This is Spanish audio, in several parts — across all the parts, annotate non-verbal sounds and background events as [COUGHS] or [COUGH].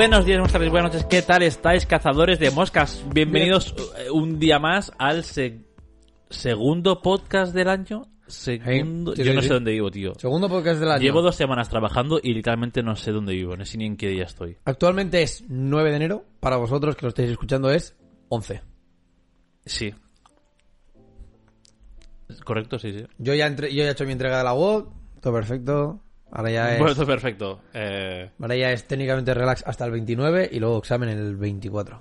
Buenos días, buenas tardes, buenas noches. ¿Qué tal estáis, cazadores de moscas? Bienvenidos eh, un día más al se- segundo podcast del año. Segundo... Yo no sé dónde vivo, tío. Segundo podcast del año. Llevo dos semanas trabajando y literalmente no sé dónde vivo. No sé ni en qué día estoy. Actualmente es 9 de enero. Para vosotros que lo estáis escuchando es 11. Sí. ¿Correcto? Sí, sí. Yo ya, entre- yo ya he hecho mi entrega de la WOD. Todo perfecto. Ahora ya es... Bueno, esto es perfecto. Eh, Ahora ya es técnicamente relax hasta el 29 y luego examen el 24.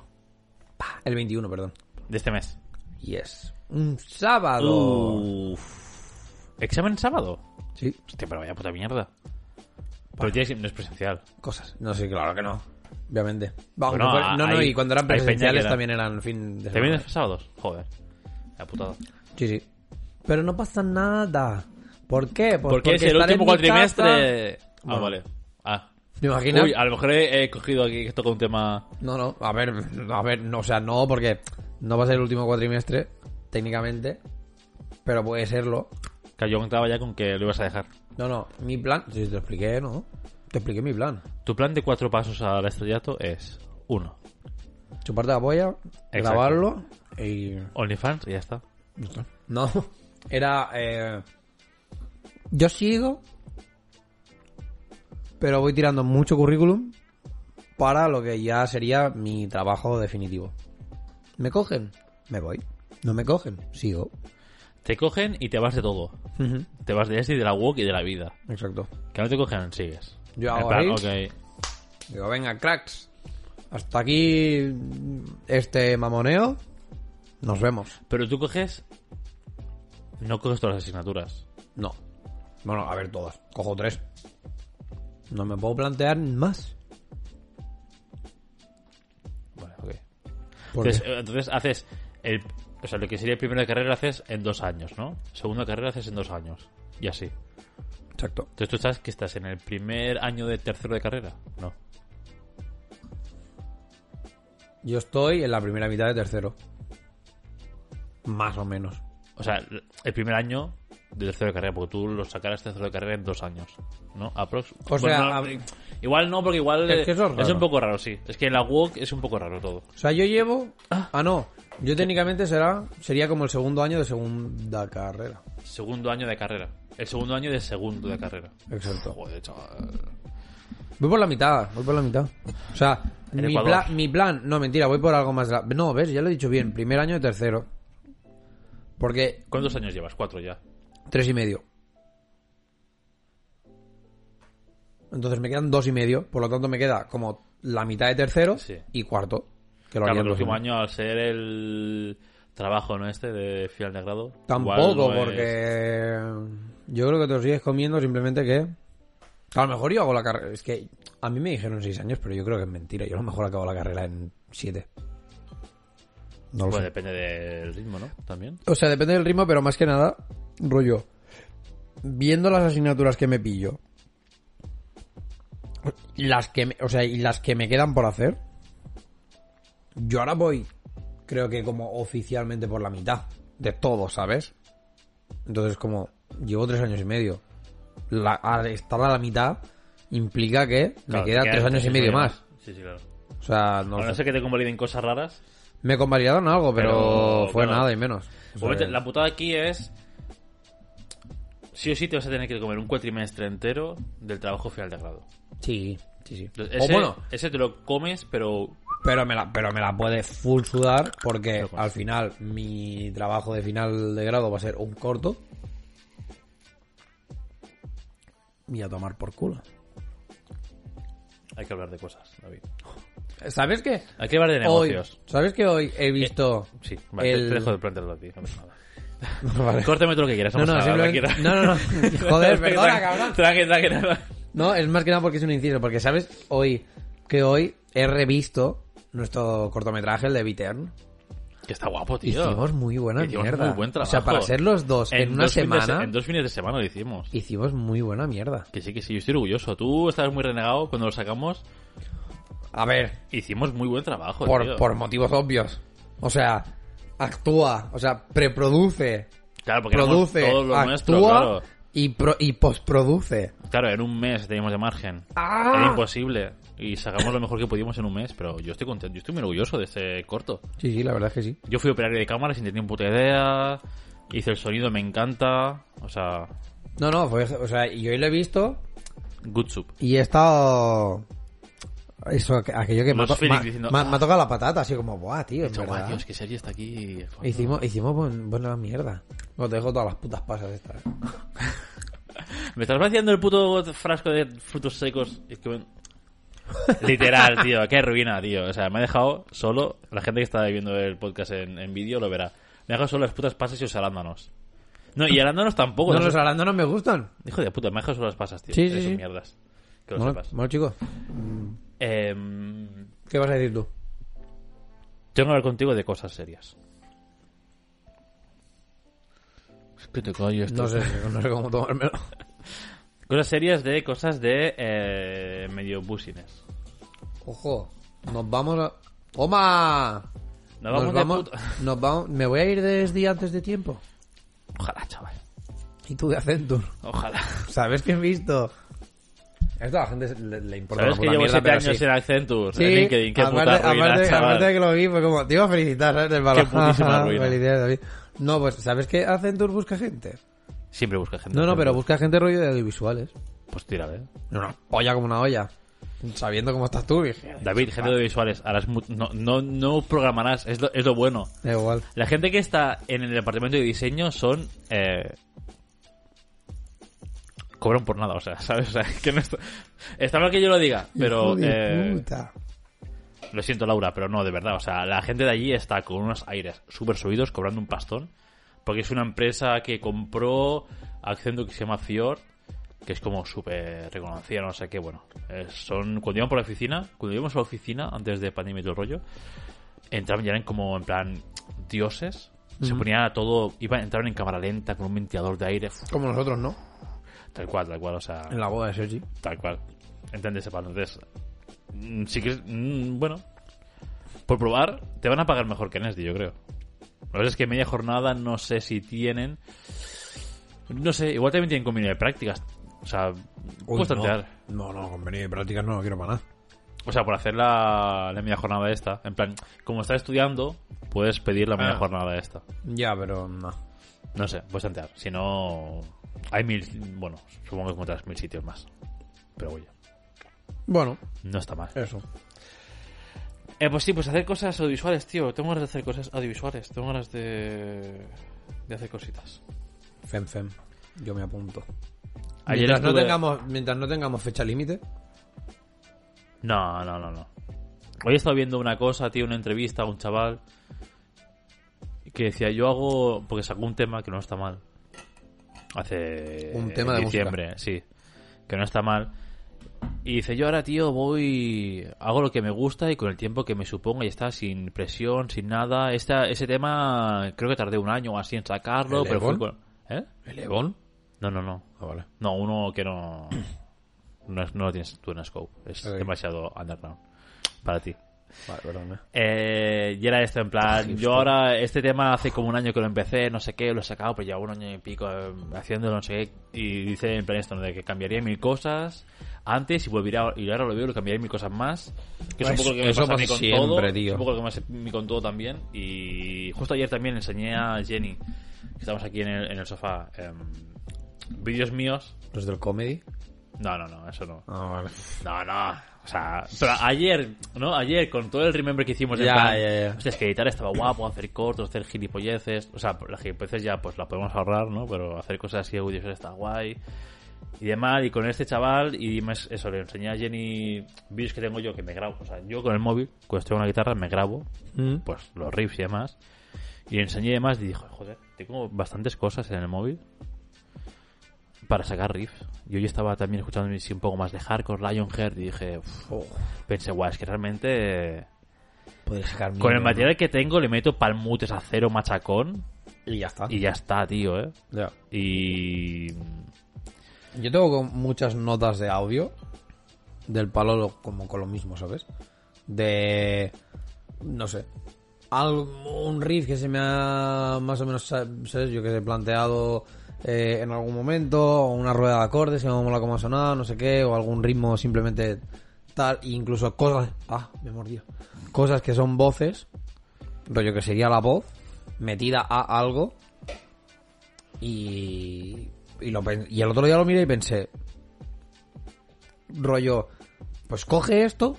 Pa, El 21, perdón. de este mes. Yes. Un sábado. Uf. ¿Examen sábado? Sí, Hostia, pero vaya puta mierda. Pero tienes, no es presencial. cosas. No sé, claro que no. Obviamente. Vamos, Bueno, no, fue- no, no, y cuando eran presenciales era- también eran fin de ¿Te semana. vienes sábados? Joder. La putada. Sí, sí. Pero no pasa nada. ¿Por qué? Pues Porque es el último cuatrimestre. Ah, vale. Ah. ¿Te imaginas? Uy, a lo mejor he, he cogido aquí que toca un tema. No, no, a ver, a ver, no, o sea, no, porque no va a ser el último cuatrimestre, técnicamente, pero puede serlo. Que yo contaba ya con que lo ibas a dejar. No, no, mi plan, sí, te lo expliqué, ¿no? Te expliqué mi plan. Tu plan de cuatro pasos al estrellato es: uno, Chuparte la polla, grabarlo y... OnlyFans y ya está. No, era... eh, Yo sigo, pero voy tirando mucho currículum para lo que ya sería mi trabajo definitivo. ¿Me cogen? Me voy. ¿No me cogen? Sigo. Te cogen y te vas de todo. Te vas de este y de la walk y de la vida. Exacto. Que no te cogen, sigues. Yo hago plan. Digo, venga, cracks. Hasta aquí este mamoneo. Nos vemos. Pero tú coges. No coges todas las asignaturas. No. Bueno, a ver todas. Cojo tres. No me puedo plantear más. Vale, ok. Entonces haces el, o sea, lo que sería el primero de carrera haces en dos años, ¿no? Segundo de carrera haces en dos años. Y así. Exacto. Entonces tú sabes que estás en el primer año de tercero de carrera. No. Yo estoy en la primera mitad de tercero. Más o menos. O sea, el primer año de tercero de carrera, porque tú lo sacarás tercero de carrera en dos años, ¿no? Aprox. O sea, no, a- igual no, porque igual Es que eso es raro. un poco raro, sí. Es que en la WOC es un poco raro todo. O sea, yo llevo... Ah, no. Yo técnicamente será sería como el segundo año de segunda carrera. Segundo año de carrera. El segundo año de segundo de carrera. Exacto. Joder, chaval. Voy por la mitad, voy por la mitad. O sea, mi, pla- mi plan, no, mentira, voy por algo más. de la- No, ves, ya lo he dicho bien, primer año de tercero. Porque ¿Cuántos años llevas? Cuatro ya. Tres y medio. Entonces me quedan dos y medio, por lo tanto me queda como la mitad de tercero Sí. y cuarto. Que lo Claro, haría el último año, al ser el trabajo no este de final de grado. Tampoco, no es- porque yo creo que te lo sigues comiendo simplemente que... A lo mejor yo hago la carrera... Es que a mí me dijeron seis años, pero yo creo que es mentira. Yo a lo mejor acabo la carrera en siete. No lo Pues sé. depende del ritmo, ¿no? También. O sea, depende del ritmo, pero más que nada, rollo. Viendo las asignaturas que me pillo. Las que me, o sea, y las que me quedan por hacer. Yo ahora voy, creo que como oficialmente por la mitad de todo, ¿sabes? Entonces, como llevo tres años y medio. La, al estar a la mitad implica que Claro, me queda tres años y medio más. Sí, sí, claro. O sea, no A lo no sé. que te convaliden cosas raras. Me convalidaron algo, pero, Pero, fue claro. nada y menos. O sea, Obviamente, la putada aquí es. Sí o sí te vas a tener que comer un cuatrimestre entero del trabajo final de grado. Sí, sí, sí. Entonces, o ese, bueno, ese te lo comes, pero. pero me la, pero me la puede full sudar porque al final mi trabajo de final de grado va a ser un corto. Y a tomar por culo. Hay que hablar de cosas, David. [LAUGHS] ¿Sabes qué? Hay que hablar de Hoy, negocios. ¿Sabes que hoy he visto... Sí, vale, el- te, dejo de plantearlo a ti. No nada. [LAUGHS] Vale. Córtame todo lo que quieras. No, no, simplemente- no, no, no. [LAUGHS] [LAUGHS] Joder, perdona, cabrón. Tranqui, tranqui. No, es más que nada porque es un inciso. Porque, ¿sabes? Hoy, que hoy he revisto nuestro cortometraje, el de Viterno. Que está guapo, tío. Hicimos muy buena Hicimos mierda. muy buen O sea, trabajo. para ser los dos en, una dos semana, se- en dos fines de semana lo hicimos. hicimos muy buena mierda. Que sí, que sí, yo estoy orgulloso. Tú estabas muy renegado cuando lo sacamos. A ver, Hicimos muy buen trabajo, por, tío. por motivos obvios. O sea, actúa, o sea, preproduce, Claro, porque produce, todo lo actúa nuestro, claro. y pro- y postproduce. Claro, en un mes teníamos de margen. ¡Ah! Era imposible. Y sacamos lo mejor que pudimos en un mes, pero yo estoy contento, yo estoy muy orgulloso de este corto. Sí, sí, la verdad es que sí. Yo fui operario de cámara sin tener ni puta idea. Hice el sonido, me encanta. O sea, No, no, fue, o sea, y hoy lo he visto good soup. y he estado... Eso, aqu- aquello que me, to- me- diciendo, me ha- me ha tocado la patata, así como, buah, tío, en verdad. es que Sergi está aquí. Hicimos, hicimos buen- buena mierda. No, te dejo todas las putas pasas estas. ¿eh? [LAUGHS] Me estás vaciando el puto frasco de frutos secos. Es que me- Literal, tío, qué ruina, tío. O sea, me ha dejado solo. La gente que está viendo el podcast en, en vídeo lo verá. Me ha dejado solo las putas pasas y los arándanos. No, y arándanos tampoco. No, los arándanos me gustan. Hijo de puta, me ha dejado solo las pasas, tío. Sí, sí, sí. mierdas. Que lo Bueno, sepas. bueno, chicos, Em, ¿qué vas a decir tú? tengo que hablar contigo de cosas serias. Es que te calles, No sé, [LAUGHS] no sé cómo tomármelo. Cosas serias de cosas de eh, medio busines. Ojo, nos vamos a... ¡Toma! Nos vamos, nos de vamos, puta- nos vamos... Me voy a ir desde antes de tiempo. Ojalá, chaval. Y tú de Accenture. Ojalá. ¿Sabes qué he visto? Esto a la gente le, le importa ¿Sabes una que puta llevo mierda, siete pero años sí. en Accenture? Sí, en LinkedIn. Qué puta aparte, ruina, aparte, chaval. aparte de que lo vi, fue como, te iba a felicitar, ¿sabes? Del balón. putísima [LAUGHS] ruina. Felicidades, David. No, pues, ¿sabes que Accenture busca gente? Siempre busca gente. No, no, pero busca gente rollo de audiovisuales. Pues tira, ¿eh? Una polla como una olla. Sabiendo cómo estás tú, dije. David, gente de visuales, harás mu- no, no, no programarás, es lo, es lo bueno. Da igual. La gente que está en el departamento de diseño son... Eh, cobran por nada, o sea, ¿sabes? O sea, [LAUGHS] que no está... Está mal que yo lo diga, pero... Eh, puta. Lo siento, Laura, pero no, de verdad. O sea, la gente de allí está con unos aires súper subidos, cobrando un pastón. Porque es una empresa que compró Accenture que se llama Fiord, que es como súper reconocida, no sé qué. Bueno, eh, son. Cuando íbamos por la oficina, cuando íbamos a la oficina, antes de pandemia y todo el rollo, entraban ya eran como en plan dioses. Se ponían a todo. Iban, entraban en cámara lenta con un ventilador de aire. Como nosotros, ¿no? Tal cual, tal cual, o sea. En la boda de Sergi. Tal cual. ¿Entiendes? Ese palo. Entonces, mm, sí que es, mm, bueno, por probar, te van a pagar mejor que Nesdi, yo creo. Lo que pasa es que media jornada no sé si tienen. No sé, igual también tienen convenio de prácticas. O sea, puedes tantear. No, no, convenio de prácticas no lo quiero para nada. O sea, por hacer la, la media jornada esta. En plan, como estás estudiando, puedes pedir la media Ah. jornada esta. Ya, pero no. No sé, puedes tantear. Si no, hay mil. Bueno, supongo que encontrarás mil sitios más. Pero oye, Bueno, no está mal. eso. Eh, pues sí, pues hacer cosas audiovisuales, tío. Tengo ganas de hacer cosas audiovisuales. Tengo ganas de, de hacer cositas. Fem, fem. Yo me apunto. Ayer mientras, no tengamos, mientras no tengamos fecha límite. No, no, no, no. Hoy he estado viendo una cosa, tío, una entrevista a un chaval que decía, yo hago... Porque sacó un tema que no está mal. Hace... Un tema de diciembre, sí. Que no está mal. Y dice, yo ahora, tío, voy... Hago lo que me gusta y con el tiempo que me suponga y está sin presión, sin nada. Esta, ese tema creo que tardé un año así en sacarlo, ¿El pero Ebon? ¿Eh? ¿El Ebon? No, no, no. Ah, vale. No, uno que no. [CLEARS THROAT] No, es- no lo tienes tú en Scope. Es demasiado underground para ti. Vale, perdón. eh. Eh, y era esto, en plan, Hipster. yo ahora, este tema hace como un año que lo empecé, no sé qué, lo he sacado, pero ya un año y pico eh, haciéndolo, no sé qué, y dice en plan esto, ¿no? de que cambiaría mil cosas antes y volvería, y ahora lo veo, lo cambiaría mil cosas más, que es un Eso- poco lo que me eso pasa a mí pasa con siempre, todo, tío. es un poco lo que me pasa a mí con todo también, y justo ayer también enseñé a Jenny, que estamos aquí en el, en el sofá, em, vídeos míos, Los del comedy. no, no, no, eso no. Ah, vale. No, no. O sea, pero ayer, ¿no? Ayer, con todo el remember que hicimos, en Ya, plan, ya, ya. hostia, es que editar estaba guapo, hacer cortos, hacer gilipolleces. O sea, las gilipolleces ya, pues las podemos ahorrar, ¿no? Pero hacer cosas así audiovisuales está guay. Y demás, y con este chaval, y me- eso, le enseñé a Jenny vídeos que tengo yo que me grabo. O sea, yo con el móvil, cuando estoy con la guitarra, me grabo, Mm. pues los riffs y demás. Y le enseñé y demás, y dijo, joder, tengo bastantes cosas en el móvil para sacar riffs. Yo hoy estaba también escuchando un poco más de hardcore, Lionheart, y dije, uf, Oh, pensé, guau, es que realmente sacar con el material que tengo le meto palmutes a cero machacón. Y ya está. y ya está, tío, ¿eh? Ya. Y... Yo tengo muchas notas de audio del palo lo- como con lo mismo, ¿sabes? De no sé, algún riff que se me ha más o menos, ¿sabes? Yo que he planteado eh, en algún momento, una rueda de acordes, que me mola cómo ha sonado, no sé qué, o algún ritmo simplemente tal, e incluso cosas, ah, me mordió, cosas que son voces, rollo que sería la voz, metida a algo, y, y, lo, y el otro día lo miré y pensé, rollo, pues coge esto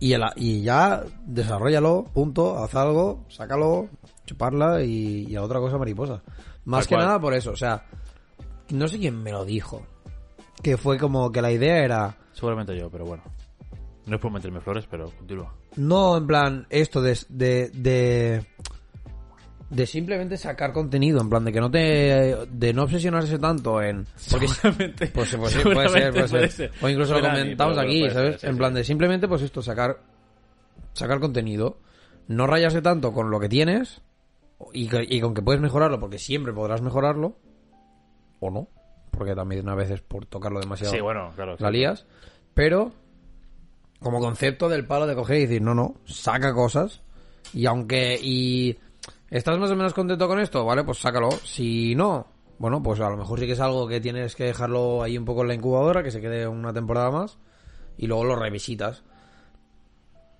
y, el- y ya desarrollalo, punto, haz algo, sácalo, chuparla y, y a otra cosa mariposa. Más que cual. nada por eso, o sea, no sé quién me lo dijo. Que fue como que la idea era, Seguramente yo, pero bueno. No es por meterme flores, pero continúa. no en plan esto de, de, de, de simplemente sacar contenido, en plan de que no te, de no obsesionarse tanto en, porque Seguramente. Pues, pues seguramente puede ser, puede puede ser. ser. O incluso lo Suena comentamos aquí, ¿sabes? ser, en sí. plan de simplemente, pues esto, sacar sacar contenido. No rayarse tanto con lo que tienes y, con que puedes mejorarlo, porque siempre podrás mejorarlo. O no, porque también a veces por tocarlo demasiado Sí, bueno, claro. la lías. Pero, como concepto del palo de coger y decir, no, no, saca cosas. Y aunque. Y. ¿Estás más o menos contento con esto? Vale, pues sácalo. Si no, bueno, pues a lo mejor sí que es algo que tienes que dejarlo ahí un poco en la incubadora, que se quede una temporada más. Y luego lo revisitas.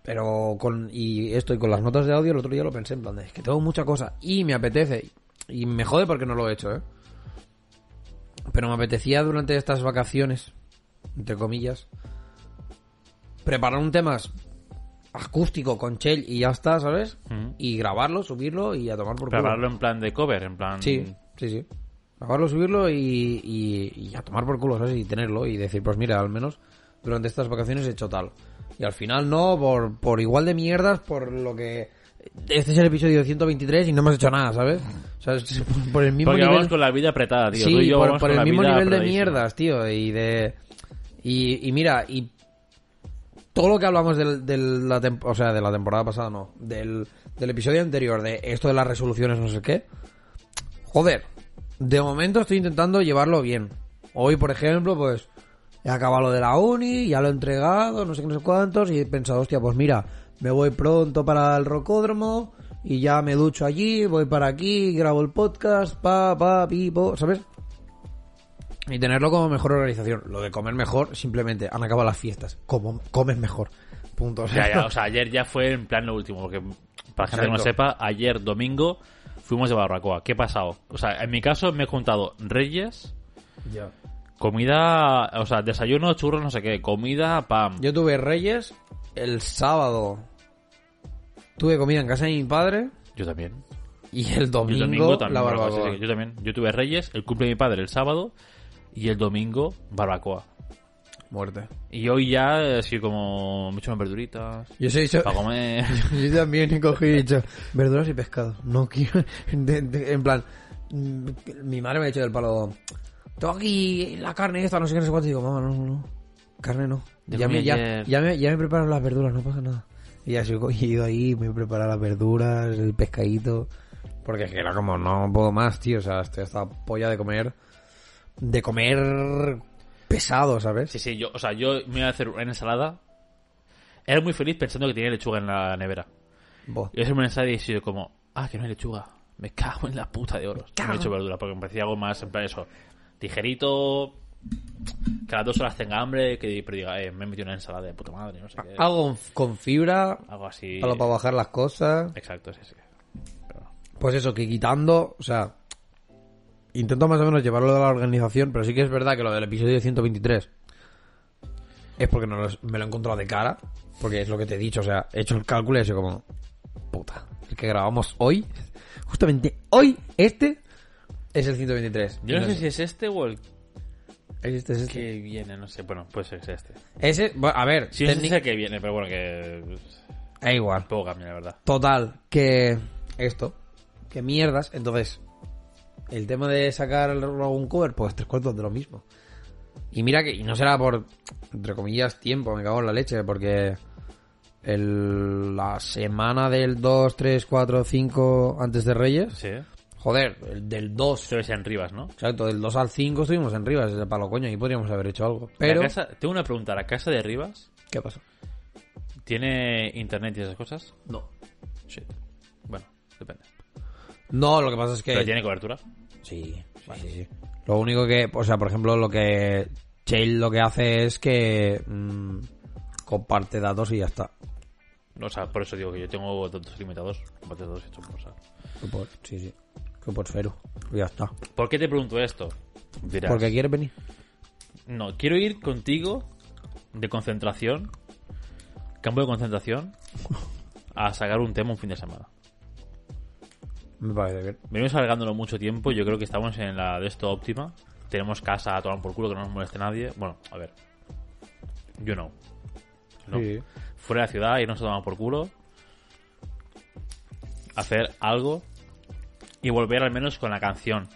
Pero con. Y esto, y con las notas de audio, el otro día lo pensé en plan de, es que tengo mucha cosa. Y me apetece. Y me jode porque no lo he hecho, ¿eh? Pero me apetecía durante estas vacaciones, entre comillas, preparar un tema acústico con Shell y ya está, ¿sabes? Y grabarlo, subirlo y a tomar por culo. Prepararlo en plan de cover, en plan. Sí, sí, sí. Grabarlo, subirlo y, y, y a tomar por culo, ¿sabes? Y tenerlo y decir, pues mira, al menos durante estas vacaciones he hecho tal. Y al final no, por, por igual de mierdas, por lo que... Este es el episodio 123 y no hemos hecho nada, ¿sabes? O sea, es por el mismo Porque nivel... vamos con la vida apretada, tío. Tú Sí, y yo por, vamos por con el la mismo nivel de mierdas, tío, y de... Y, y mira, y todo lo que hablamos del, del- la tem- o sea, de la temporada pasada, no, del, del episodio anterior, de esto de las resoluciones, no sé qué, joder, de momento estoy intentando llevarlo bien. Hoy, por ejemplo, pues he acabado lo de la uni, ya lo he entregado, no sé qué, no sé cuántos, y he pensado, hostia, pues mira, me voy pronto para el rocódromo y ya me ducho allí, voy para aquí, grabo el podcast, pa, pa, pi, po, ¿sabes? Y tenerlo como mejor organización. Lo de comer mejor, simplemente han acabado las fiestas. Como comes mejor. Punto. O sea, Ya, ya, [LAUGHS] o sea, ayer ya fue en plan lo último, porque para la gente que no sepa, ayer domingo fuimos de barbacoa. ¿Qué ha pasado? O sea, en mi caso me he juntado Reyes, Ya. Comida, o sea, desayuno, churros, no sé qué, comida, pam. Yo tuve Reyes el sábado. Tuve comida en casa de mi padre. Yo también. Y el Yo domingo, domingo también. la barbacoa, barbacoa. sí, sí, yo también. Yo tuve Reyes, el cumple de mi padre el sábado y el domingo barbacoa. Muerte. Y hoy ya sido como hecho unas verduritas Yo sé, yo, para comer. [LAUGHS] yo también he cogido y dicho verduras y pescado. No quiero. [LAUGHS] de- de- en plan, mm, mi madre me ha hecho del palo. Tengo aquí la carne esta, no sé qué, no sé cuánto. Y digo, mamá, no, no, no. Carne no. Yo Ya me, ya, ya, me, ya me preparo las verduras, no pasa nada. Y así [LAUGHS] he ido ahí, me he preparado las verduras, el pescadito. Porque era como, no puedo más, tío. O sea, estoy hasta polla de comer. De comer pesado, ¿sabes? Sí, sí, yo, o sea, yo me iba a hacer una ensalada. Era muy feliz pensando que tenía lechuga en la nevera. Buah. Y hacer una ensalada y he sido como, ah, que no hay lechuga. Me cago en la puta de oro. No he hecho verdura porque me parecía algo más en plan eso. Ligerito, que a las dos horas tenga hambre, que pero diga, eh, me he metido una ensalada de puta madre, no sé qué. Algo con fibra, Algo así. algo para bajar las cosas. Exacto, sí, sí. Pero, Pues eso, que quitando, o sea, intento más o menos llevarlo de la organización, pero sí que es verdad que lo del episodio 123 es porque no los- me lo he encontrado de cara, porque es lo que te he dicho, o sea, he hecho el cálculo y he sido como, puta, el que grabamos hoy, justamente hoy, este, es el 123. yo no sé si es este o el Este es este. que viene, no sé. Bueno, pues es este. Ese, bueno, a ver, Sí, es técnic- el que viene, pero bueno, que da igual. poco cambia, la verdad. Total, que esto, que mierdas, entonces, el tema de sacar algún cover, pues tres cuartos de lo mismo. Y mira que, y no será por, entre comillas, tiempo, me cago en la leche, porque el, la semana del 2, 3, 4, 5 antes de Reyes, Sí. Joder, el del 2, Esto es en Rivas, ¿no? exacto, del 2 al 5 estuvimos en Rivas, ese palo coño, y podríamos haber hecho algo. Pero, La casa- tengo una pregunta. ¿La casa de Rivas ¿qué pasó? tiene internet y esas cosas? No. Shit. Bueno, depende. No, lo que pasa es que... ¿Pero tiene cobertura? Sí, sí, sí, sí. Lo único que, o sea, por ejemplo, lo que Chain lo que hace es que mm, comparte datos y ya está. O sea, por eso digo que yo tengo datos limitados. Comparte datos SAR. Que por- sí, sí. Que por cero. Ya está. ¿Por qué te pregunto esto? Dirás, Porque quieres venir. No, quiero ir contigo de concentración, campo de concentración, a sacar un tema un fin de semana. Me parece bien. Venimos alargándolo mucho tiempo, yo creo que estamos en la de esto óptima. Tenemos casa a tomar por culo, que no nos moleste nadie. Bueno, a ver. You know. No. Sí. Fuera de la ciudad y no se toman por culo. Hacer algo y volver al menos con la canción.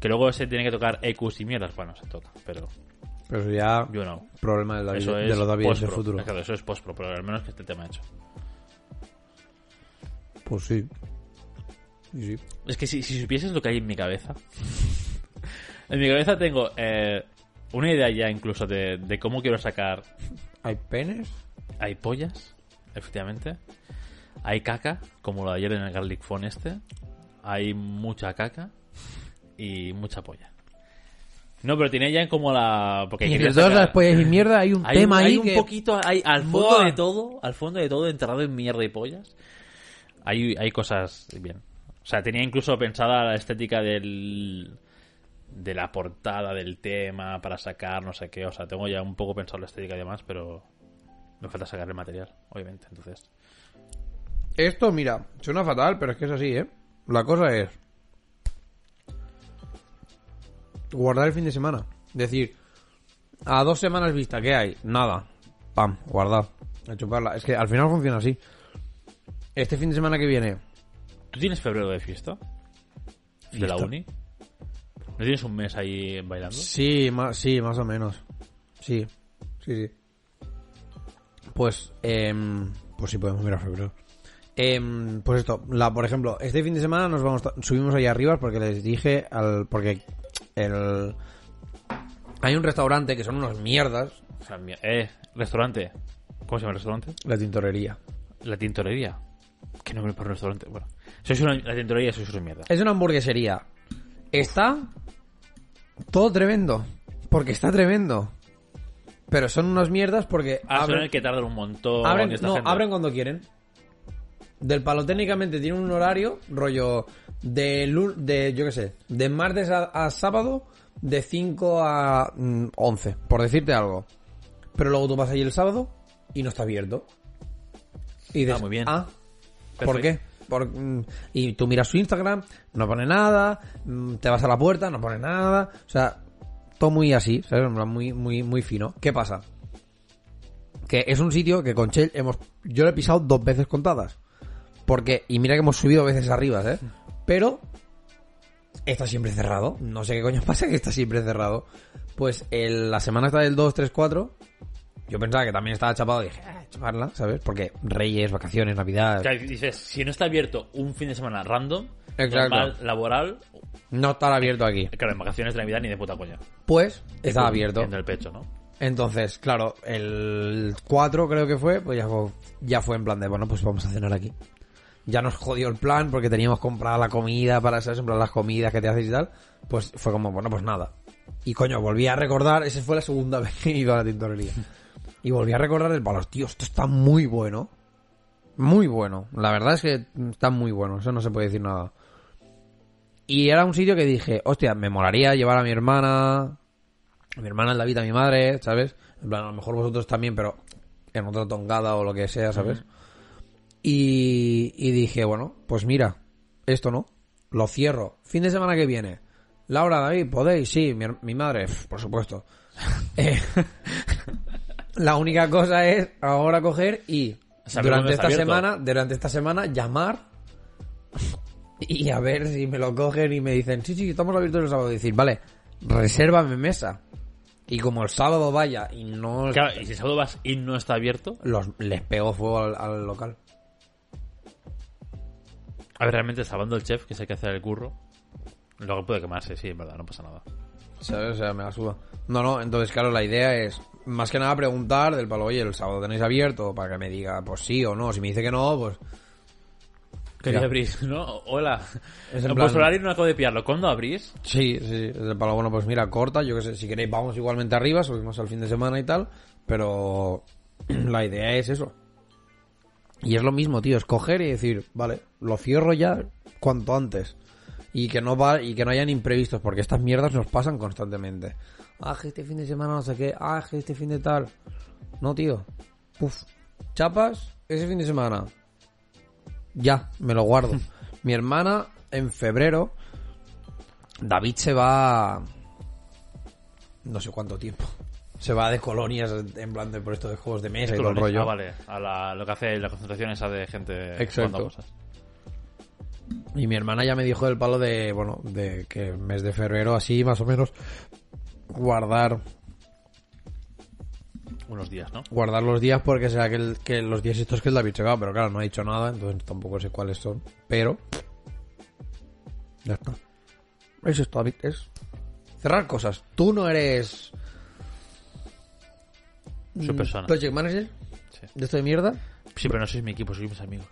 Que luego se tiene que tocar EQs y mierdas. Bueno, se toca, pero Pero ya you know. problema de, David- Eso es de los David del post-pro. futuro. Claro, eso es post-pro, pero al menos que esté tema hecho. Pues sí. Es que si, si supieses lo que hay en mi cabeza. [LAUGHS] en mi cabeza tengo eh, una idea ya incluso de, de cómo quiero sacar. ¿Hay penes? Hay pollas, efectivamente. Hay caca, como lo de ayer en el Garlic Phone este. Hay mucha caca y mucha polla. No, pero tiene ya como la. Porque Y entre todas sacar- las pollas y mierda hay un hay, tema hay ahí un que... poquito hay, al fondo Buah. de todo al fondo de todo enterrado en mierda y pollas hay, hay cosas bien o sea tenía incluso pensada la estética del de la portada del tema para sacar no sé qué o sea tengo ya un poco pensado la estética y demás pero me falta sacar el material obviamente entonces Esto, mira, suena fatal, pero es que es así, ¿eh? La cosa es... Guardar el fin de semana. Decir, a dos semanas vista, ¿qué hay? Nada. Pam, guardar. A chuparla. Es que al final funciona así. Este fin de semana que viene... ¿tú tienes febrero de fiesta? de la uni ¿no tienes un mes ahí bailando? Sí, más, sí, más o menos. Sí, sí, sí. Pues, em, pues sí podemos mirar febrero. Em, pues esto, la, por ejemplo, este fin de semana nos vamos, subimos ahí arriba porque les dije al, porque el, hay un restaurante que son unos mierdas, O sea, eh, restaurante ¿cómo se llama el restaurante? la tintorería. La tintorería. ¿Qué nombre para un restaurante? Bueno, sois una, la tintorería sois una mierda. Es una hamburguesería. Está todo tremendo, porque está tremendo. Pero son unas mierdas porque Ah, abren- el que tardan un montón. Abren, esta no, gente. abren cuando quieren. Del palo técnicamente tiene un horario, rollo de, de yo qué sé, de martes a, a sábado, de 5 a mm, 11, por decirte algo. Pero luego tú vas allí el sábado y no está abierto. Y dices, Ah, muy bien. Ah, ¿por qué? Por- mm, y tú miras su Instagram, no pone nada, mm, te vas a la puerta, no pone nada. O sea, todo muy así, ¿sabes? Muy, muy, muy fino. ¿Qué pasa? Que es un sitio que con Chell hemos. Yo lo he pisado dos veces contadas. Porque. Y mira que hemos subido veces arriba, ¿eh? Pero. Está siempre cerrado. No sé qué coño pasa que está siempre cerrado. Pues el- la semana está del 2, 3, 4. Yo pensaba que también estaba chapado y dije, ah, chaparla, ¿sabes? Porque Reyes, vacaciones, Navidad. O sea, dices, si no está abierto un fin de semana random, normal, laboral, No estará abierto aquí. claro, en vacaciones de Navidad ni de puta coña. Pues estaba abierto. En el pecho, ¿no? Entonces, claro, el 4 creo que fue, pues ya fue, ya fue en plan de, bueno, pues vamos a cenar aquí. Ya nos jodió el plan porque teníamos comprada la comida para. En plan las comidas que te haces y tal. Pues fue como, bueno, pues nada. Y coño, volví a recordar, esa fue la segunda [LAUGHS] vez que he ido a la tintorería. Y volví a recordar el palo, tío, esto está muy bueno. Muy bueno. La verdad es que está muy bueno, eso no se puede decir nada. Y era un sitio que dije, hostia, me molaría llevar a mi hermana, a mi hermana, el David, a mi madre, ¿sabes? En plan, a lo mejor vosotros también, pero en otra tongada o lo que sea, ¿sabes? Y, y dije, bueno, pues mira, esto no, lo cierro. Fin de semana que viene. Laura, David, ¿podéis? Sí, mi, madre, por supuesto. [LAUGHS] Eh, [LAUGHS] la única cosa es ahora coger y durante esta abierto. semana, durante esta semana llamar [LAUGHS] y a ver si me lo cogen y me dicen, sí, sí, estamos abiertos el sábado. Y decir, vale, resérvame mesa. Y como el sábado vaya y no Claro, y si el sábado vas y no está abierto, los, les pego fuego al, al local. A ver, realmente salvando el chef, que sé que hacer el curro, luego puede quemarse, sí, en verdad, no pasa nada. ¿Sabes? O sea, me la suda. No, no, entonces, claro, la idea es más que nada preguntar del palo, oye, el sábado tenéis abierto para que me diga, pues sí o no. Si me dice que no, pues. Que Ya. abrís, ¿no? Hola. Es no puedo horario no acabo de pillarlo. ¿Cuándo abrís? Sí, sí, es el palo bueno, pues mira, corta, yo que sé, si queréis vamos igualmente arriba, subimos al fin de semana y tal, pero [CLEARS THROAT] la idea es eso. Y es lo mismo, tío, es coger y decir, vale, lo cierro ya cuanto antes. Y que no va, y que no hayan imprevistos, porque estas mierdas nos pasan constantemente. Ah, que este fin de semana no sé qué, ah, que este fin de tal. No, tío. Puf. Chapas, ese fin de semana. Ya, me lo guardo. [LAUGHS] Mi hermana, en febrero, David se va. No sé cuánto tiempo. Se va de colonias en plan de por esto de juegos de mesa y todo el rollo. Ah, vale. A la, lo que hace la concentración esa de gente Exacto. jugando cosas. Y mi hermana ya me dijo el palo de, bueno, de que el mes de febrero así más o menos guardar Unos días, ¿no? guardar los días porque será que, el- que los días estos que el David se va, pero claro, no ha dicho nada, entonces tampoco sé cuáles son, pero ya está. Es esto, David, es cerrar cosas. Tú no eres Soy persona. project manager Sí. de esto de mierda. Sí, pero no sois mi equipo, sois mis amigos.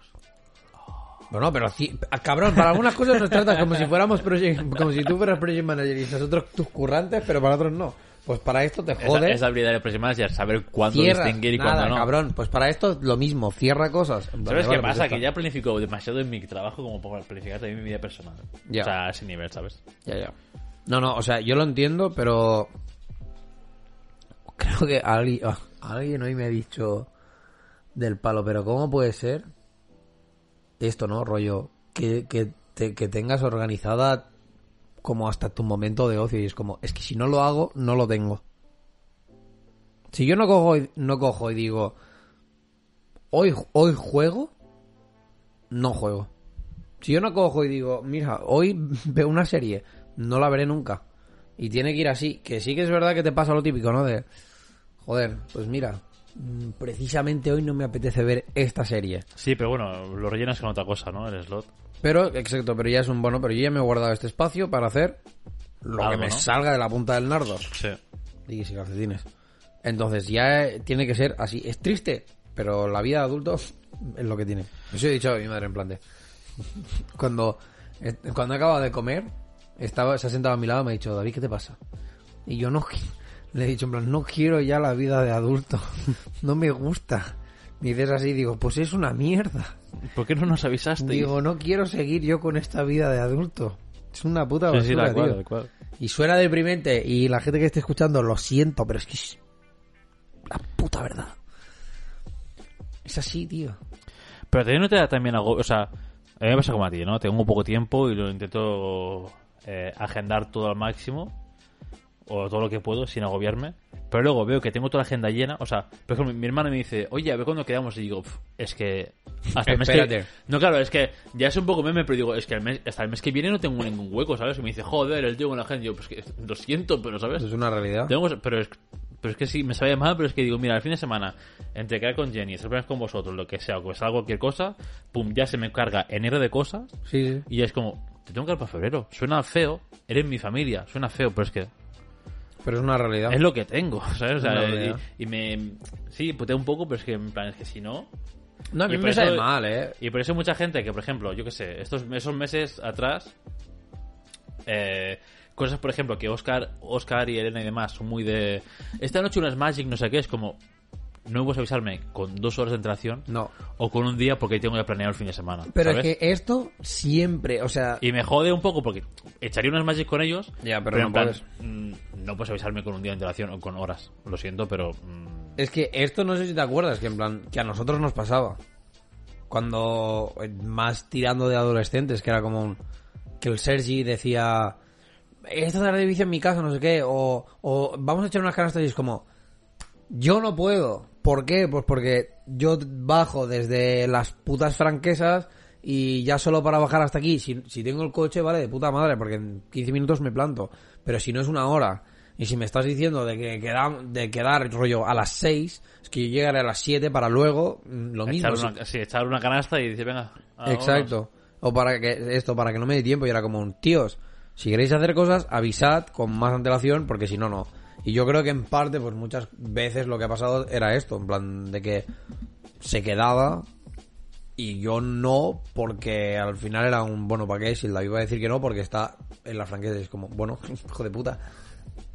Bueno, pero ah, cabrón, para algunas cosas nos trata como si fuéramos project, como si tú fueras project manager y nosotros tus currantes, pero para otros no. Pues para esto te Es, jodes. es la habilidad de Project Manager, saber cuándo Cierras, distinguir y nada, cuándo no. cabrón. Pues para esto lo mismo, cierra cosas. ¿Sabes vale, qué pues pasa? Que ya planifico demasiado en mi trabajo como para planificar también mi vida personal. Ya. O sea, a ese nivel, ¿sabes? Ya, ya. No, no, o sea, yo lo entiendo, pero... Creo que alguien, ah, alguien hoy me ha dicho del palo, pero ¿cómo puede ser esto, no? Rollo, que, que, te- tengas organizada como hasta tu momento de ocio y es como, es que si no lo hago, no lo tengo. Si yo no cojo y, no cojo y digo, hoy, hoy juego, no juego. Si yo no cojo y digo, mira, hoy [LAUGHS] veo una serie, no la veré nunca. Y tiene que ir así. Que sí que es verdad que te pasa lo típico, ¿no? De, joder, pues mira, mm, precisamente hoy no me apetece ver esta serie. Sí, pero bueno, lo rellenas con otra cosa, ¿no? El slot. Pero, exacto, pero ya es un bono, pero yo ya me he guardado este espacio para hacer lo que me ¿no? salga de la punta del nardo. Sí. Y sin calcetines. Entonces ya eh, tiene que ser así. Es triste, pero la vida de adulto es lo que tiene. Eso he dicho a mi madre en plan de... [LAUGHS] Cuando, eh, cuando he acabado de comer, estaba, se ha sentado a mi lado y me ha dicho, David, ¿qué te pasa? Y yo no... Le he dicho en plan, no quiero ya la vida de adulto. [LAUGHS] No me gusta. Y dices así, digo, pues es una mierda. ¿Por qué no nos avisaste? Digo, no quiero seguir yo con esta vida de adulto. Es una puta sí, basura, sí, cual, tío. tal cual. Y suena deprimente. Y la gente que esté escuchando, lo siento, pero es que es la puta verdad. Es así, tío. Pero también no te da también algo, o sea, a mí me pasa como a ti, ¿no? Tengo poco tiempo y lo intento eh, agendar todo al máximo o todo lo que puedo sin agobiarme. Pero luego veo que tengo toda la agenda llena, o sea, por ejemplo, mi hermana me dice, oye, a ver cuándo quedamos y digo, "Pf, es que hasta el mes Espérate. que... No, claro, es que ya es un poco meme, pero digo, es que el mes, hasta el mes que viene no tengo ningún hueco, ¿sabes? Y me dice, joder, el tío con la agenda, y yo, pues que lo siento, pero ¿sabes? Es una realidad. Tengo pero es, pero es que sí, me sabe mal, pero es que digo, mira, el fin de semana, entre quedar con Jenny, planes con vosotros, lo que sea, o que salga cualquier cosa, pum, ya se me carga enero de cosas, Sí, sí. y ya es como, te tengo que dar para febrero. Suena feo, eres mi familia, suena feo, pero es que Pero es una realidad. es lo que tengo, ¿sabes? O sea, y, me. Sí, puteo un poco, pero es que en plan, es que si no. No, a mí me eso- mal, eh. Y por eso mucha gente que, por ejemplo, yo qué sé, estos esos meses atrás, eh, cosas, por ejemplo, que Oscar, Oscar y Elena y demás son muy de. Esta noche unas Magic, no sé qué, es como. No puedes avisarme con dos horas de antelación No. o con un día porque tengo que planear el fin de semana. Pero ¿sabes? es que esto siempre, o sea... Y me jode un poco porque echaría unas Magic con ellos. Ya, pero en no plan, puedes. mm, no puedes avisarme con un día de antelación o con horas. Lo siento, pero. mm, Es que esto no sé si te acuerdas, que en plan, que a nosotros nos pasaba. Cuando, eh, más tirando de adolescentes, que era como un, que el Sergi decía, esta tarde vicio en mi casa, no sé qué, o, o vamos a echar unas canastas y es como, yo no puedo. ¿Por qué? Pues porque yo bajo desde las putas franquesas y ya solo para bajar hasta aquí, si, si tengo el coche, vale, de puta madre, porque en 15 minutos me planto. Pero si no es una hora, y si me estás diciendo de que queda, de quedar rollo a las 6, es que yo llegaré a las 7 para luego, mm, lo mismo. echar, si- una, sí, echar una canasta y decir, venga. Exacto. O para que esto, para que no me dé tiempo y era como un tíos, si queréis hacer cosas, avisad con más antelación porque si no, no. Y yo creo que en parte, pues muchas veces lo que ha pasado era esto, en plan de que se quedaba Y yo no, porque al final era un bueno, ¿para qué? Si David va a decir que no, porque está en la franquicia. Es como, bueno, [LAUGHS] hijo de puta.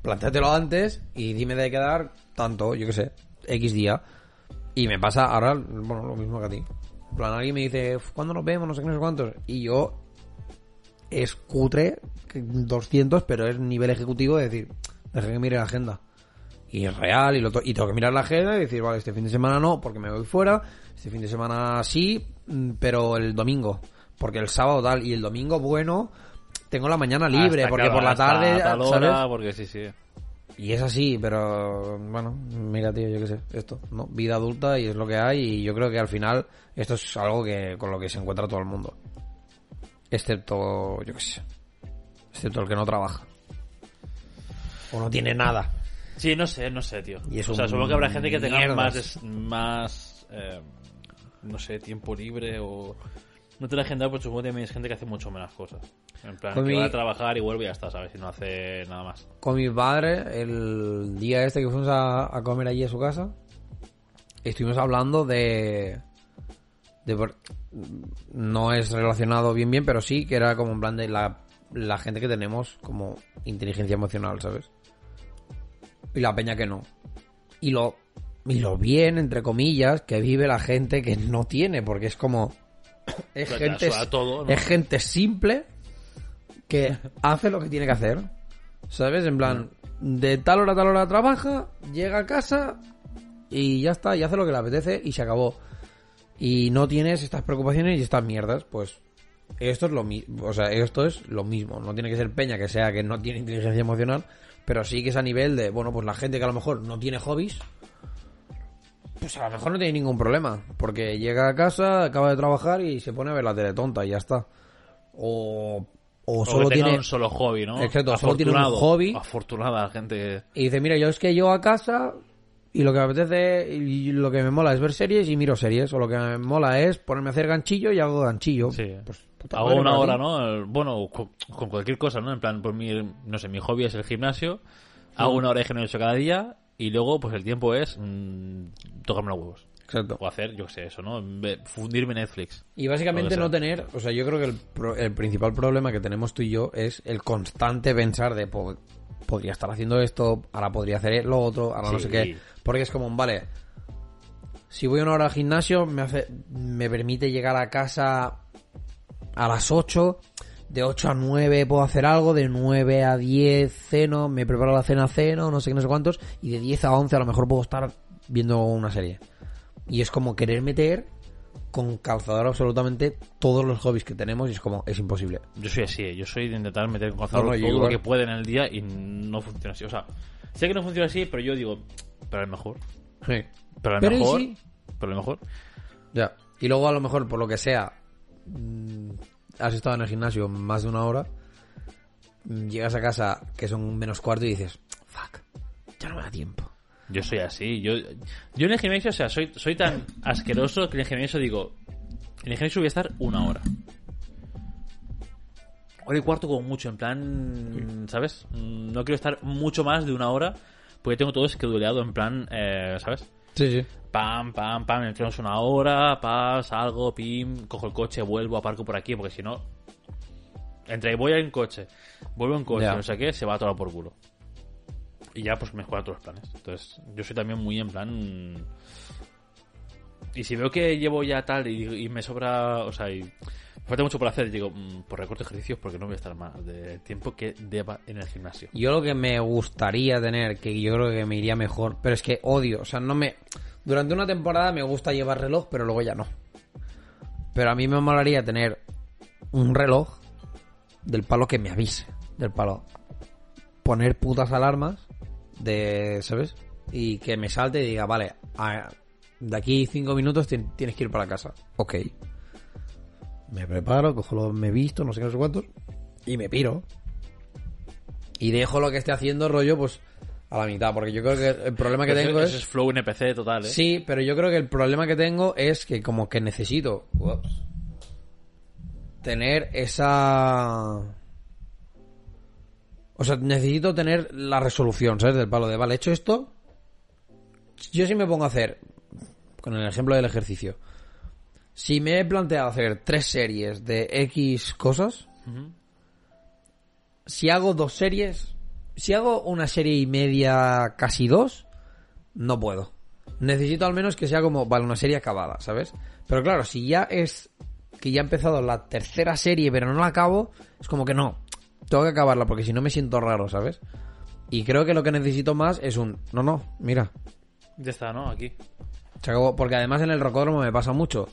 Plantéatelo antes y dime de quedar tanto, yo qué sé, X día. Y me pasa ahora, bueno, lo mismo que a ti. En plan, alguien me dice, ¿cuándo nos vemos? No sé qué, no sé cuántos. Y yo es cutre, que 200, pero es nivel ejecutivo de decir, deja que mire la agenda. Y es real, y, lo to- y tengo que mirar la agenda y decir, vale, este fin de semana no, porque me voy fuera. Este fin de semana sí, mm, pero el domingo. Porque el sábado tal, y el domingo, bueno, tengo la mañana libre, Hasta, porque por la tarde, tal ¿sabes? hora, porque sí, sí. Y es así, pero bueno, mira, tío, yo qué sé, esto, ¿no? Vida adulta y es lo que hay y yo creo que al final esto es algo que con lo que se encuentra todo el mundo. Excepto, yo qué sé, excepto el que no trabaja. O no tiene nada. Sí, no sé, no sé, tío. Y o sea, supongo que habrá gente que tenga mierdas. más, más eh, no sé, tiempo libre o... No te la agenda, pues supongo que también es gente que hace mucho menos cosas. En plan, Con que mi- va a trabajar y vuelve y ya está, ¿sabes? Y no hace nada más. Con mi padre, el día este que fuimos a, a comer allí a su casa, estuvimos hablando de... de por- no es relacionado bien bien, pero sí que era como en plan de la, la gente que tenemos como inteligencia emocional, ¿sabes? Y la peña que no. Y lo, y lo bien, entre comillas, que vive la gente que no tiene, porque es como... [COUGHS] Es Pero gente, es gente simple que hace lo que tiene que hacer. ¿Sabes? En plan, de tal hora a tal hora trabaja, llega a casa y ya está, y hace lo que le apetece y se acabó. Y no tienes estas preocupaciones y estas mierdas, pues esto es lo mismo, o sea, esto es lo mismo. No tiene que ser peña que sea que no tiene inteligencia emocional, pero sí que es a nivel de, bueno, pues la gente que a lo mejor no tiene hobbies, pues a lo mejor no tiene ningún problema, porque llega a casa, acaba de trabajar y se pone a ver la tele tonta y ya está. O, o O solo tiene un solo hobby, ¿no? Exacto, solo tiene un hobby. Afortunada la gente y dice, mira, yo es que llego a casa y lo que me apetece y lo que me mola es ver series y miro series, o lo que me mola es ponerme a hacer ganchillo y hago ganchillo. Sí. Pues, puta Hago madre, una hora. ¿no? Bueno, con, con cualquier cosa, ¿no? En plan, pues mi, no sé, mi hobby es el gimnasio. Hago una hora de gimnasio cada día y luego, pues el tiempo es mm, tocarme los huevos. Exacto. O hacer, yo qué sé, eso, ¿no? Fundirme Netflix. Y básicamente no tener, o sea, yo creo que el, pro- el principal problema que tenemos tú y yo es el constante pensar de, po- podría estar haciendo esto, ahora podría hacer lo otro, ahora no sé qué. Porque es como, vale, si voy una hora al gimnasio, me, hace, me permite llegar a casa a las 8, de 8 a 9 puedo hacer algo, de 9 a 10 ceno, me preparo la cena, ceno, no sé qué, no sé cuántos, y de 10 a 11 a lo mejor puedo estar viendo una serie. Y es como querer meter con calzador absolutamente todos los hobbies que tenemos y es como, es imposible. Yo soy así, ¿eh? yo soy de intentar meter con calzador No, no, yo todo lo que puede en el día y no funciona así. O sea, sé que no funciona así, pero yo digo, pero es mejor. Sí. Pero Pero ¿y mejor. sí? Pero es mejor. Ya. Y luego a lo mejor, por lo que sea, has estado en el gimnasio más de una hora, mm, llegas a casa que son menos cuarto y dices, fuck, ya no me da tiempo. Yo soy así. Yo, yo en el gimnasio, o sea, soy, soy tan asqueroso que en el gimnasio digo, en el gimnasio voy a estar una hora. Hora y cuarto como mucho, en plan, ¿sabes? Mm, No quiero estar mucho más de una hora porque tengo todo esqueduleado en plan, eh, ¿sabes? Sí, sí. Pam, pam, pam, entramos una hora, pam, salgo, pim, cojo el coche, vuelvo, aparco por aquí, porque si no, entre voy en coche, vuelvo en coche, no sé qué, se va todo por culo. Y ya pues me juegan todos los planes. Entonces, yo soy también muy en plan... Y si veo que llevo ya tal y, y me sobra, o sea, y me falta mucho por hacer, digo, mm, por recorto ejercicios porque no voy a estar más de tiempo que deba en el gimnasio. Yo lo que me gustaría tener, que yo creo que me iría mejor, pero es que odio, o sea, no me... Durante una temporada me gusta llevar reloj, pero luego ya no. Pero a mí me molaría tener un reloj del palo que me avise, del palo. Poner putas alarmas de, ¿sabes? Y que me salte y diga, vale, de aquí cinco minutos tien- tienes que ir para casa. Ok. Me preparo, cojo lo, me visto, no sé qué, no sé cuántos, y me piro. Y dejo lo que esté haciendo rollo, pues, a la mitad, porque yo creo que el problema que tengo es... es flow NPC total, ¿eh? Sí, pero yo creo que el problema que tengo es que como que necesito ups, tener esa... O sea, necesito tener la resolución, ¿sabes? Del palo de, vale, hecho esto, yo sí me pongo a hacer, con el ejemplo del ejercicio, Si me he planteado hacer tres series de X cosas, si hago dos series, si hago una serie y media, casi dos, no puedo. Necesito al menos que sea como, vale, una serie acabada, ¿sabes? Pero claro, si ya es que ya he empezado la tercera serie pero no la acabo, es como que no, tengo que acabarla porque si no me siento raro, ¿sabes? Y creo que lo que necesito más es un, no, no, mira, Ya está, ¿no? Aquí. se acabó. Porque además en el rocódromo me pasa mucho.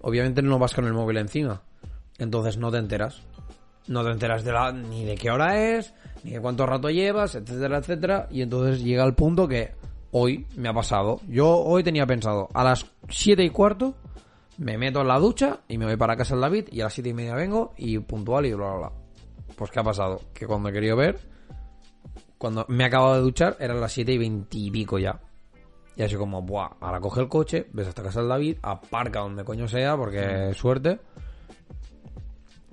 Obviamente no vas con el móvil encima. Entonces no te enteras. No te enteras de la, ni de qué hora es, ni de cuánto rato llevas, etcétera, etcétera. Y entonces llega el punto que hoy me ha pasado. Yo hoy tenía pensado a las 7 y cuarto me meto en la ducha y me voy para casa del David y a las 7 y media vengo y puntual y bla, bla, bla. Pues ¿qué ha pasado? Que cuando he querido ver, cuando me he acabado de duchar, eran las 7 y 20 y pico ya. Y así como, buah, ahora coge el coche, ves hasta casa del David, aparca donde coño sea, porque suerte.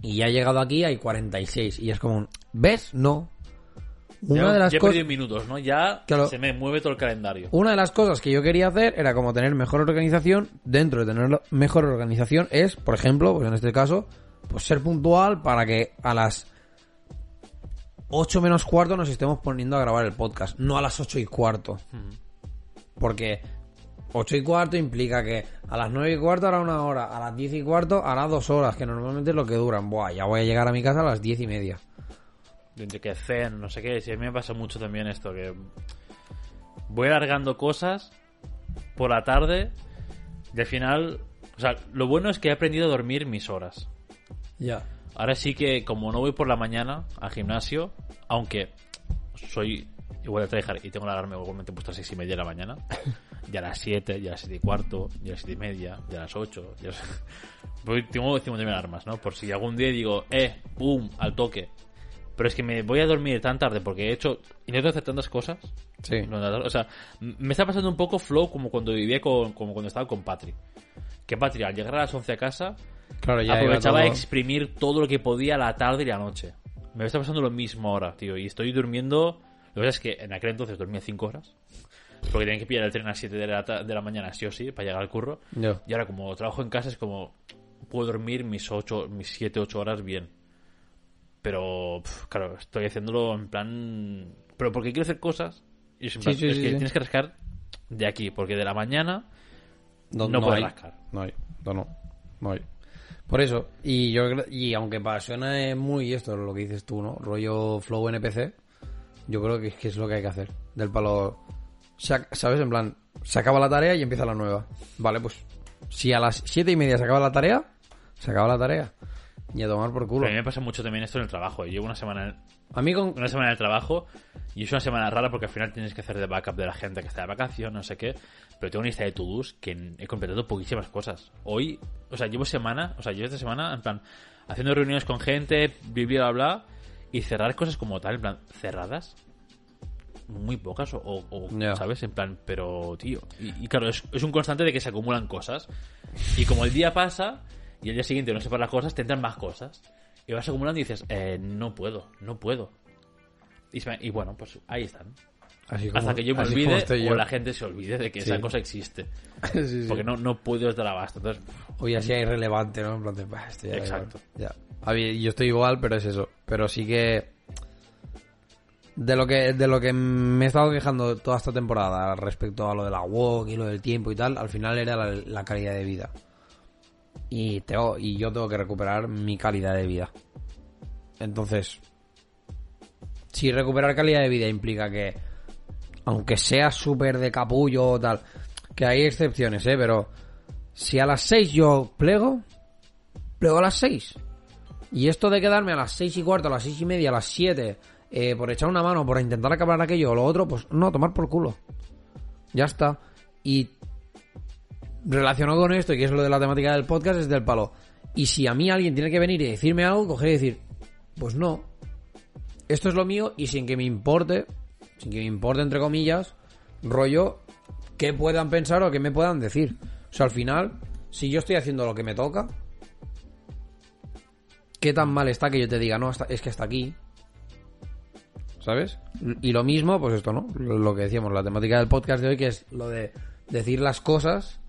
Y ya he llegado aquí, hay 46. Y es como, ¿ves? No. Una ya, de las ya he perdido minutos, ¿no? Ya Claro. se me mueve todo el calendario. Una de las cosas que yo quería hacer era como tener mejor organización. Dentro de tener mejor organización es, por ejemplo, pues en este caso, pues ser puntual para que a las 8 menos cuarto nos estemos poniendo a grabar el podcast, no a las 8 y cuarto. Porque 8 y cuarto implica que a las 9 y cuarto hará una hora, a las 10 y cuarto hará dos horas, que normalmente es lo que duran. Buah, ya voy a llegar a mi casa a las 10 y media. Entre que zen, no sé qué. Sí, a mí me pasa mucho también esto, que voy alargando cosas por la tarde y al final... O sea, lo bueno es que he aprendido a dormir mis horas. Ya. Ahora sí que, como no voy por la mañana al gimnasio, aunque soy igual de tryhard y tengo la alarma igualmente puesta a las seis y media de la mañana, [LAUGHS] ya a las 7, ya a las 7 y cuarto, ya a las 7 y media, ya a las 8, ya las... [LAUGHS] Voy, tengo 50.000 alarmas, ¿no? Por si algún día digo, eh, boom, al toque. Pero es que me voy a dormir tan tarde porque he hecho... Intento hacer tantas cosas. Sí. O sea, me está pasando un poco flow como cuando vivía con... como cuando estaba con Patri. Que Patri, al llegar a las 11 a casa, Claro, ya aprovechaba a todo- exprimir todo lo que podía la tarde y la noche. Me está pasando lo mismo ahora, tío. Y estoy durmiendo. Lo que pasa es que en aquel entonces dormía 5 horas. Porque tenía que pillar el tren a las 7 de la, de la mañana, sí o sí, para llegar al curro. Y ahora, como trabajo en casa, es como. Puedo dormir mis 8, mis 7, 8 horas bien. Pero, pf, claro, estoy haciéndolo en plan. Pero porque quiero hacer cosas. Y es, en Sí, plan, sí, es sí, que tienes que rascar de aquí. Porque de la mañana. No, No puedes hay. rascar. No hay. No, no. No hay. Por eso, y yo y aunque para suena muy esto lo que dices tú, ¿no? Rollo flow NPC, yo creo que es, que es lo que hay que hacer. Del palo, ¿sabes? En plan, se acaba la tarea y empieza la nueva. Vale, pues si a las siete y media se acaba la tarea, se acaba la tarea. Y a tomar por culo. Pero a mí me pasa mucho también esto en el trabajo. Llevo una semana en- A mí con... una semana de trabajo y es una semana rara porque al final tienes que hacer de backup de la gente que está de vacaciones, no sé qué. Pero tengo una lista de to-dos que he completado poquísimas cosas. Hoy, o sea, llevo semana, o sea, llevo esta semana, en plan, haciendo reuniones con gente, bla, bla, bla, y cerrar cosas como tal, en plan, cerradas. Muy pocas, o, o- Ya. ¿sabes? En plan, pero, tío. Y, y claro, es, es un constante de que se acumulan cosas. Y como el día pasa y el día siguiente no sepas las cosas, te entran más cosas. Y vas acumulando y dices, eh, no puedo, no puedo. Y, y bueno, pues ahí están. Así como- Hasta que yo me olvide o yo. la gente se olvide de que Sí. esa cosa existe. [LAUGHS] Sí, sí. Porque no, no puedo estar abasto. Entonces, Hoy así es irrelevante, ¿no? En plan de, "Bah, esto ya Exacto. igual". Ya. A ver, yo estoy igual, pero es eso. Pero sí que... De lo que, de lo que me he estado quejando toda esta temporada respecto a lo de la walk y lo del tiempo y tal, al final era la, calidad de vida. Y, y yo tengo que recuperar mi calidad de vida. Entonces, si recuperar calidad de vida implica que, aunque sea súper de capullo o tal, que hay excepciones, ¿eh? Pero si a las 6 yo plego, plego a las 6. Y esto de quedarme a las 6 y cuarto, a las 6 y media, a las 7, eh, por echar una mano, por intentar acabar aquello o lo otro, pues no, tomar por culo. Ya está. Y relacionado con esto, y que es lo de la temática del podcast, es del palo. Y si a mí alguien tiene que venir y decirme algo, coger y decir, pues no. Esto es lo mío y sin que me importe, sin que me importe entre comillas, rollo, qué puedan pensar o qué me puedan decir. O sea, al final, si yo estoy haciendo lo que me toca, ¿qué tan mal está que yo te diga, no, es que hasta aquí? ¿Sabes? Y lo mismo, pues esto, ¿no? Lo que decíamos, la temática del podcast de hoy, que es lo de decir las cosas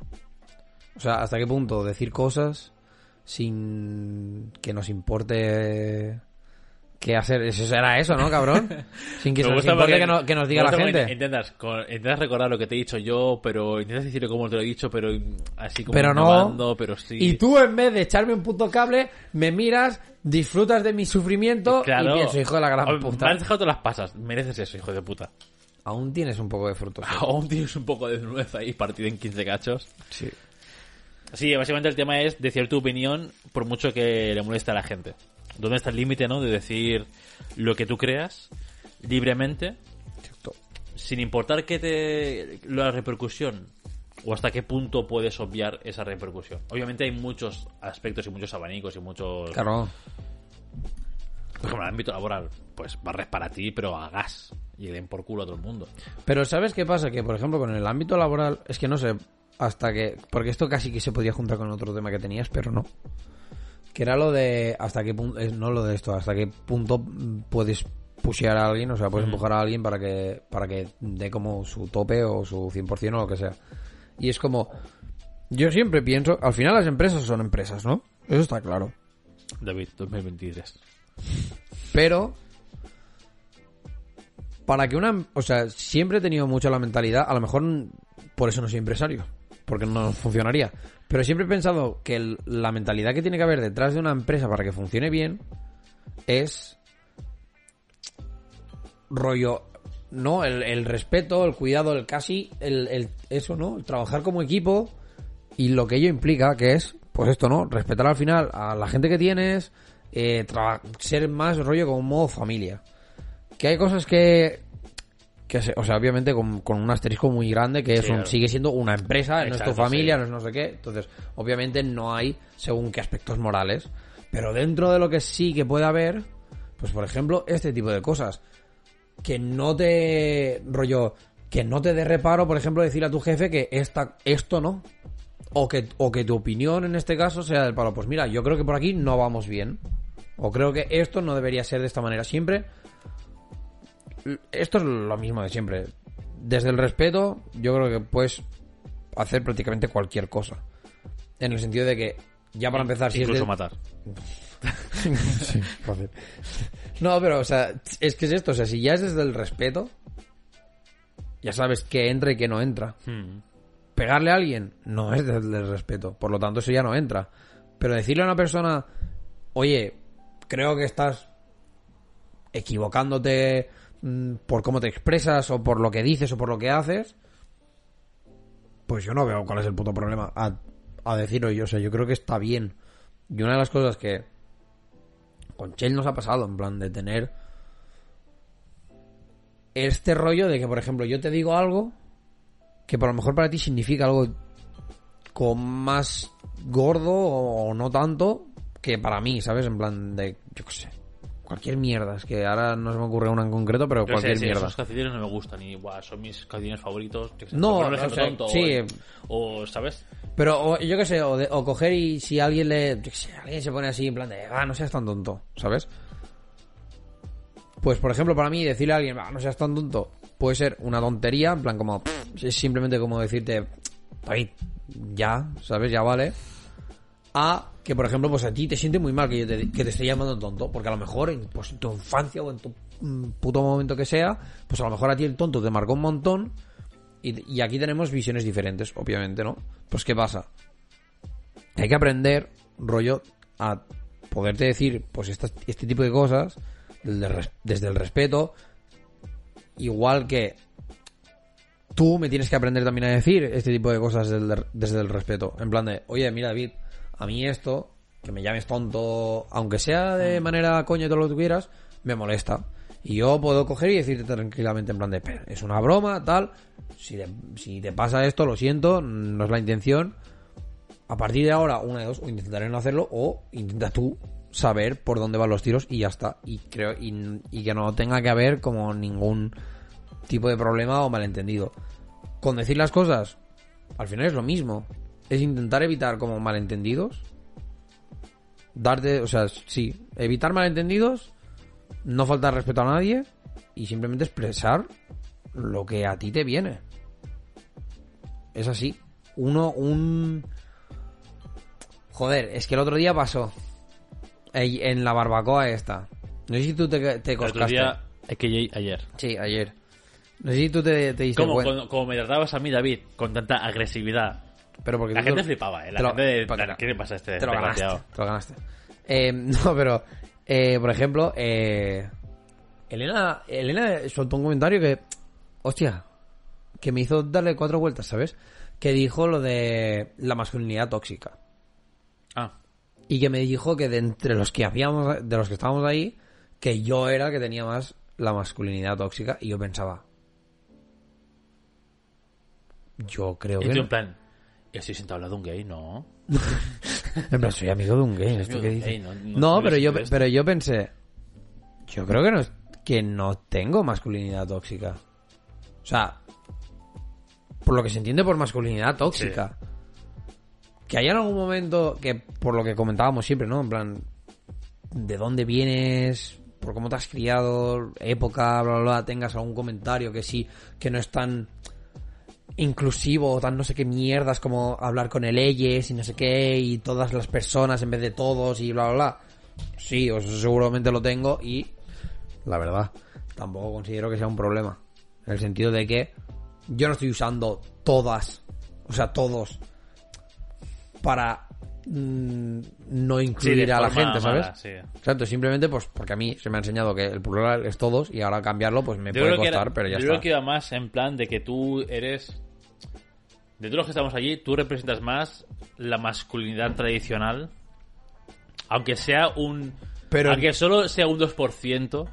O sea, hasta qué punto decir cosas sin que nos importe qué hacer. Eso será eso, ¿no, cabrón? [LAUGHS] Sin que nos que, no- que nos diga la gente. Intentas, intentas recordar lo que te he dicho yo, pero intentas decirlo como te lo he dicho, pero así como Pero no. pero sí. Y tú, en vez de echarme un puto cable, me miras, disfrutas de mi sufrimiento Claro. y pienso, hijo de la gran puta. Me has dejado todas las pasas. Mereces eso, hijo de puta. Aún tienes un poco de frutos. [LAUGHS] Aún tienes un poco de nuez ahí partido en 15 cachos. Sí. Sí, básicamente el tema es decir tu opinión por mucho que le moleste a la gente. ¿Dónde está el límite, no? De decir lo que tú creas libremente, Cierto. sin importar que te la repercusión o hasta qué punto puedes obviar esa repercusión. Obviamente hay muchos aspectos y muchos abanicos y muchos Claro. por ejemplo, en el ámbito laboral, pues barres para ti, pero a gas y den por culo a todo el mundo. Pero ¿sabes qué pasa? Que, por ejemplo, con el ámbito laboral, es que no sé, hasta que... Porque esto casi que se podía juntar con otro tema que tenías, pero no. Que era lo de hasta qué punto... No lo de esto, hasta qué punto puedes pushear a alguien, o sea, puedes empujar a alguien para que, para que dé como su tope o su 100% o lo que sea. Y es como... Yo siempre pienso, al final las empresas son empresas, ¿no? Eso está claro. David, 2023. Pero para que una, o sea, siempre he tenido mucho la mentalidad, a lo mejor por eso no soy empresario, porque no funcionaría, pero siempre he pensado que la mentalidad que tiene que haber detrás de una empresa para que funcione bien es rollo no el, el respeto, el cuidado, el casi el, el- eso, ¿no? Trabajar como equipo y lo que ello implica, que es, pues esto, ¿no? Respetar al final a la gente que tienes, eh, ser más rollo como modo familia. Que hay cosas que, que se- o sea, obviamente con, con un asterisco muy grande, que es Sí, un- claro. sigue siendo una empresa, no es tu familia, sí. no es no sé qué. Entonces, obviamente no hay según qué aspectos morales. Pero dentro de lo que sí que puede haber, pues por ejemplo, este tipo de cosas. Que no te, rollo, que no te dé reparo, por ejemplo, decir a tu jefe que esta, esto no. O que, o que tu opinión en este caso sea del palo. Pues mira, yo creo que por aquí no vamos bien. O creo que esto no debería ser de esta manera. Siempre. Esto es lo mismo de siempre. Desde el respeto, yo creo que puedes hacer prácticamente cualquier cosa. En el sentido de que, ya para empezar, si es Incluso de- matar. [LAUGHS] Sí, fácil. No, pero, o sea, es que es esto. O sea, si ya es desde el respeto, ya sabes que entra y que no entra. Hmm. Pegarle a alguien no es desde el respeto. Por lo tanto, eso ya no entra. Pero decirle a una persona, oye, creo que estás equivocándote por cómo te expresas o por lo que dices o por lo que haces, pues yo no veo cuál es el puto problema a, a decirlo yo. O sea, yo creo que está bien. Y una de las cosas que con Chell nos ha pasado, en plan de tener este rollo de que, por ejemplo, yo te digo algo que por lo mejor para ti significa algo con más gordo o no tanto que para mí, ¿sabes? En plan de, yo qué sé, cualquier mierda. Es que ahora no se me ocurre una en concreto, pero Yo sé, cualquier sí, mierda. esos calcetines no me gustan y buah, son mis calcetines favoritos. sé, No, un o ejemplo sea, tonto, sí. O, o, ¿sabes? Pero o, yo qué sé, o, de- o coger y si alguien le. Yo sé, alguien se pone así en plan de. Ah, no seas tan tonto, ¿sabes? Pues por ejemplo, para mí decirle a alguien, ah, no seas tan tonto, puede ser una tontería, en plan como. Es simplemente como decirte. David, ya, ¿sabes? Ya vale. A que, por ejemplo, pues a ti te siente muy mal que, yo te, que te esté llamando tonto, porque a lo mejor en, pues, tu infancia o en tu mm, puto momento que sea, pues a lo mejor a ti el tonto te marcó un montón y, aquí tenemos visiones diferentes, obviamente, ¿no? Pues ¿qué pasa? Hay que aprender, rollo, a poderte decir, pues este tipo de cosas desde el, res- desde el respeto, igual que tú me tienes que aprender también a decir este tipo de cosas desde el, desde el respeto. En plan de, oye, mira, David, a mí esto, que me llames tonto, aunque sea de manera coña y todo lo que quieras, me molesta. Y yo puedo coger y decirte tranquilamente en plan de, "Pero es una broma, tal. Si te, si te pasa esto, lo siento, no es la intención. A partir de ahora, una de dos, o intentaré no hacerlo, o intenta tú saber por dónde van los tiros y ya está. Y creo, y, y que no tenga que haber como ningún tipo de problema o malentendido. Con decir las cosas, al final es lo mismo. Es intentar evitar como malentendidos. Darte, o sea, sí, evitar malentendidos, no faltar respeto a nadie y simplemente expresar lo que a ti te viene. Es así. Uno, un, Joder, es que el otro día pasó. En la barbacoa esta. No sé si tú te, te El otro coscaste. día, es que ayer. Sí, ayer. No sé si tú te, te diste cuenta. como, como me tratabas a mí, David, con tanta agresividad. Pero porque La tú gente te- flipaba, ¿eh? La lo- gente plan, ¿Qué le pasa a este te lo ganaste. desgraciado? Te lo ganaste. Eh, [LAUGHS] no, pero, eh, por ejemplo, eh, Elena, Elena soltó un comentario que, hostia, que me hizo darle cuatro vueltas, ¿sabes? Que dijo lo de la masculinidad tóxica. Ah, Y que me dijo que de entre los que habíamos, de los que estábamos ahí, que yo era el que tenía más la masculinidad tóxica. Y yo pensaba, yo creo y que tú no. en plan, estoy sentado al de un gay, ¿no? [LAUGHS] En plan, soy amigo de un gay, ¿esto qué de dice? gay, no- no- No, no pero yo, esto. pero yo pensé, yo creo que no, que no tengo masculinidad tóxica. O sea, por lo que se entiende por masculinidad tóxica. Que haya en algún momento que, por lo que comentábamos siempre, ¿no? En plan, de dónde vienes, por cómo te has criado, época, bla, bla, bla, tengas algún comentario que sí, que no es tan inclusivo tan no sé qué mierdas como hablar con el ellos y no sé qué y todas las personas en vez de todos y bla bla bla. Sí, o eso seguramente lo tengo y la verdad tampoco considero que sea un problema. En el sentido de que yo no estoy usando todas, o sea, todos para mm, no incluir a la gente, ¿sabes? mala, sí. Exacto, simplemente pues porque a mí se me ha enseñado que el plural es todos y ahora cambiarlo pues me Yo puede costar, era- pero ya yo está. creo que iba más en plan de que tú eres. De todos los que estamos allí, tú representas más la masculinidad tradicional. Aunque sea un. Pero- aunque solo sea un 2%.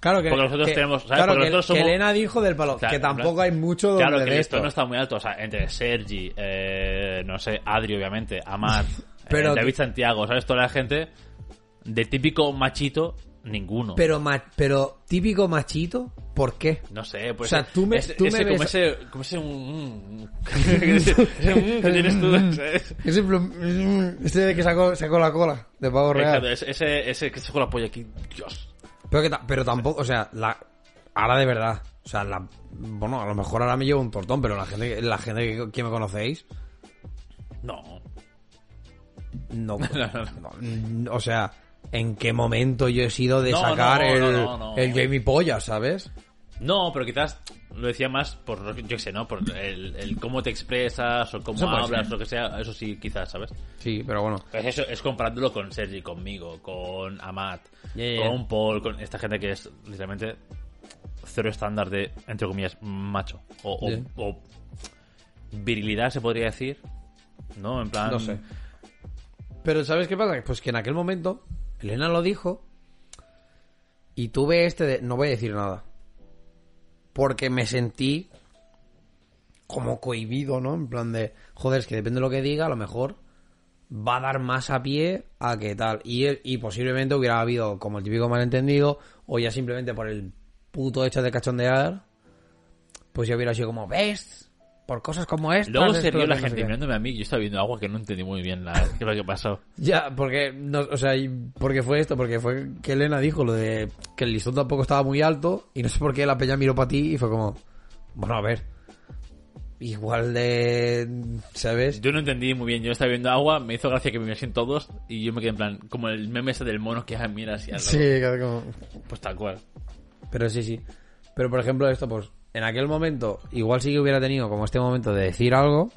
Claro que Porque nosotros que- tenemos- ¿sabes? Claro, Porque que, nosotros que somos- Elena dijo del palo, Claro, que tampoco hay mucho Claro donde que de esto no está muy alto. O sea, entre Sergi, eh, no sé, Adri, obviamente, Amat, [LAUGHS] Pero- eh, David Santiago, ¿sabes? Toda la gente de típico machito, ninguno. Pero, ma- pero típico machito, ¿por qué? No sé, pues. O sea, tú me- ese, tú me ese- como ves- ese. Como ese. mm, mm, ese, [LAUGHS] ese, mm, que tienes tú, [LAUGHS] ¿sabes? Ese, plo- ese de que sacó, sacó la cola de pavo real. ese, ese, ese que con la polla aquí. Dios. Pero, que ta- pero tampoco, o sea, la, ahora de verdad. O sea, la, bueno, a lo mejor ahora me llevo un tortón, pero la gente, la gente que, que me conocéis, No. no, [LAUGHS] no, O sea, ¿en qué momento yo he sido de No, sacar no, el, no, el Jamie Polla, ¿sabes? No, pero quizás lo decía más por, yo qué sé, ¿no? Por el, el cómo te expresas o cómo Eso hablas, lo que sea. Eso sí, quizás, ¿sabes? Sí, pero bueno. Pues eso es comparándolo con Sergi, conmigo, con Amat, ya, ya. con Paul, con esta gente que es literalmente cero estándar de, entre comillas, macho. O, o- Ya. o virilidad, se podría decir. ¿No? En plan. No sé. Pero ¿sabes qué pasa? Pues que en aquel momento Elena lo dijo y tuve este de... No voy a decir nada. Porque me sentí como cohibido, ¿no? En plan de... Joder, es que depende de lo que diga, a lo mejor va a dar más a pie a que tal. Y, y posiblemente hubiera habido como el típico malentendido o ya simplemente por el puto hecho de cachondear, pues ya hubiera sido como, ¿ves? Por cosas como estas... Luego se rió que la gente qué". mirándome a mí. Yo estaba viendo agua que no entendí muy bien la, qué es lo que pasó. Ya, porque, no, o sea, porque fue esto, porque fue que Elena dijo lo de que el listón tampoco estaba muy alto y no sé por qué la peña miró para ti y fue como, bueno, a ver, igual de, ¿sabes? Yo no entendí muy bien. Yo estaba viendo agua, me hizo gracia que me mirasen todos y yo me quedé en plan, como el meme ese del mono que ah, mira lado. Sí, que como... Pues tal cual. Pero sí, sí. Pero por ejemplo esto, pues, en aquel momento, igual sí que hubiera tenido como este momento de decir algo,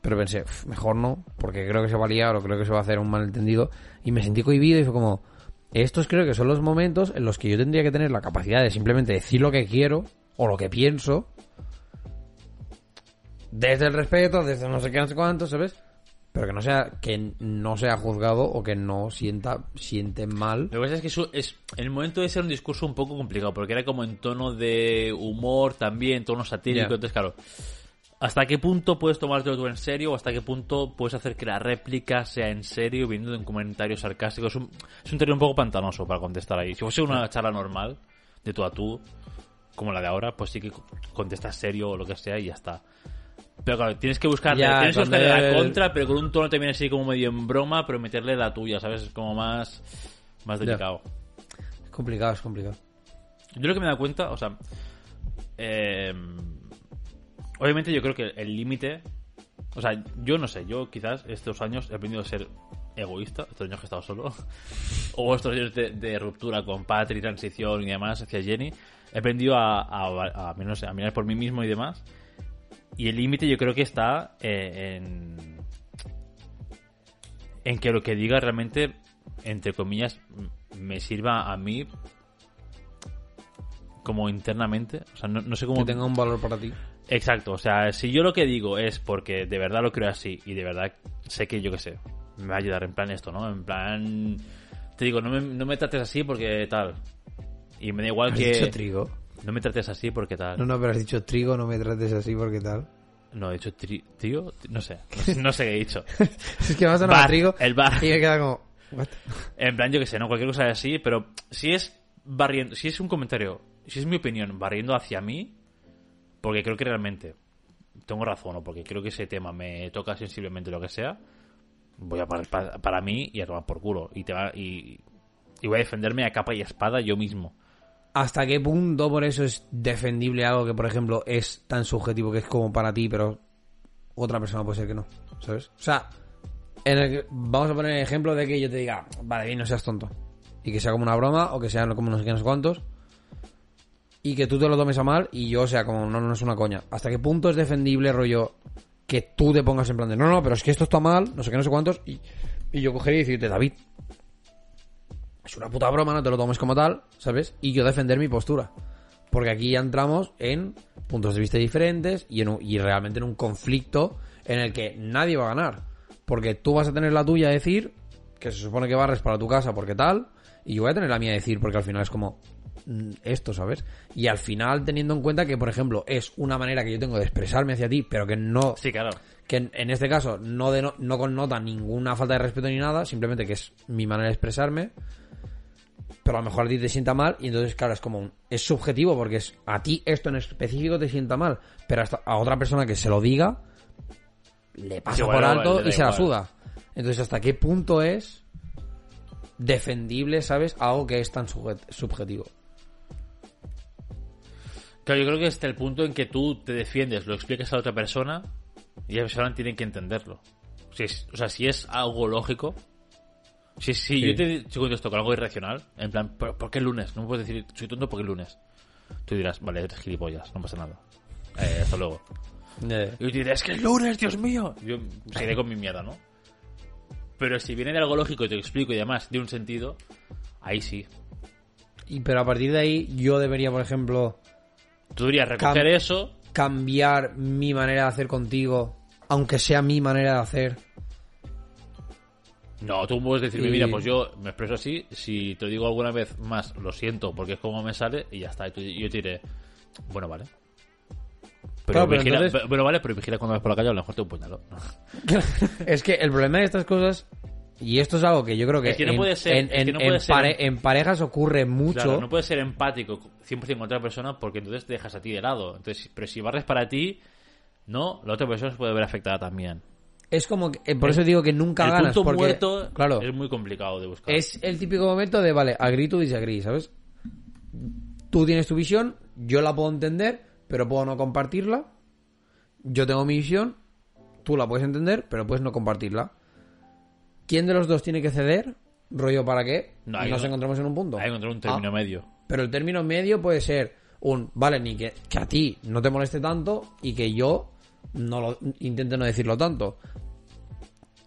pero pensé, "Uf, mejor no, porque creo que se va a liar o creo que se va a hacer un malentendido. Y me sentí cohibido y fue como, estos creo que son los momentos en los que yo tendría que tener la capacidad de simplemente decir lo que quiero o lo que pienso. Desde el respeto, desde no sé qué, no sé cuánto, ¿sabes? Pero que no sea, que no sea juzgado o que no sienta, siente mal. Lo que pasa es que eso es, en el momento de ser un discurso un poco complicado, porque era como en tono de humor también, tono satírico, entonces claro, ¿hasta qué punto puedes tomártelo tú en serio o hasta qué punto puedes hacer que la réplica sea en serio viniendo de un comentario sarcástico? Es un, es un terreno un poco pantanoso para contestar ahí. Si fuese una charla normal, de tú a tú, como la de ahora, pues sí que contestas serio o lo que sea y ya está. Pero claro, tienes que buscarle, Ya, tienes que buscarle la el- contra, pero con un tono también así como medio en broma, pero meterle la tuya, ¿sabes? Es como más, más Ya. delicado. Es complicado, es complicado. Yo lo que me da cuenta, o sea, eh, obviamente yo creo que el límite O sea, yo no sé, yo quizás estos años he aprendido a ser egoísta, estos años que he estado solo, [LAUGHS] o estos años de, de ruptura con Patri, transición y demás hacia Jenny, he aprendido a, a, a, no sé, a mirar por mí mismo y demás. Y el límite yo creo que está eh, en, en que lo que diga realmente, entre comillas, me sirva a mí como internamente. O sea, no, no sé cómo... Que tenga un valor para ti. Exacto, o sea, si yo lo que digo es porque de verdad lo creo así y de verdad sé que yo qué sé, me va a ayudar en plan esto, ¿no? En plan, te digo, no me, no me trates así porque tal. Y me da igual ¿Has que... dicho trigo? No me trates así porque tal. No, no, pero has dicho trigo, no me trates así porque tal. No, he dicho tri- tío, no sé, no sé, no sé qué he dicho. [LAUGHS] es que has sonado Bar, trigo el bar. y me queda como... ¿what? En plan, yo que sé, ¿no? Cualquier cosa así, pero si es barriendo, si es un comentario, si es mi opinión, barriendo hacia mí, porque creo que realmente tengo razón o porque creo que ese tema me toca sensiblemente lo que sea, voy a parar pa- para, mí y a tomar por culo. Y, te va, y, y voy a defenderme a capa y espada yo mismo. ¿Hasta qué punto por eso es defendible algo que, por ejemplo, es tan subjetivo que es como para ti, pero otra persona puede ser que no? ¿Sabes? O sea, en el que- vamos a poner el ejemplo de que yo te diga, vale, bien, no seas tonto. Y que sea como una broma o que sea como no sé qué, no sé cuántos. Y que tú te lo tomes a mal y yo sea como, no, no es una coña. ¿Hasta qué punto es defendible, rollo, que tú te pongas en plan de, no, no, pero es que esto está mal, no sé qué, no sé cuántos. Y, y yo cogería y decirte, David, es una puta broma, no te lo tomes como tal, ¿sabes? Y yo defender mi postura. Porque aquí ya entramos en puntos de vista diferentes y, en un- y realmente en un conflicto en el que nadie va a ganar. Porque tú vas a tener la tuya a decir, que se supone que barres para tu casa porque tal, y yo voy a tener la mía a decir porque al final es como mm, esto, ¿sabes? Y al final teniendo en cuenta que, por ejemplo, es una manera que yo tengo de expresarme hacia ti, pero que no Sí, claro. que en, en este caso no, deno- no connota ninguna falta de respeto ni nada, simplemente que es mi manera de expresarme, pero a lo mejor a ti te sienta mal y entonces, claro, es como un- es subjetivo porque es a ti esto en específico te sienta mal, pero hasta a otra persona que se lo diga le pasa por alto y se la suda. Entonces, ¿hasta qué punto es defendible, sabes, algo que es tan subjetivo? Claro, yo creo que hasta el punto en que tú te defiendes, lo explicas a otra persona y la persona tiene que entenderlo. Si es- o sea, si es algo lógico. Si, si Sí. yo te te contesto con algo irracional, en plan, ¿por, por qué el lunes? No me puedes decir, soy tonto porque el lunes. Tú dirás, vale, eres gilipollas, no pasa nada. Eh, hasta luego. Y yo diré, es que el lunes, Dios mío. Yo seguiré con mi mierda, ¿no? Pero si viene de algo lógico y te lo explico y además de un sentido, ahí sí. Y pero a partir de ahí yo debería, por ejemplo, Tú deberías recoger Cam- eso cambiar mi manera de hacer contigo, aunque sea mi manera de hacer. No, tú puedes decirme, Y- mira, pues yo me expreso así, si te digo alguna vez más, lo siento, porque es como me sale y ya está. Y tú- yo te diré, bueno, vale. Pero, Claro, pero vigila, entonces- vale, pero vigila cuando vas por la calle, a lo mejor te un puñalo. [LAUGHS] es que el problema de estas cosas, y esto es algo que yo creo que, Es que no en, puede ser- en, es que en- no puede en ser- pare- en parejas ocurre mucho. Claro, no puedes ser empático 100% con otra persona porque entonces te dejas a ti de lado. Entonces, pero si barres para ti, no, la otra persona se puede ver afectada también. Es como que, eh, por eso digo que nunca el ganas. punto porque, muerto claro, es muy complicado de buscar. es el típico momento de, vale, agree to disagree, ¿sabes? Tú tienes tu visión, yo la puedo entender, pero puedo no compartirla. Yo tengo mi visión, tú la puedes entender, pero puedes no compartirla. ¿Quién de los dos tiene que ceder? Rollo para qué No, nos no- encontramos en un punto. Hay que encontrar un término Ah, medio. Pero el término medio puede ser un, vale, ni que, que a ti no te moleste tanto y que yo no lo intente no decirlo tanto.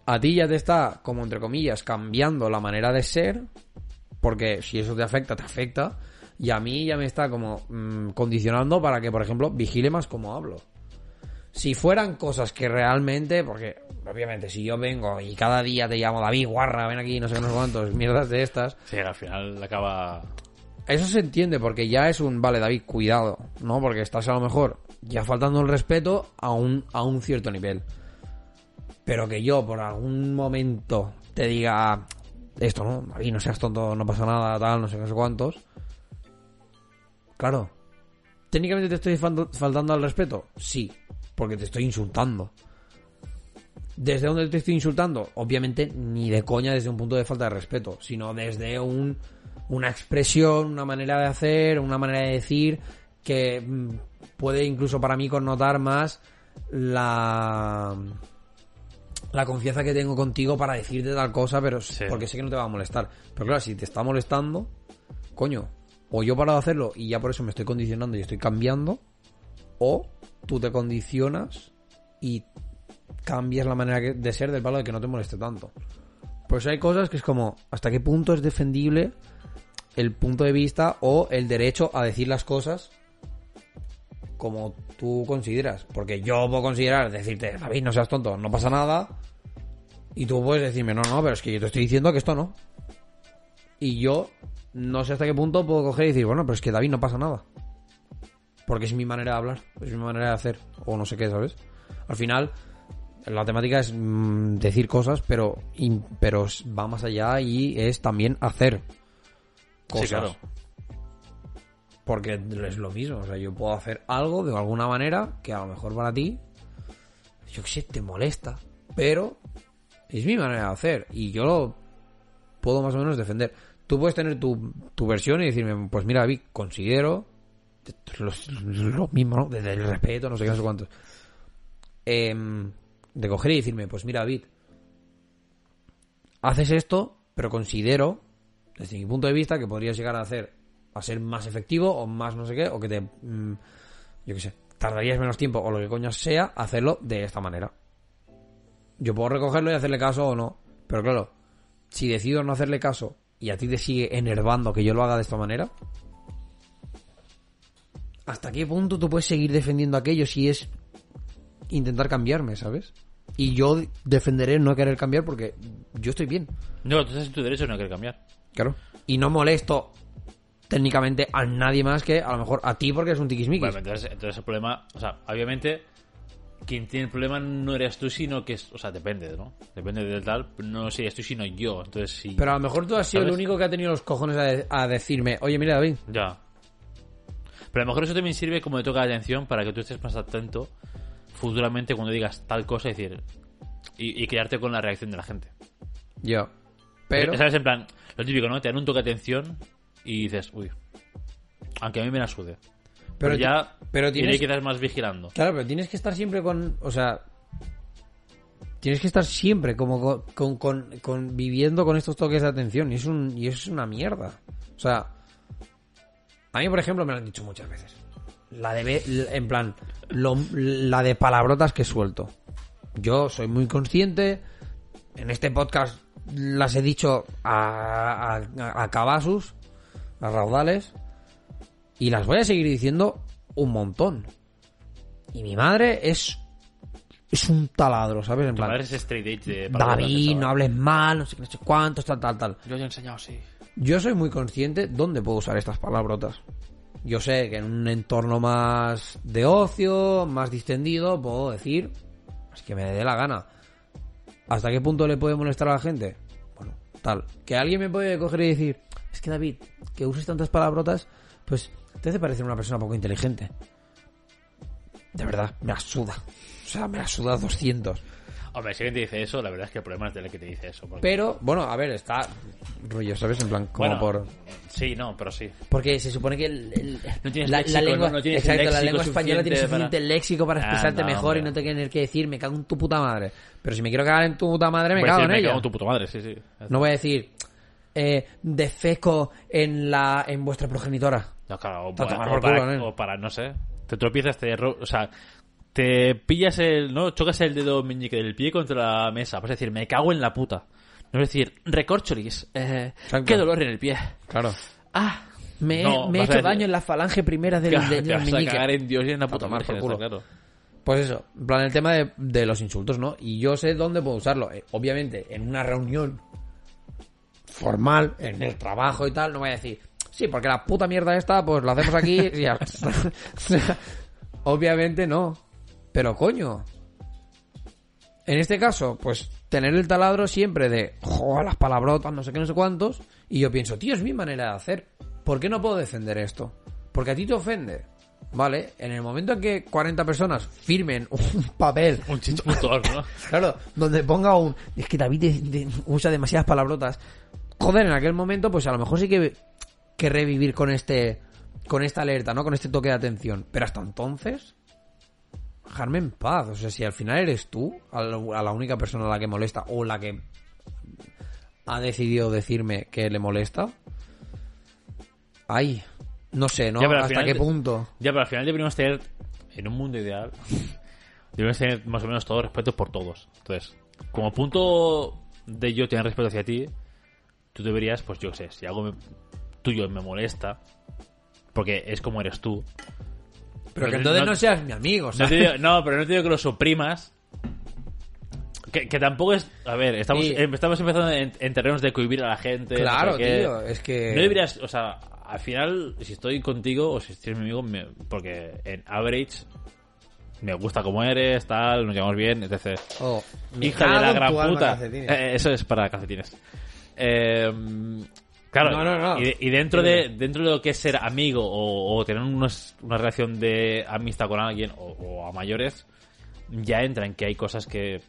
A ti ya te está, como entre comillas, cambiando la manera de ser, porque si eso te afecta, te afecta, y a mí ya me está como mm, condicionando para que, por ejemplo, vigile más cómo hablo. Si fueran cosas que realmente, porque obviamente si yo vengo y cada día te llamo David, guarra, ven aquí, no sé qué, no sé cuántos, mierdas de estas, Sí, al final acaba... eso se entiende porque ya es un, vale, David, cuidado, ¿no? Porque estás a lo mejor ya faltando el respeto a un, a un cierto nivel. Pero que yo por algún momento te diga esto, ¿no? David, no seas tonto, no pasa nada, tal, no sé qué, sé cuántos. Claro. ¿Técnicamente te estoy fal- faltando al respeto? Sí, porque te estoy insultando. ¿Desde dónde te estoy insultando? Obviamente ni de coña desde un punto de falta de respeto, sino desde un, una expresión, una manera de hacer, una manera de decir que mm, puede incluso para mí connotar más la la confianza que tengo contigo para decirte tal cosa, pero Sí. porque sé que no te va a molestar. Pero claro, si te está molestando, coño, o yo paro de hacerlo y ya por eso me estoy condicionando y estoy cambiando, o tú te condicionas y cambias la manera de ser del palo de que no te moleste tanto. Pues hay cosas que es como, ¿hasta qué punto es defendible el punto de vista o el derecho a decir las cosas como tú consideras? Porque yo puedo considerar decirte, David, no seas tonto, no pasa nada. Y tú puedes decirme, no, no, pero es que yo te estoy diciendo que esto no. Y yo no sé hasta qué punto puedo coger y decir, bueno, pero es que David no pasa nada. Porque es mi manera de hablar, es mi manera de hacer, o no sé qué, ¿sabes? Al final, la temática es mm, decir cosas, pero, in- pero va más allá y es también hacer cosas. Sí, claro. Porque es lo mismo, o sea, yo puedo hacer algo de alguna manera que a lo mejor para ti, yo qué sé, te molesta, pero es mi manera de hacer y yo lo puedo más o menos defender. Tú puedes tener tu, tu versión y decirme, pues mira, David, considero lo, lo mismo, ¿no? Desde el respeto, no sé qué, no sé cuántos. Em, de coger y decirme, pues mira, David, haces esto, pero considero, desde mi punto de vista, que podrías llegar a hacer, a ser más efectivo o más no sé qué, o que te, mm, yo qué sé, tardarías menos tiempo o lo que coño sea, hacerlo de esta manera. Yo puedo recogerlo y hacerle caso o no, pero claro, si decido no hacerle caso y a ti te sigue enervando que yo lo haga de esta manera, ¿hasta qué punto tú puedes seguir defendiendo aquello si es intentar cambiarme, ¿sabes? Y yo defenderé no querer cambiar porque yo estoy bien. No, tú estás en tu derecho de no querer cambiar. Claro. Y no molesto técnicamente a nadie más que a lo mejor a ti porque es un tiquismiquis. Bueno, entonces, entonces el problema, o sea, obviamente, quien tiene el problema no eres tú, sino que es, o sea, depende, ¿no? Depende del tal, no serías tú, sino yo. Entonces, sí. Pero a lo mejor tú has sido el ¿Sabes? único que ha tenido los cojones a, de- a decirme, oye, mira, David, Ya. Pero a lo mejor eso también sirve como de toca de atención para que tú estés más atento futuramente cuando digas tal cosa y decir. Y, y quedarte con la reacción de la gente. yo. Pero, ¿Sabes? En plan, lo típico, ¿no? Te dan un toque de atención y dices, uy. Aunque a mí me la sude. Pero, pero, ti- ya. pero iré tienes, quedas más vigilando. claro, pero tienes que estar siempre con, o sea, tienes que estar siempre como con, con, viviendo con estos toques de atención y es un y es una mierda. O sea, a mí por ejemplo me lo han dicho muchas veces. La de en plan lo- la de palabrotas que suelto. Yo soy muy consciente en este podcast las he dicho a, a, a cabasus, a raudales, y las voy a seguir diciendo un montón. Y mi madre es es un taladro, ¿sabes? En Tu plan, madre es straight edge de David, no hables mal, no sé qué, no sé cuántos, tal, tal, tal. Yo ya he enseñado, sí. Yo soy muy consciente dónde puedo usar estas palabrotas. Yo sé que en un entorno más de ocio, más distendido, puedo decir, es que me dé la gana. ¿Hasta qué punto le puede molestar a la gente? Bueno, tal. Que alguien me puede coger y decir, es que David, que uses tantas palabrotas, pues te hace parecer una persona poco inteligente. De verdad, me la suda. O sea, me la suda 200. Hombre, si alguien te dice eso, la verdad es que el problema es de él que te dice eso. porque- Pero, bueno, a ver, está rollo, ¿sabes? En plan, como Bueno, por... Sí, no, pero sí. Porque se supone que el, el- No tienes la, léxico, la lengua, no- tienes exacto, la lengua española tiene suficiente para- léxico para expresarte Anda, mejor y no tener que decir me cago en tu puta madre. Pero si me quiero cagar en tu puta madre, me cago decir, en me ella. cago en tu puta madre, sí, sí. No voy a decir eh, defeco en la en vuestra progenitora. No, claro, o, para, o ¿no? o para, no sé, te tropiezas, te o sea, te pillas el, ¿no? Chocas el dedo meñique del pie contra la mesa. Vas a decir, me cago en la puta. No es decir, recorcholis, eh, qué dolor en el pie. Claro. Ah, Me, No, me he hecho daño en la falange primera del, claro, del- te del vas a cagar en Dios y en la puta claro. Pues eso, en plan el tema de, de los insultos, ¿no? Y yo sé dónde puedo usarlo. Eh, obviamente, en una reunión formal, en el trabajo y tal, no voy a decir, sí, porque la puta mierda esta, pues la hacemos aquí y ya. [LAUGHS] Obviamente no. Pero coño. En este caso, pues tener el taladro siempre de, joder, las palabrotas, no sé qué, no sé cuántos. Y yo pienso, tío, es mi manera de hacer. ¿Por qué no puedo defender esto? Porque a ti te ofende. ¿Vale? En el momento en que 40 personas firmen un [LAUGHS] papel Un chichutor, ¿no? [LAUGHS] Claro, donde ponga un. Es que David de- de- usa demasiadas palabrotas. Joder, en aquel momento, pues a lo mejor sí que, que revivir con este. Con esta alerta, ¿no? Con este toque de atención. Pero hasta entonces. dejarme en paz. O sea, si al final eres tú, a la, única persona a la que molesta o la que ha decidido decirme que le molesta. Ay, no sé, ¿no? Ya, ¿Hasta final qué punto? Ya, pero al final deberíamos tener, en un mundo ideal, deberíamos tener más o menos todo respeto por todos. Entonces, como punto de yo tener respeto hacia ti, tú deberías, pues yo sé, si algo me- tuyo me molesta, porque es como eres tú. Pero que no- entonces no, no- seas mi amigo, No, ¿sabes? te digo- no, pero no te digo que lo suprimas. Que, que tampoco es. A ver, estamos, Sí. em- estamos empezando en, en terrenos de cohibir a la gente. no Claro, sé qué. tío, es que... No deberías, o sea, al final, si estoy contigo o si eres mi amigo, me- porque en average me gusta como eres, tal, nos llevamos bien, etc. Oh, Hija de la gran puta. Eh, eso es para calcetines. Eh, claro, No, no, no. Y, y dentro de dentro de lo que es ser amigo o, o tener unos- una relación de amistad con alguien o, o a mayores, ya entra en que hay cosas que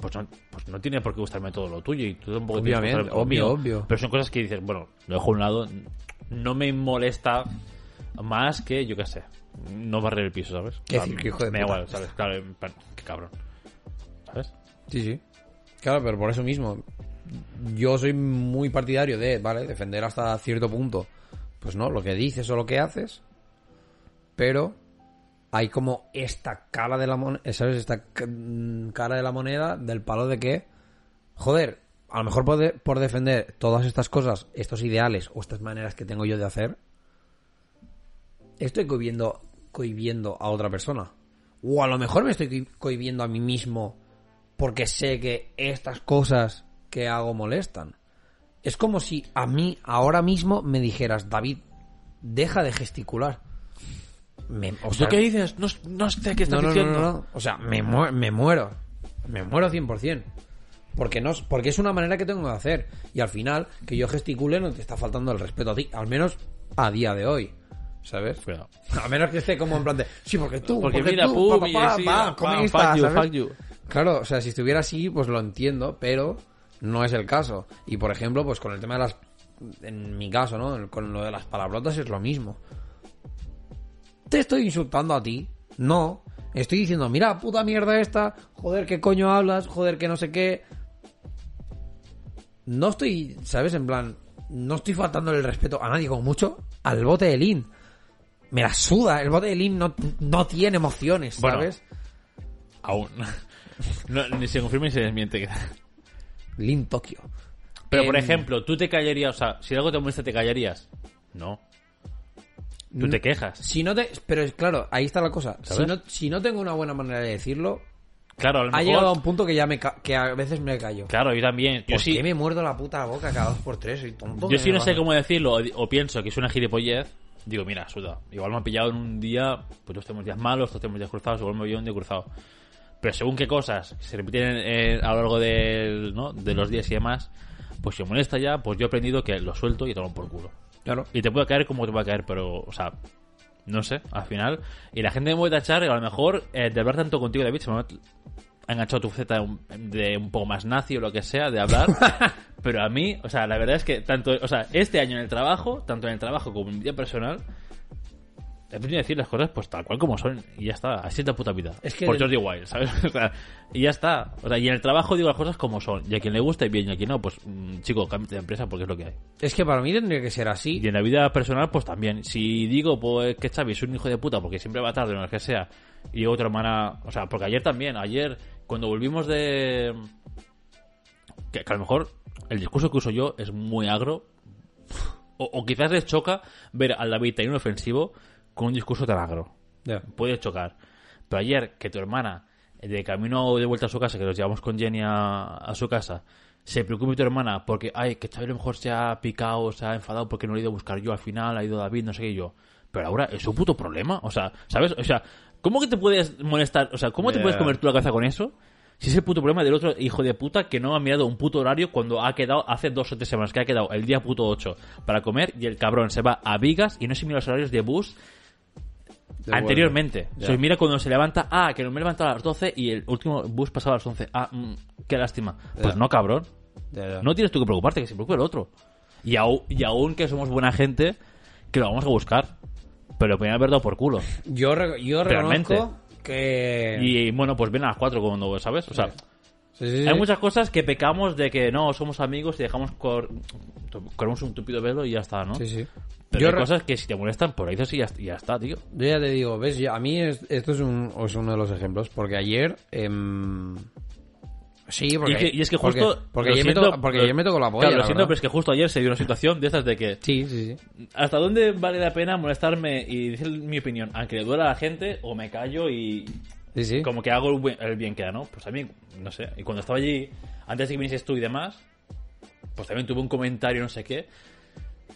pues no, pues no tiene por qué gustarme todo lo tuyo y tú tampoco tienes que Obviamente, todo lo obvio, mío. obvio. Pero son cosas que dices, bueno, lo dejo a un lado, no me molesta más que, yo qué sé, no barrer el piso, ¿sabes? Qué decir, que hijo de me da igual, ¿sabes? Claro, qué cabrón. ¿Sabes? Sí, sí. Claro, pero por eso mismo. Yo soy muy partidario de, ¿vale? Defender hasta cierto punto. Pues no, lo que dices o lo que haces. Pero hay como esta cara de la moneda, ¿sabes? Esta mm, cara de la moneda del palo de que, joder, a lo mejor por, por defender todas estas cosas, estos ideales o estas maneras que tengo yo de hacer, estoy cohibiendo, cohibiendo a otra persona. O a lo mejor me estoy cohibiendo a mí mismo porque sé que estas cosas que hago molestan. Es como si a mí ahora mismo me dijeras, David, deja de gesticular. Me, o sea, ¿Lo que dices? No, no sé qué estás no, no, no, diciendo. O sea, me, mu- me muero. Me muero 100%. Porque, no, porque es una manera que tengo de hacer. Y al final, que yo gesticule no te está faltando el respeto a ti. Al menos a día de hoy. ¿Sabes? Cuidado. A menos que esté como en plan de... Sí, porque tú, Porque porque, mira, tú, pum, pa, y pa, pa, así, pa, pam, comunista, fuck you, ¿sabes? fuck you. Claro, o sea, si estuviera así, pues lo entiendo, pero no es el caso. Y por ejemplo, pues con el tema de las. En mi caso, ¿no? Con lo de las palabrotas es lo mismo. ¿Te estoy insultando a ti? No. Estoy diciendo, mira, puta mierda esta, joder, ¿qué coño hablas? Joder, que no sé qué. No estoy, ¿sabes? En plan, no estoy faltándole el respeto a nadie, como mucho, al bote de Lin. Me la suda, el bote de Lin no, no tiene emociones, Bueno. ¿sabes? Aún. [LAUGHS] No, ni se confirma ni se desmiente. Lin Tokio. Pero, por Em, ejemplo, tú te callarías, o sea, si algo te molesta, ¿te callarías? No. Tú te quejas. Si no te, pero es claro, ahí está la cosa. Si ¿Sabes? no, si no tengo una buena manera de decirlo, Claro, a lo ha mejor... llegado a un punto que ya me ca- que a veces me callo. Claro, yo también. Yo ¿Por sí, qué me muerdo la puta boca cada dos por tres? Soy tonto. yo ¿qué sí me no sé pasa? cómo decirlo o, o pienso que es una gilipollez. Digo, mira, suda. Igual me ha pillado en un día, pues todos tenemos días malos, todos tenemos días cruzados, igual me pillo un día cruzado. Pero según qué cosas se repiten eh, a lo largo del, ¿no? de los días y demás, pues si me molesta ya, pues yo he aprendido que lo suelto y tomo por culo. Claro. Y te puede caer como te puede caer, pero, o sea, no sé, al final. Y la gente me puede tachar, y a lo mejor, eh, de hablar tanto contigo, David, se me ha enganchado tu faceta de un, de un poco más nazi o lo que sea, de hablar. [LAUGHS] pero a mí, o sea, la verdad es que tanto, o sea, este año en el trabajo, tanto en el trabajo como en mi vida personal, he aprendido a decir las cosas pues tal cual como son y ya está, así es la puta vida. Es que Por Jordi Wild, ¿sabes? [LAUGHS] O sea, y ya está. O sea, y en el trabajo digo las cosas como son. Y a quien le gusta y bien, y a quien no, pues mm, chico, cámbiate de empresa porque es lo que hay. Es que para mí tendría que ser así. Y en la vida personal, pues también. Si digo pues, que Xavi es un hijo de puta porque siempre va tarde o lo que sea, y otra hermana. O sea, porque ayer también, ayer, cuando volvimos de. Que, que a lo mejor el discurso que uso yo es muy agro. O, o quizás les choca ver al David tan inofensivo con un discurso tan agro. Ya. Puede chocar. Pero ayer, que tu hermana, de camino de vuelta a su casa, que nos llevamos con Jenny a, a su casa, se preocupe tu hermana porque, ay, que Xavi a lo mejor se ha picado, se ha enfadado porque no lo he ido a buscar yo al final, ha ido David, no sé qué yo. Pero ahora es su puto problema. O sea, ¿sabes? O sea, ¿cómo que te puedes molestar? O sea, ¿cómo te puedes comer tú la cabeza con eso? Si es el puto problema del otro hijo de puta que no ha mirado un puto horario cuando ha quedado hace dos o tres semanas que ha quedado el día puto 8 para comer y el cabrón se va a Vigas y no se mira los horarios de bus Anteriormente. Se mira cuando se levanta, ah, que no me he levantado a las 12 y el último bus pasaba a las 11. Ah, mm, qué lástima. Pues no, cabrón. No tienes tú que preocuparte, que se preocupe el otro. Y, aún, y aún que somos buena gente, que lo vamos a buscar. Pero podrían haber dado por culo. Yo, yo Realmente. reconozco que... Y bueno, pues ven a las 4 cuando, ¿sabes? O sea, Sí, sí, hay muchas cosas que pecamos de que no, somos amigos y dejamos cor... corremos un tupido velo y ya está, ¿no? Sí, sí. Pero Yo hay re- cosas que si te molestan, por ahí dices y ya, ya está, tío. Yo ya te digo, ves, Yo- a mí es- esto es, un, es uno de los ejemplos, porque ayer... em, Sí, porque... y, que- y es que porque- justo... Porque, lo ayer, me siento, to- porque ayer me tocó la polla, Claro, lo siento, verdad. pero es que justo ayer se dio una situación de estas de que Sí, sí, sí. ¿Hasta dónde vale la pena molestarme y decir mi opinión? Aunque le duela a la gente, o me callo y Sí, sí. como que hago el, buen- el bien que da, ¿no? Pues a mí, no sé. Y cuando estaba allí, antes de que vinieses tú y demás, pues también tuve un comentario, no sé qué,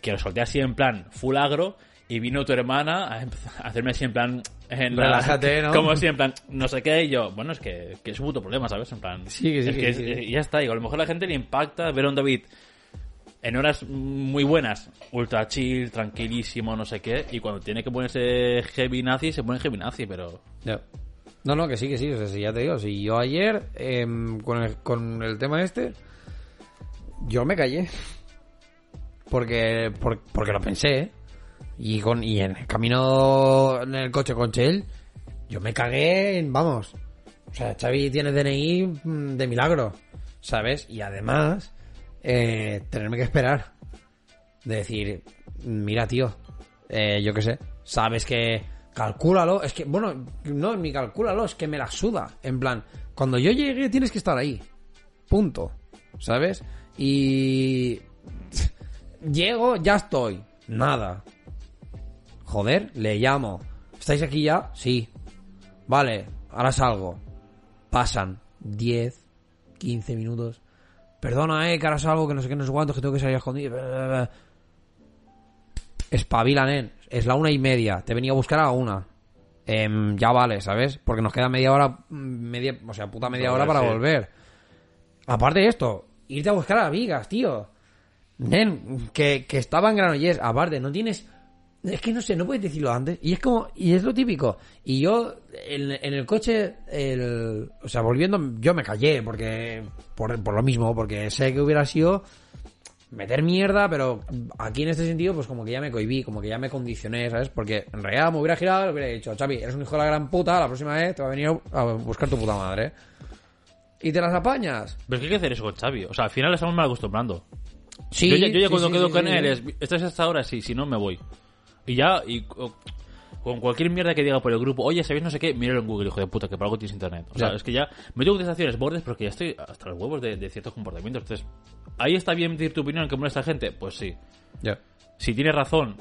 que lo solté así en plan full agro y vino tu hermana a, [LAUGHS] a hacerme así en plan... En la- Relájate, [LAUGHS] ¿no? Como así en plan, no sé qué, y yo, bueno, es que, que es un puto problema, ¿sabes? En plan... Sí, que sí, es que es- sí, ya está, y a lo mejor a la gente le impacta ver a un David en horas muy buenas, ultra chill, tranquilísimo, no sé qué, y cuando tiene que ponerse heavy nazi, se pone heavy nazi, pero... Ya. No, no, que sí, que sí. O sea, ya te digo, si yo ayer, em, con, el, con el tema este, yo me callé. Porque, por- porque lo pensé, ¿eh? Y, con, y en el camino en el coche con Chel, yo me cagué, vamos. O sea, Xavi tiene DNI mm, de milagro, ¿sabes? Y además, eh, tenerme que esperar. De decir, mira, tío, eh, yo qué sé, sabes que calcúlalo. Es que, bueno, no, ni calcúlalo, es que me la suda. En plan, cuando yo llegue tienes que estar ahí. Punto. ¿Sabes? Y. [LAUGHS] Llego, ya estoy. Nada. Joder, le llamo. ¿Estáis aquí ya? Sí. Vale, ahora salgo. Pasan 10, 15 minutos. Perdona, eh, que ahora salgo, que no sé qué, no sé cuánto, que tengo que salir a escondido. Bla, [LAUGHS] bla, bla. Espabila, nen. Es la una y media. Te venía a buscar a la una. Em, ya vale, ¿sabes? Porque nos queda media hora, media, o sea, puta media hora para Sí. volver. Aparte de esto, irte a buscar a Vigas, tío. Nen, que, que estaba en Granollers. Aparte, no tienes... Es que no sé, no puedes decirlo antes. Y es como... Y es lo típico. Y yo, en, en el coche, el, o sea, volviendo, yo me callé. Porque... Por, por lo mismo, porque sé que hubiera sido meter mierda, pero aquí en este sentido, pues como que ya me cohibí, como que ya me condicioné, ¿sabes? Porque en realidad me hubiera girado y le hubiera dicho, Xavi, eres un hijo de la gran puta, la próxima vez te va a venir a buscar tu puta madre. Y te las apañas. Pero es que hay que hacer eso con Xavi. O sea, al final le estamos mal acostumbrando. Sí, yo ya, yo ya sí, cuando sí, quedo sí, con él es, ¿estás hasta ahora? Sí, si no me voy. Y ya, y con cualquier mierda que diga por el grupo, oye, ¿sabéis no sé qué? Míralo en Google, hijo de puta, que por algo tienes internet. O sea, es que ya me tengo contestaciones bordes porque ya estoy hasta los huevos de, de ciertos comportamientos. Entonces, ¿ahí está bien decir tu opinión que molesta a gente? Pues sí. Ya. Si tienes razón,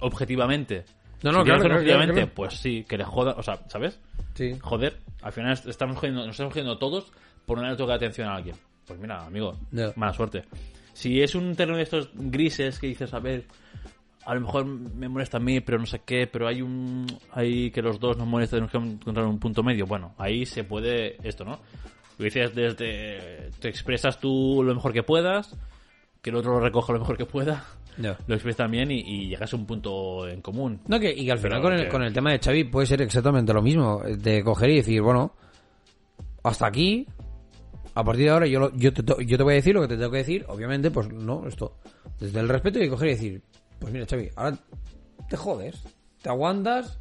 objetivamente. No, no, si tienes claro, razón claro, objetivamente, claro, pues sí, que le jodan, o sea, ¿sabes? Sí. Joder, al final est- estamos jodiendo, nos estamos jodiendo todos por no darle toque de atención a alguien. Pues mira, amigo, mala suerte. Si es un terreno de estos grises que dices, a ver, a lo mejor me molesta a mí, pero no sé qué, pero hay un. hay que los dos nos molestan, tenemos que encontrar un punto medio. Bueno, ahí se puede esto, ¿no? Lo dices desde. te expresas tú lo mejor que puedas, que el otro lo recoja lo mejor que pueda, Ya. lo expresas también y, y llegas a un punto en común. No, que, y que al final con el, que- con el tema de Xavi puede ser exactamente lo mismo. De coger y decir, bueno, hasta aquí, a partir de ahora yo, lo- yo, te, yo te voy a decir lo que te tengo que decir. Obviamente, pues no, esto. Desde el respeto y coger y decir, pues mira, Xavi, ahora te jodes, te aguantas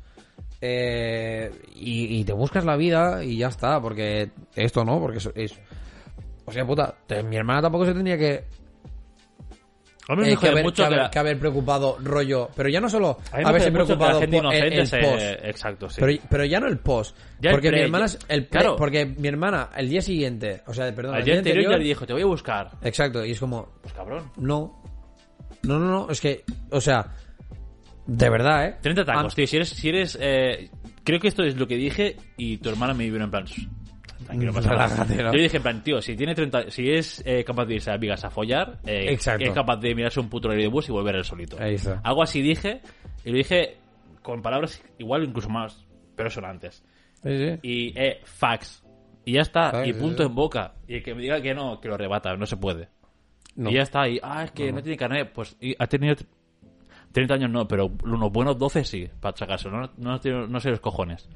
eh, y, y te buscas la vida y ya está. Porque esto no, porque es... O sea, puta, te- mi hermana tampoco se tenía que me eh, que, haber, mucho que, que haber, la- que haber preocupado rollo. Pero ya no solo haberse preocupado por el, el post. Exacto, sí. Pero, pero ya no el post. Ya el porque mi hermana el pre- claro. porque mi hermana el día siguiente, o sea, perdón, el día día anterior ya anterior, le dijo, te voy a buscar. exacto, y es como Pues cabrón. no. No, no, no, es que o sea, de verdad, ¿eh? 30 tacos, tío. Si eres, si eres eh, creo que esto es lo que dije y tu hermana me vino en plan. "Shh, Tranquilo, pasa nada". Relájate, ¿no? Yo dije en plan, tío, si tiene 30, si es eh, capaz de irse a Vigas a follar, eh, Exacto. es capaz de mirarse un puto horario de bus y volver él solito. Ahí está. Algo así dije, y lo dije con palabras igual incluso más, pero sonantes. Sí, sí. Y, eh, fax. Y ya está, Fax, y punto sí. en boca. Y el que me diga que no, que lo rebata, no se puede. No. Y ya está, y, ah, es que no, tiene carnet, pues y ha tenido 30 años no, pero unos buenos 12 sí, para sacarse, no, no, no sé los cojones.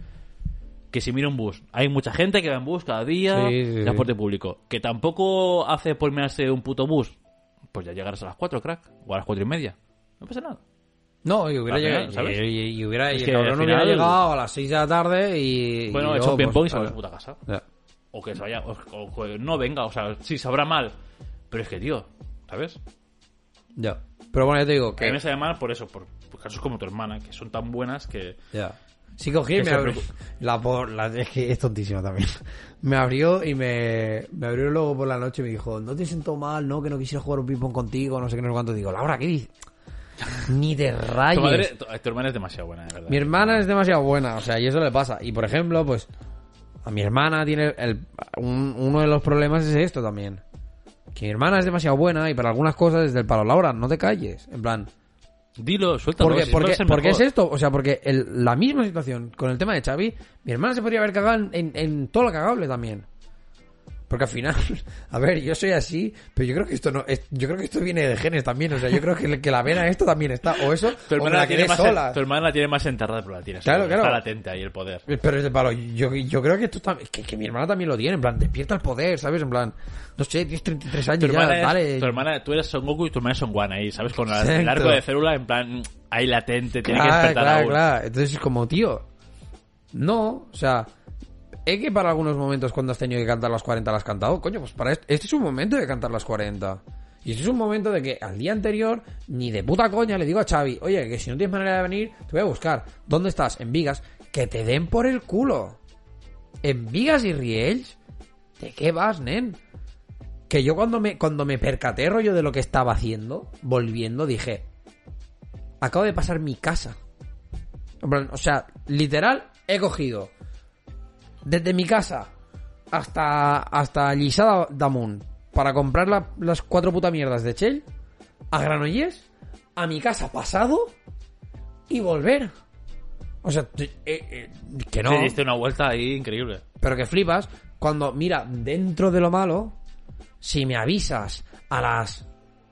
Que si mira un bus, hay mucha gente que va en bus cada día, Sí, sí, sí. transporte público, que tampoco hace por mirarse un puto bus, pues ya llegarás a las 4, crack, o a las 4 y media, no pasa nada. No, y hubiera final, llegado, ¿sabes? y, y- y hubiera, Es y el que cabrón al hubiera final- llegado a las 6 de la tarde y... Bueno, y he hecho un ping-pong y pues, se va a su puta casa. O que se vaya, o, no venga, o sea, sí, sabrá mal. Pero es que, tío, ¿sabes? Ya. Pero bueno, ya te digo Que a mí me sabe mal por eso, por, por casos como tu hermana, que son tan buenas que... Ya. Sí cogí y me abrió... La, por- la- Es que es tontísima también. [LAUGHS] Me abrió y me... Me abrió luego por la noche y me dijo, no te siento mal, ¿no? Que no quisiera jugar un ping-pong contigo, no sé qué, no sé cuánto. Digo, Laura, ¿qué dices? Ni de [LAUGHS] Tu, rayos. madre, tu, tu hermana es demasiado buena, de verdad. Mi hermana es demasiado buena, o sea, y eso le pasa. Y por ejemplo, pues, a mi hermana tiene el, un- uno de los problemas es esto también. Que mi hermana es demasiado buena y para algunas cosas es del palo. Laura, no te calles. En plan, Dilo, suéltalo. porque, si es esto, o sea, porque el- la misma situación con el tema de Xavi, mi hermana se podría haber cagado en, en, en todo lo cagable también. Porque al final, [LAUGHS] a ver, yo soy así, pero yo creo que esto no, es- yo creo que esto viene de genes también, o sea, yo creo que, que la vena esto también está, o eso, [LAUGHS] Tu hermana, la la tiene más, sola. tu hermana la tiene más enterrada, pero la tienes. Claro, Está claro. latente ahí el poder. Pero es de palo, yo, yo creo que esto también, que, que mi hermana también lo tiene, en plan, despierta el poder, ¿sabes? En plan, no sé, tienes 33 Tu años ya, hermana, es- dale. tu hermana, tú eres Son Goku y tu hermana es Son Gohan ahí, ¿sabes? Con la- el arco de célula en plan ahí latente, tiene que despertar claro, aún. claro. Entonces es como, tío, no, o sea, es que para algunos momentos cuando has tenido que cantar las 40 las has cantado, coño, pues para este, este es un momento de cantar las 40. Y este es un momento de que al día anterior, ni de puta coña, le digo a Xavi, oye, que si no tienes manera de venir, te voy a buscar. ¿Dónde estás? En Vigas. Que te den por el culo. En Vigas y Riells. ¿De qué vas, nen? Que yo cuando me, cuando me percaté rollo de lo que estaba haciendo, volviendo, dije, acabo de pasar mi casa. O sea, literal, he cogido desde mi casa hasta, hasta Llisada Damunt para comprar la- las cuatro puta mierdas de Shell a Granollers, a mi casa pasado y volver. O sea, eh, eh, que no, Sí, diste una vuelta ahí increíble. pero que flipas cuando, mira, dentro de lo malo, si me avisas a las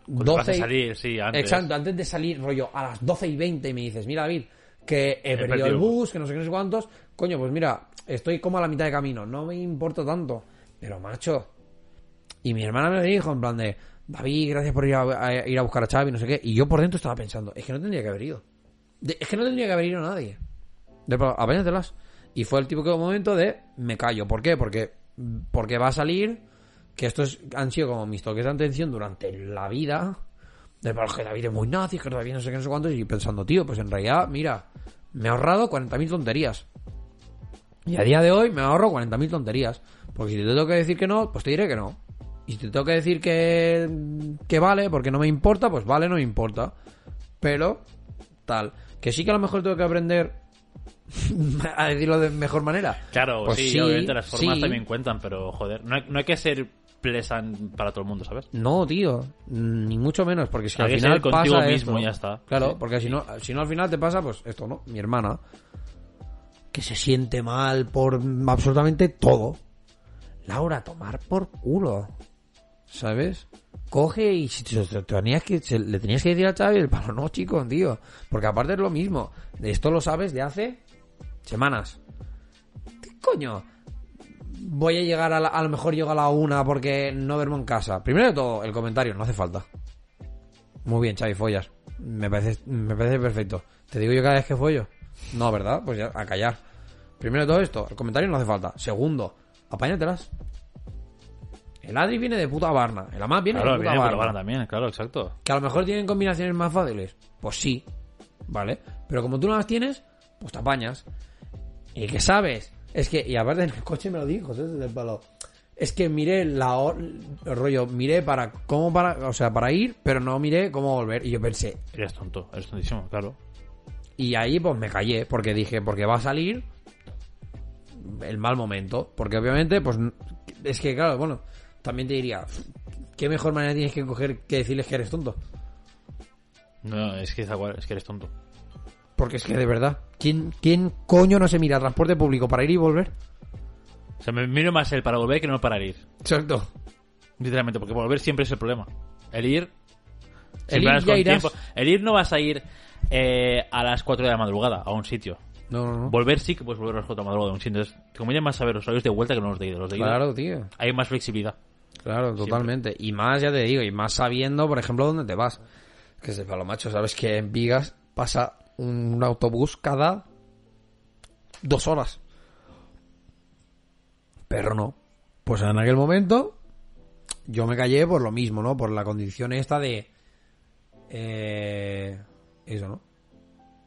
Cuando vas a 12 y- salir, sí, antes. Exacto, antes de salir, rollo, a las 12 y 20 y me dices, mira David, que he, perdido el bus, que no sé qué, no sé cuántos, coño, pues mira, estoy como a la mitad de camino, no me importa tanto, pero macho, y mi hermana me dijo en plan de, David, gracias por ir a, a- ir a buscar a Xavi, no sé qué, y yo por dentro estaba pensando, es que no tendría que haber ido, es que no tendría que haber ido nadie, de, apáñatelas, y fue el típico momento de, me callo, ¿por qué? Porque, porque va a salir, que estos han sido como mis toques de atención durante la vida, de que David es muy nazi, que David no sé qué, no sé cuántos, y pensando, tío, pues en realidad, mira, me he ahorrado 40.000 tonterías. Y a día de hoy me ahorro 40.000 tonterías. Porque si te tengo que decir que no, pues te diré que no. Y si te tengo que decir que, que vale, porque no me importa, pues vale, no me importa. Pero, tal. Que sí que a lo mejor tengo que aprender [LAUGHS] a decirlo de mejor manera. Claro, Pues sí, sí, obviamente las formas sí. también cuentan, pero joder, no hay, no hay que ser pleasant para todo el mundo, ¿sabes? No, tío, ni mucho menos, porque que Hay al final ser contigo pasa mismo esto. ya está. Claro, Sí. porque si no, si no al final te pasa, pues esto, ¿no? Mi hermana, que se siente mal por absolutamente todo. Laura, tomar por culo. ¿Sabes? Coge y si te, te tenías que, se- le tenías que decir a Xavi, el palo, no, chico, tío. Porque aparte es lo mismo. Esto lo sabes de hace semanas. ¿Qué coño? Voy a llegar a la, a lo mejor llego a la una porque no duermo en casa. Primero de todo, el comentario, no hace falta. Muy bien, Xavi, follas. Me parece, me parece perfecto. ¿Te digo yo cada vez que follo? No, ¿verdad? Pues ya, a callar. Primero de todo esto, el comentario no hace falta. Segundo, apáñatelas. El Adri viene de puta Barna. El Amad viene Claro, de puta viene por Barna. también, claro, exacto. Que a lo mejor tienen combinaciones más fáciles. Pues sí. ¿Vale? Pero como tú no las tienes, pues te apañas. Y que sabes. Es que, y aparte en el coche me lo dijo. Es que miré la el rollo, miré para cómo para, o sea, para ir, pero no miré cómo volver. Y yo pensé, Eres tonto, eres tontísimo, claro. Y ahí pues me callé, porque dije, porque va a salir el mal momento. Porque obviamente, pues, es que claro, bueno, también te diría, ¿qué mejor manera tienes que coger que decirles que eres tonto? No, es que, es que eres tonto. Porque es que de verdad, ¿quién, quién coño no se mira transporte público para ir y volver? O sea, me miro más el para volver que no el para ir. Exacto. Literalmente, porque volver siempre es el problema. El ir. Ya irás. El ir no vas a ir eh, a las 4 de la madrugada a un sitio. No, no, no. Volver sí que puedes volver a las 4 de la madrugada a un sitio. Entonces, como ya más saber los horarios de vuelta que no los de ida. Los de ida Claro, tío. hay más flexibilidad. Claro, totalmente. Y más, ya te digo, y más sabiendo, por ejemplo, dónde te vas. Que sepa lo macho, sabes que en Vigas pasa un autobús cada dos horas. Pero no. Pues en aquel momento yo me callé por lo mismo, ¿no? Por la condición esta de... Eh, eso, ¿no?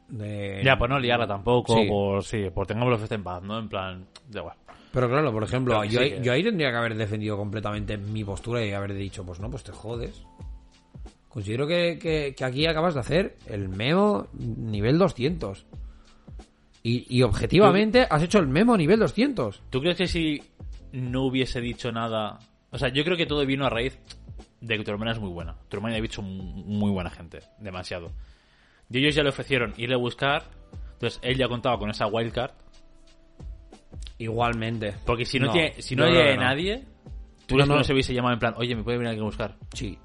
De... Ya, pues no liarla tampoco, Sí. por sí, por tengamos fiesta en paz, ¿no? En plan, da igual. Pero claro, por ejemplo, Pero yo, sí ahí- que- yo ahí tendría que haber defendido completamente mi postura y haber dicho, pues no, pues te jodes. Considero que, que- que aquí acabas de hacer el memo nivel 200. Y, y objetivamente has hecho el memo nivel 200. ¿Tú crees que si no hubiese dicho nada... O sea, yo creo que todo vino a raíz de que tu hermana es muy buena. Tu hermana y David son muy buena gente, demasiado. Y ellos ya le ofrecieron irle a buscar, entonces él ya contaba con esa wildcard, Igualmente. porque si no, No, tiene, si no creo hay no. nadie, tú No, no. no se hubiese llamado en plan, oye, ¿me puede venir aquí a buscar? Sí.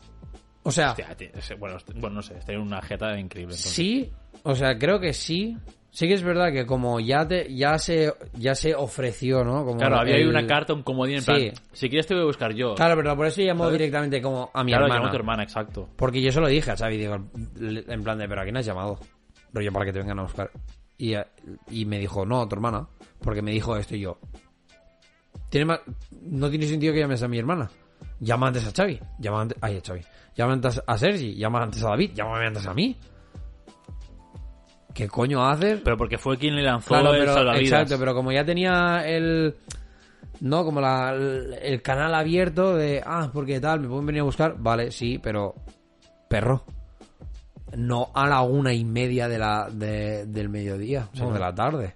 O sea, Hostia, tío, ese- bueno, este- bueno, no sé, estaría una jeta increíble. entonces. sí. O sea, creo que sí. Sí que es verdad que como ya te, ya se, ya se ofreció, ¿no? Como Claro, había ahí el- una carta, un comodín en Sí. plan, si quieres te voy a buscar yo. Claro, pero por eso llamó ¿Sabes? directamente como a mi Claro, hermana. llamó a tu hermana, exacto. Porque yo se lo dije a Xavi, digo, en plan de, pero ¿a quién has llamado? Rollo para que te vengan a buscar. Y, y me dijo, no, tu hermana. Porque me dijo esto y yo. ¿Tiene más... No tiene sentido que llames a mi hermana. Llama antes a Xavi. Llama antes... Ay, a Xavi. Llama antes a Sergi. Llama antes a David. Llámame antes a mí. ¿Qué coño haces? Pero porque fue quien le lanzó Claro, el pero, salvavidas. exacto, pero como ya tenía el... No, como la, el, el canal abierto de... Ah, porque tal, me pueden venir a buscar. Vale, sí, pero... Perro. No a la una y media de la, de- del mediodía. o de la tarde.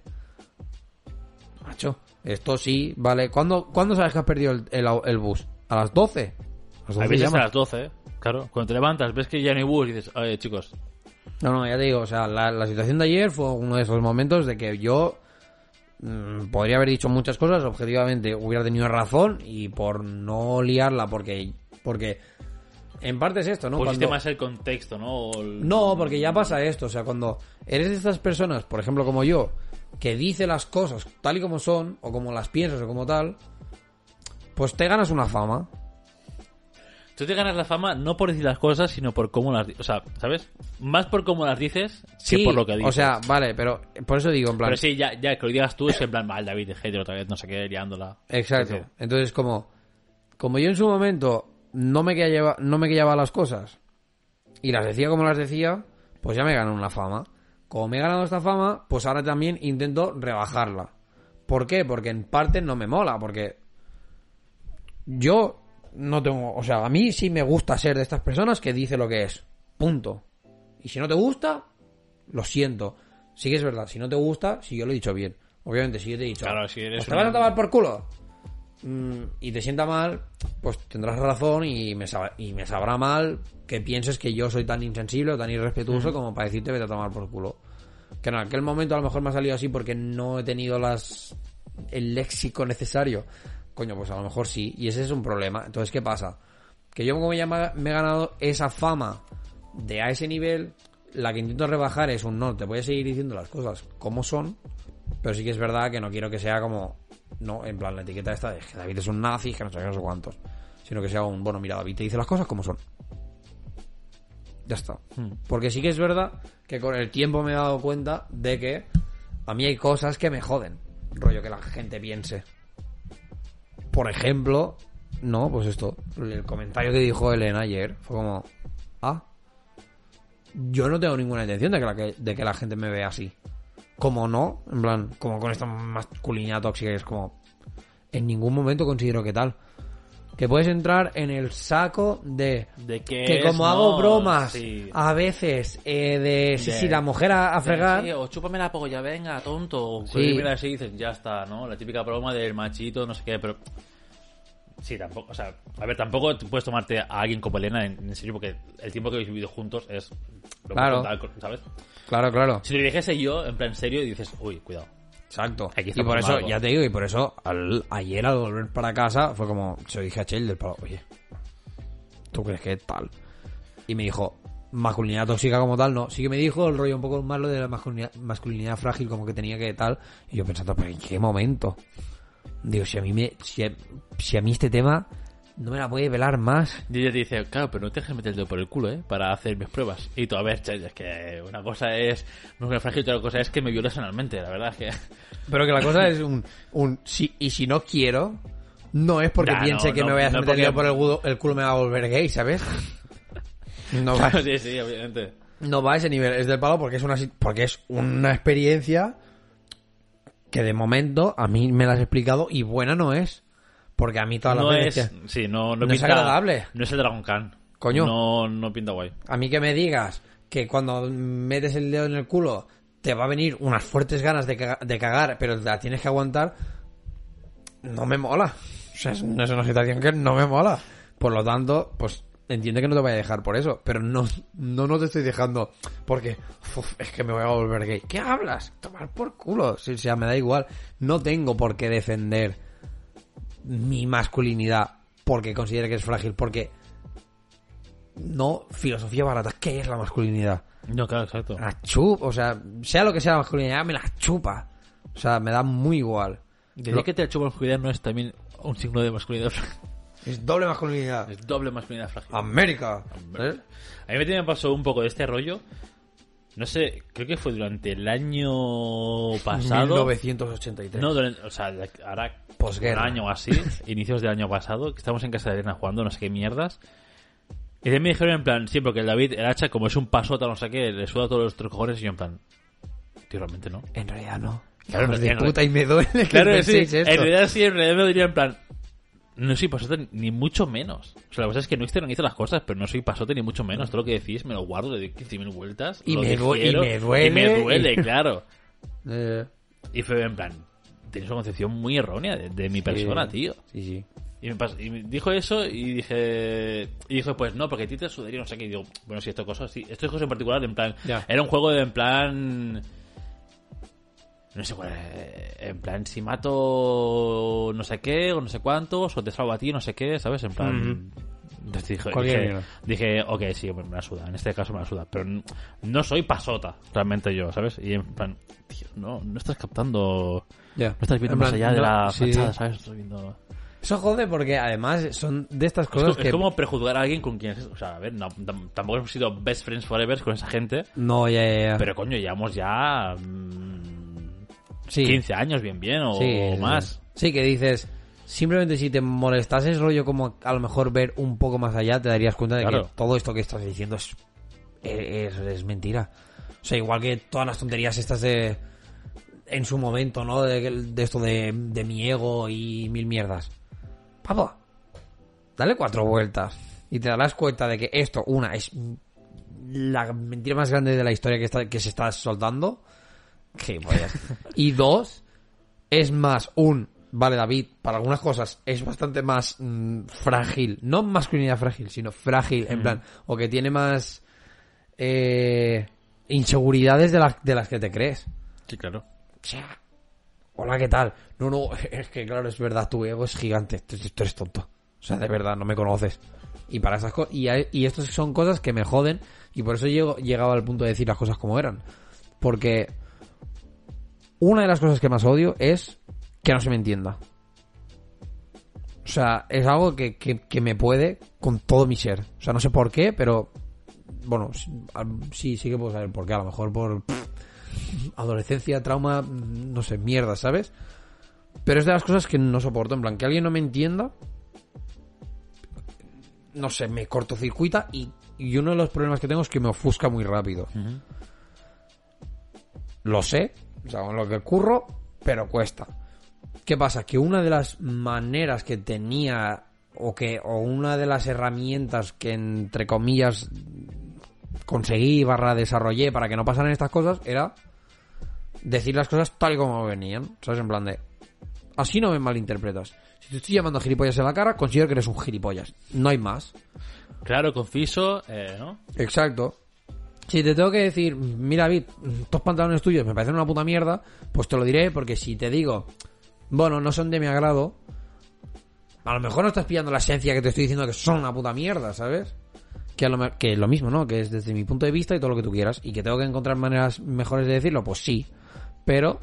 Macho, esto sí, vale. ¿Cuándo, ¿cuándo sabes que has perdido el, el, el bus? ¿A las 12? A las A 12 veces a las 12, ¿eh? Claro. Cuando te levantas, ves que ya no hay bus y dices, oye, chicos, No, no, ya te digo, o sea, la, la situación de ayer fue uno de esos momentos de que yo mm, podría haber dicho muchas cosas, objetivamente hubiera tenido razón y por no liarla, porque, porque en parte es esto, ¿no? pusiste Cuando- más el contexto, ¿no? El- no, porque ya pasa esto, o sea, cuando eres de estas personas, por ejemplo como yo, que dice las cosas tal y como son, o como las piensas o como tal, pues te ganas una fama. Tú te ganas la fama no por decir las cosas, sino por cómo las dices. O sea, ¿sabes? Más por cómo las dices que Sí, por lo que dices. o sea, vale, pero por eso digo, en plan... Pero sí, ya, ya que lo digas tú, es en plan, mal, David, de hater otra vez, no sé qué, liándola. Exacto. Entonces, como, como yo en su momento no me callaba, no me callaba las cosas y las decía como las decía, pues ya me ganó una fama. Como me he ganado esta fama, pues ahora también intento rebajarla. ¿Por qué? Porque en parte no me mola, porque yo no tengo, o sea, a mí sí me gusta ser de estas personas que dice lo que es. Punto. Y si no te gusta, lo siento. Sí que es verdad, si no te gusta, si yo lo he dicho bien. Obviamente, si yo te he dicho, Claro, si eres "Pues te vas a tomar por culo mm, y te sienta mal, pues tendrás razón y me, sab- y me sabrá mal que pienses que yo soy tan insensible o tan irrespetuoso como para decirte vete a tomar por culo. Que en aquel momento a lo mejor me ha salido así porque no he tenido las el léxico necesario. Coño, pues a lo mejor sí. Y ese es un problema. Entonces, ¿qué pasa? Que yo como ya me he ganado esa fama de a ese nivel, la que intento rebajar es un no, te voy a seguir diciendo las cosas como son, pero sí que es verdad que no quiero que sea como, no, en plan la etiqueta esta de que David es un nazi, que no sé no sé cuántos, sino que sea un, bueno, mira, David te dice las cosas como son. Ya está. Hmm. Porque sí que es verdad que con el tiempo me he dado cuenta de que a mí hay cosas que me joden. Rollo que la gente piense. Por ejemplo, no, pues esto. El comentario que dijo Elena ayer fue como, ah, yo no tengo ninguna intención de que la, de que la gente me vea así. Como no, en plan, como con esta masculinidad tóxica es como, en ningún momento considero que tal. Que puedes entrar en el saco de De que, es, como no, hago bromas sí. a veces eh, de sí, De- sí, la mujer a, a fregar Sí, o chúpame la polla, venga, tonto. Sí. Sí. Mira así dices, ya está, ¿no? La típica broma del machito, no sé qué, pero... Sí, tampoco, o sea, a ver, tampoco te puedes tomarte a alguien como Elena en, en serio porque el tiempo que habéis vivido juntos es... lo Claro. ¿Sabes? Claro, claro. Si lo dijese yo, en plan serio, y dices, uy, cuidado. Exacto. Y por eso, ya te digo, y por eso al- ayer al volver para casa fue como, se lo dije a Chel del palo, oye, ¿tú crees que es tal? Y me dijo, masculinidad tóxica como tal, no. Sí que me dijo el rollo un poco más lo de la masculinidad, masculinidad frágil como que tenía que tal. Y yo pensando, pero ¿en qué momento? Digo, si a mí me, si a, si a mí este tema no me la puede velar más. Y ella te dice, claro, pero no te dejes meter el dedo por el culo, ¿eh? Para hacer mis pruebas. Y tú, a ver, che, es que una cosa es mujer frágil y otra cosa es que me violes analmente, la verdad es que... [LAUGHS] Pero que la cosa es un, un si, y si no quiero, no es porque Ya, piense no, que no, me voy a no meter porque- el dedo por el culo, el culo me va a volver gay, ¿sabes? [LAUGHS] No va, sí, sí, obviamente. no va a ese nivel, es del palo porque es una porque es una experiencia que de momento a mí me la has explicado y buena no es. Porque a mí todas las No veces es... que- Sí, no, no, no es pinta... agradable. No es el Dragon Khan. Coño. No, no pinta guay. A mí que me digas que cuando metes el dedo en el culo te va a venir unas fuertes ganas de, caga- de cagar, pero la tienes que aguantar, no me mola. O sea, es una, es una situación que no me mola. Por lo tanto, pues entiende que no te voy a dejar por eso, pero no, no, no te estoy dejando porque uf, es que me voy a volver gay. ¿Qué hablas? Tomar por culo. Si, o sea, me da igual. No tengo por qué defender mi masculinidad porque considere que es frágil, porque no filosofía barata. ¿Qué es la masculinidad? No, claro, exacto. La chupa, o sea, sea lo que sea la masculinidad, me la chupa. O sea, me da muy igual. Decir que te ha hecho masculinidad no es también un signo de masculinidad frágil. Es doble masculinidad. Es doble masculinidad frágil. América. ¿Eh? A mí me pasó un poco de este rollo. No sé, creo que fue durante el año pasado. 1983. No, durante- o sea, ahora Posguerra. un año o así, [LAUGHS] inicios del año pasado, que estamos en casa de Elena jugando no sé qué mierdas. Y de me dijeron en plan, sí, porque el David, el hacha, como es un pasota, no sé qué, le suda todos los tres cojones y yo en plan, tío, realmente no. En realidad no. Claro, en de puta y me duele que Claro, sí, penséis en esto. realidad sí, en realidad me diría en plan, no soy pasote ni mucho menos. O sea, la cosa es que no externalizo las cosas, pero no soy pasote ni mucho menos. Todo lo que decís me lo guardo, le doy 15.000 vueltas. Y lo me digiero, y me duele, Y me duele, [LAUGHS] claro. Eh, Y fue en plan, tienes una concepción muy errónea de, de mi persona, tío. Sí, sí. Y me, pas- y me dijo eso y dije, y dije, pues no, porque a ti te sudaría no sé qué. Y digo, bueno, si esto cosas, sí, esto es cosa en particular, en plan, Ya. era un juego de en plan, no sé cuál, eh, en plan, si mato no sé qué o no sé cuántos, o te salvo a ti, no sé qué, ¿sabes? En plan, entonces dije, Cualquier dije, mierda. dije, ok, sí, me la suda, en este caso me la suda, pero no soy pasota, realmente yo, ¿sabes? Y en plan, tío, no, no estás captando, no estás viendo En más plan, allá de no, la sí. fachada, ¿sabes? Estás viendo... Eso jode porque además son de estas Es cosas como, que... es como prejuzgar a alguien con quien... O sea, a ver, no- tampoco hemos sido best friends forever con esa gente. No, ya, ya, ya. Pero coño, llevamos ya... mm, sí. 15 años bien bien o, Sí, o sí, más. Sí, que dices, simplemente si te molestases rollo como a lo mejor ver un poco más allá, te darías cuenta de Claro. que todo esto que estás diciendo es, es, es mentira. O sea, igual que todas las tonterías estas de... En su momento, ¿no? De, de esto de, de mi ego y mil mierdas. Papá, dale cuatro vueltas y te darás cuenta de que esto, una, es la mentira más grande de la historia que, está, que se está soltando. Gilipollas. y dos, es más un vale David para algunas cosas es bastante más mm, frágil. No masculinidad frágil sino frágil en plan o que tiene más eh, inseguridades de las de las que te crees. Sí, claro. o sea, hola qué tal no no es que claro es verdad tu ego es gigante. Tú, tú eres tonto. O sea de verdad no me conoces. Y para esas cosas y, y estas son cosas que me joden y por eso llego llegaba al punto de decir las cosas como eran. Porque una de las cosas que más odio es que no se me entienda. O sea, es algo que, que, que me puede con todo mi ser. O sea, no sé por qué, pero bueno, sí, sí, que puedo saber por qué. A lo mejor por pff, adolescencia, trauma, no sé, mierda, ¿sabes? Pero es de las cosas que no soporto. En plan, que alguien no me entienda, no sé, me cortocircuita y, y uno de los problemas que tengo es que me ofusca muy rápido. Lo sé, o sea, con lo que curro, pero cuesta. ¿Qué pasa? Que una de las maneras que tenía o que o una de las herramientas que entre comillas conseguí barra desarrollé para que no pasaran estas cosas era decir las cosas tal y como venían, ¿sabes? En plan de así no me malinterpretas. Si te estoy llamando gilipollas en la cara, considero que eres un gilipollas. No hay más. Claro, conciso, eh, ¿no? Exacto. Si te tengo que decir, mira, David, estos pantalones tuyos me parecen una puta mierda, pues te lo diré porque si te digo, bueno, no son de mi agrado, a lo mejor no estás pillando la esencia que te estoy diciendo que son una puta mierda, ¿sabes? Que, a lo, que es lo mismo, ¿no? Que es desde mi punto de vista y todo lo que tú quieras. Y que tengo que encontrar maneras mejores de decirlo, pues sí. Pero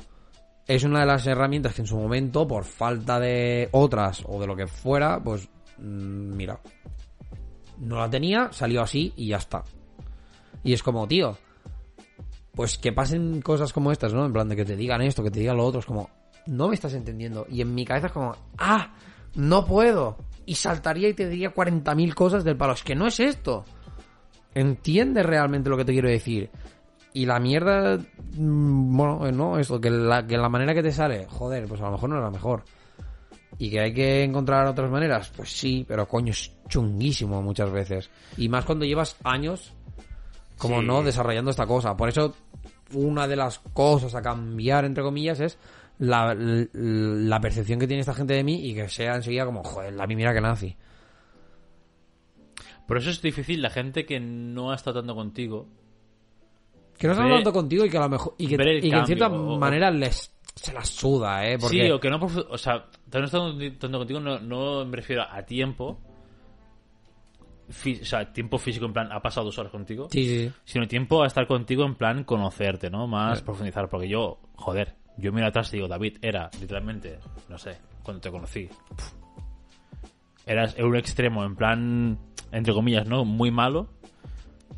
es una de las herramientas que en su momento, por falta de otras o de lo que fuera, pues mm, mira, no la tenía, salió así y ya está. Y es como, tío, pues que pasen cosas como estas, ¿no? En plan de que te digan esto, que te digan lo otro, es como, no me estás entendiendo. Y en mi cabeza es como, ah, no puedo. Y saltaría y te diría 40.000 cosas del palo. Es que no es esto. Entiendes realmente lo que te quiero decir. Y la mierda, mm, bueno, eh, no, eso, que la, que la manera que te sale, joder, pues a lo mejor no es la mejor. Y que hay que encontrar otras maneras, pues sí, pero coño, es chunguísimo muchas veces. Y más cuando llevas años, como Sí. no, desarrollando esta cosa. Por eso, una de las cosas a cambiar, entre comillas, es la, la percepción que tiene esta gente de mí y que sea enseguida como, joder, la mira que nazi. Por eso es difícil la gente que no ha estado tanto contigo. Que no están Ver- hablando contigo y que a lo mejor, y que, y que en cierta o- manera les, se las suda, eh, porque... Sí, o que no. O sea, no estando tanto contigo, no, no me refiero a tiempo. Fí- o sea, tiempo físico en plan, ha pasado dos horas contigo. sí, sí, sí. Sino tiempo a estar contigo en plan conocerte, ¿no? Más profundizar. Porque yo, joder, yo miro atrás y digo, David era literalmente, no sé, cuando te conocí. eras un extremo, en plan, entre comillas, ¿no? Muy malo.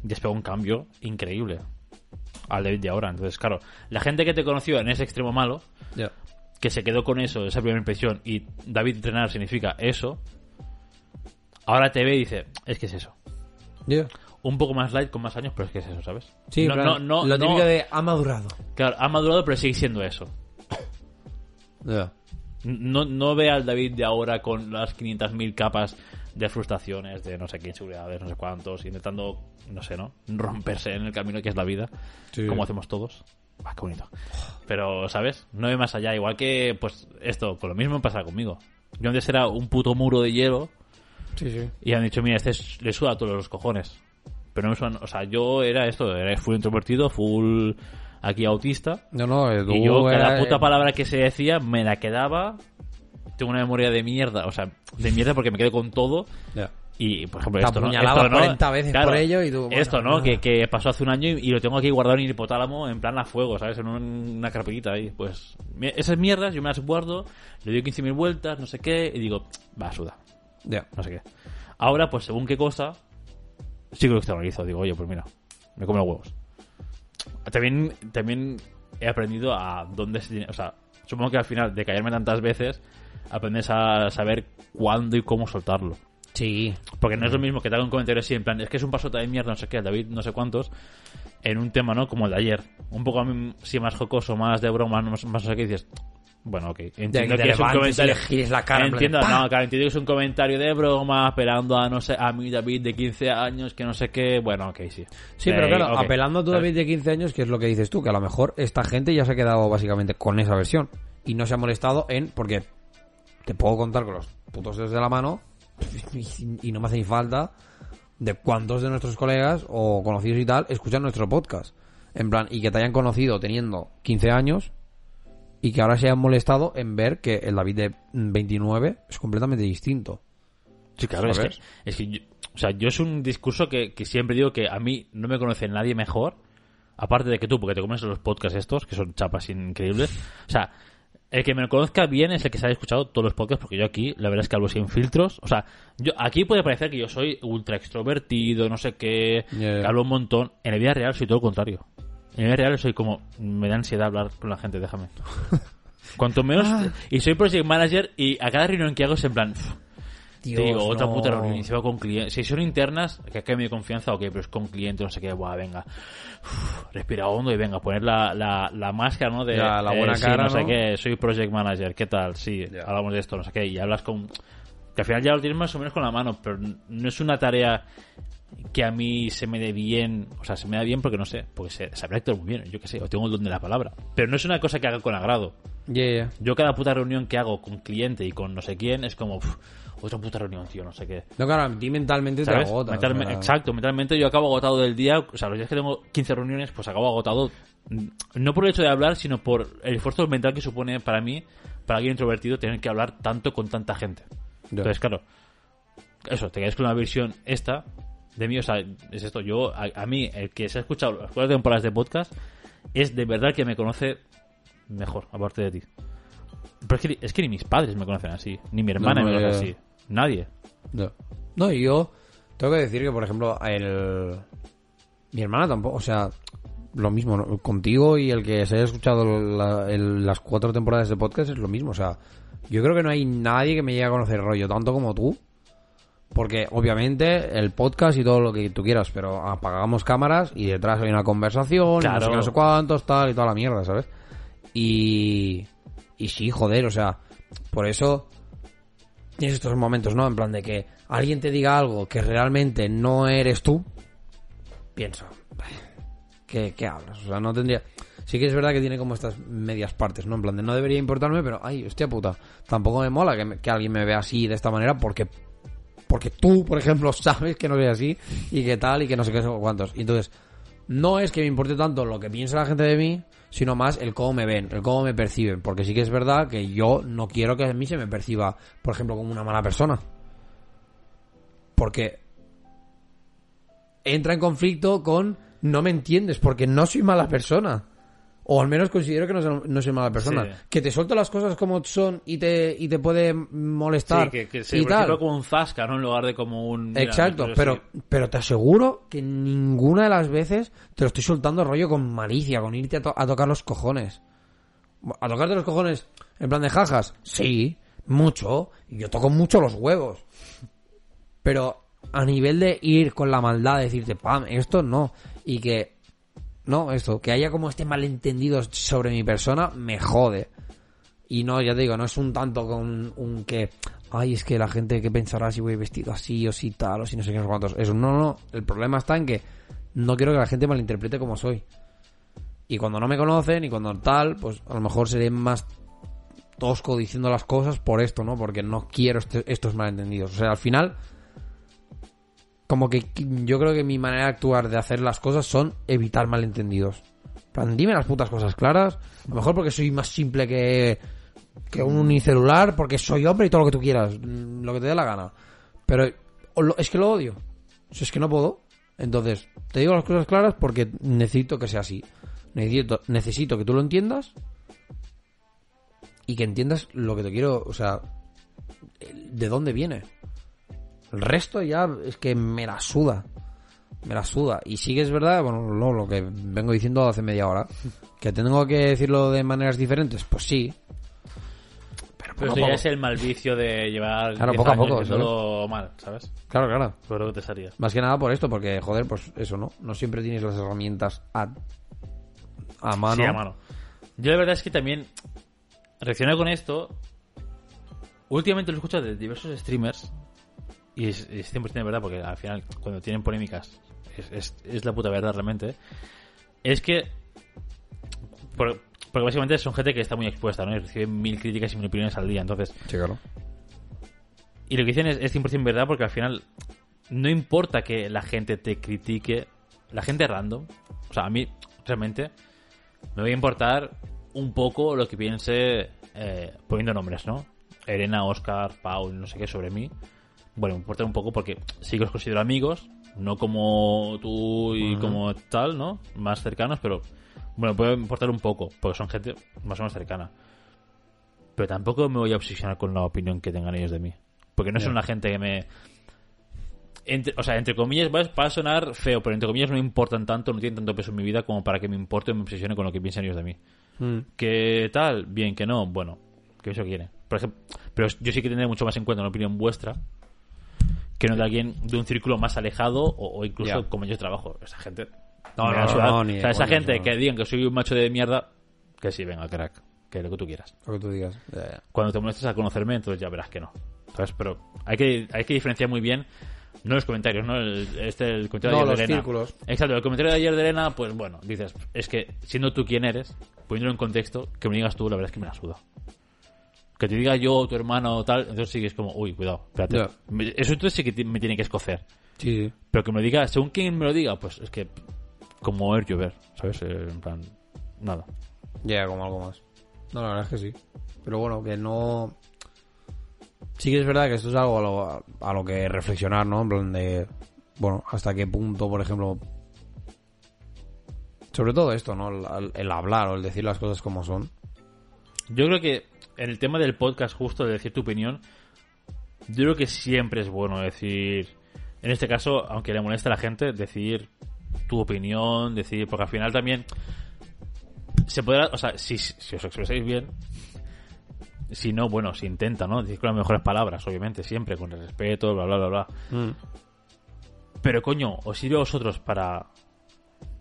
Y has pegado un cambio increíble al David de ahora. Entonces, claro, la gente que te conoció en ese extremo malo, que se quedó con eso, esa primera impresión, y David entrenar significa eso, ahora te ve y dice, es que es eso. Ya. Un poco más light con más años, pero es que es eso, ¿sabes? Sí, no, no, no, lo típico no- de ha madurado. Claro, ha madurado, pero sigue siendo eso. Ya. No, no ve al David de ahora con las 500.000 capas de frustraciones, de no sé qué inseguridades, no sé cuántos, intentando, no sé, ¿no? Romperse en el camino que es la vida, Sí. como hacemos todos. Ah, qué bonito. Pero, ¿sabes? No ve más allá. Igual que, pues, esto, con lo mismo pasa conmigo. Yo antes era un puto muro de hielo Sí, sí. y han dicho, mira, este es- le suda a todos los cojones. Pero no me sudan, o sea, yo era esto, era full introvertido, full aquí autista. No, no, tú Y yo, cada era- puta palabra que se decía, me la quedaba. Tengo una memoria de mierda, o sea, de mierda porque me quedo con todo. Y, por ejemplo, Te esto, ¿no? Esto, ¿no? 40 veces Claro, por ello y tú, bueno, esto, ¿no? Que, que pasó hace un año y, y lo tengo aquí guardado en el hipotálamo en plan a fuego, ¿sabes? En un- una carpetita ahí. Pues esas mierdas yo me las guardo, le doy 15.000 vueltas, no sé qué, y digo, va, suda, Ya. no sé qué. Ahora, pues según qué cosa, sí que lo externalizo. Digo, oye, pues mira, me como los huevos. También, también he aprendido a dónde se tiene. O sea, supongo que al final de callarme tantas veces, aprendes a saber cuándo y cómo soltarlo. Sí. Porque no es lo mismo que te haga un comentario así, en plan, es que es un pasote de mierda, no sé qué, David, no sé cuántos, en un tema, ¿no? Como el de ayer. Un poco sí más jocoso, más de broma, más, más no sé qué, dices, bueno, ok. Entiendo que te que es un comentario. le la cara en plan, Entiendo, ¡pa! no, claro, entiendo que es un comentario de broma, apelando a, no sé, a mi David de 15 años, que no sé qué, bueno, ok, sí. Sí, Eh, pero claro, ok. apelando a tu. David de 15 años, que es lo que dices tú, que a lo mejor esta gente ya se ha quedado básicamente con esa versión y no se ha molestado en, porque te puedo contar con los putos dedos de la mano [LAUGHS] y, y no me hace ni falta de cuántos de nuestros colegas o conocidos y tal escuchan nuestro podcast. En plan, y que te hayan conocido teniendo 15 años y que ahora se hayan molestado en ver que el David de 29 es completamente distinto. Sí, claro, es que, es que yo, o sea, yo es un discurso que, que siempre digo que a mí no me conoce nadie mejor, aparte de que tú, porque te comes los podcasts estos, que son chapas increíbles. O sea, el que me conozca bien es el que se haya escuchado todos los podcasts, porque yo aquí, la verdad es que hablo sin filtros. O sea, yo aquí puede parecer que yo soy ultra extrovertido, no sé qué, que hablo un montón. En la vida real soy todo lo contrario. En vida real soy como, me da ansiedad hablar con la gente, déjame. [LAUGHS] Cuanto menos, Ah. y soy project manager y a cada reunión que hago es en plan, Dios, te digo, otra no. puta reunión. Con clientes. Si son internas, que acá me confianza, ok, pero es con clientes, no sé qué, buah, venga. Uf, respira hondo y venga, poner la, la, la máscara, ¿no? De, Ya, la eh, buena sí, cara, no sé ¿no? qué, soy project manager, ¿qué tal? Sí, Ya. hablamos de esto, no sé qué, y hablas con. Que al final ya lo tienes más o menos con la mano, pero no es una tarea que a mí se me dé bien, o sea, se me da bien porque no sé, porque se, sabrá actuar muy bien, yo qué sé, o tengo el don de la palabra. Pero no es una cosa que haga con agrado. Yeah, yeah. Yo cada puta reunión que hago con cliente y con no sé quién es como, "Uf, otra puta reunión, tío, no sé qué. No, claro, a ti mentalmente ¿Sabes? te agota. Exacto, mentalmente yo acabo agotado del día, o sea, los días que tengo 15 reuniones, pues acabo agotado, mm, no por el hecho de hablar, sino por el esfuerzo mental que supone para mí, para alguien introvertido, tener que hablar tanto con tanta gente. Entonces, claro, eso, te quedas con una versión esta de mí, o sea, es esto, yo, a, a mí, el que se ha escuchado las cuatro temporadas de podcast, es de verdad que me conoce mejor, aparte de ti. Pero es que, es que ni mis padres me conocen así, ni mi hermana No, no, me conoce así, nadie. No. No, y yo tengo que decir que, por ejemplo, el... mi hermana tampoco, o sea, lo mismo, ¿no? contigo y el que se haya escuchado la- el- las cuatro temporadas de podcast es lo mismo, o sea, yo creo que no hay nadie que me llegue a conocer rollo tanto como tú, porque obviamente el podcast y todo lo que tú quieras, pero apagamos cámaras y detrás hay una conversación, y no sé Claro. no sé cuántos, tal y toda la mierda, ¿sabes? Y, y sí, joder, o sea, por eso tienes estos momentos, ¿no? En plan de que alguien te diga algo que realmente no eres tú, pienso, ¿qué, qué hablas? O sea, no tendría... Sí que es verdad que tiene como estas medias partes, ¿no? En plan de no debería importarme, pero, ay, hostia puta, tampoco me mola que, me- que alguien me vea así de esta manera porque porque tú, por ejemplo, sabes que no soy así y que tal y que no sé qué, cuántos. Entonces, no es que me importe tanto lo que piensa la gente de mí, sino más el cómo me ven, el cómo me perciben. Porque sí que es verdad que yo no quiero que a mí se me perciba, por ejemplo, como una mala persona. Porque entra en conflicto con no me entiendes, porque no soy mala persona. O al menos considero que no soy, no soy mala persona. Sí. Que te suelto las cosas como son y te, y te puede molestar. Sí, que, que se y tal. como un zasca, ¿no? En lugar de como un... mira, Exacto, pero, sí. pero te aseguro que ninguna de las veces te lo estoy soltando rollo con malicia, con irte a, to- a tocar los cojones. ¿A tocarte los cojones en plan de jajas? Sí, mucho. Y yo toco mucho los huevos. Pero a nivel de ir con la maldad, de decirte, pam, esto no. Y que, no, esto, que haya como este malentendido sobre mi persona, me jode. Y no, ya te digo, no es un tanto con un que, ay, es que la gente que pensará si voy vestido así o si tal o si no sé qué, no cuántos. Eso, no, no, el problema está en que no quiero que la gente malinterprete como soy. Y cuando no me conocen y cuando tal, pues a lo mejor seré más tosco diciendo las cosas por esto, ¿no? Porque no quiero este- estos malentendidos. O sea, al final, como que yo creo que mi manera de actuar, de hacer las cosas, son evitar malentendidos. En plan, dime las putas cosas claras. A lo mejor porque soy más simple que, que un unicelular, porque soy hombre y todo lo que tú quieras, lo que te dé la gana. Pero es que lo odio. Es que no puedo. Entonces, te digo las cosas claras porque necesito que sea así. Necesito, necesito que tú lo entiendas y que entiendas lo que te quiero, o sea, de dónde viene. El resto ya es que me la suda. Me la suda. Y sí que es verdad, bueno, lo, lo que vengo diciendo hace media hora, que tengo que decirlo de maneras diferentes, pues sí. Pero Pero eso ya es el mal vicio de llevar Claro, 10 poco a poco, haciéndolo mal, ¿sabes? Claro, claro. Que te salía. Más que nada por esto, porque, joder, pues eso, ¿no? No siempre tienes las herramientas a, a mano. Sí, a mano. Yo la verdad es que también reaccioné con esto. Últimamente lo escucho de diversos streamers. Y es, es 100% de verdad, porque al final, cuando tienen polémicas, es, es, es la puta verdad realmente. Es que. por- porque básicamente son gente que está muy expuesta, ¿no? Y reciben mil críticas y mil opiniones al día. Entonces, Sí, claro. y lo que dicen es, es 100% verdad porque al final no importa que la gente te critique, la gente random, o sea, a mí realmente me va a importar un poco lo que piense eh, poniendo nombres, ¿no? Elena, Oscar, Paul, no sé qué sobre mí. Bueno, me importa un poco porque sí que los considero amigos, no como tú y como tal, ¿no? Más cercanos, pero bueno, puede importar un poco porque son gente más o menos cercana. Pero tampoco me voy a obsesionar con la opinión que tengan ellos de mí. Porque no Ya. son una gente que me... Entre, o sea, entre comillas, va va a sonar feo, pero entre comillas no me importan tanto, no tienen tanto peso en mi vida como para que me importe o me obsesione con lo que piensan ellos de mí. Mm. ¿Qué tal? Bien, que no, bueno, que eso quiere. Por ejemplo, pero yo sí que tendré mucho más en cuenta una opinión vuestra que no de alguien de un círculo más alejado o, o incluso Ya. como yo trabajo. Esa gente. No, no, no, no, ni o sea, esa gente que digan que soy un macho de mierda, que sí, venga, crack, que lo que tú quieras. Lo que tú digas. Ya, ya. Cuando te molestes a conocerme, entonces ya verás que no. ¿Sabes? Pero hay que, hay que diferenciar muy bien, no los comentarios, ¿no? El, este, el comentario No, de ayer los de Elena. círculos. Exacto, el comentario de ayer de Elena, pues bueno, dices, es que siendo tú quien eres, poniéndolo en contexto, que me digas tú, la verdad es que me la suda. Que te diga yo, tu hermano o tal, entonces sí que es como, uy, cuidado, espérate. Ya. Me- Eso entonces sí que me tiene que escocer. Sí, sí. Pero que me lo diga, según quien me lo diga, pues es que, como el llover, ¿sabes? Eh, En plan, nada. Llega como algo más. No, la verdad es que sí. Pero bueno, que no... Sí que es verdad que esto es algo a lo, a lo que reflexionar, ¿no? En plan de... Bueno, hasta qué punto, por ejemplo... Sobre todo esto, ¿no? El, el hablar o el decir las cosas como son. Yo creo que en el tema del podcast justo de decir tu opinión, yo creo que siempre es bueno decir, en este caso, aunque le moleste a la gente, decir tu opinión, decir, porque al final también se podrá, o sea, si, si os expresáis bien, si no, bueno, se intenta, ¿no? Decir con las mejores palabras, obviamente, siempre, con respeto, bla, bla, bla, bla. Mm. Pero coño, os sirve a vosotros para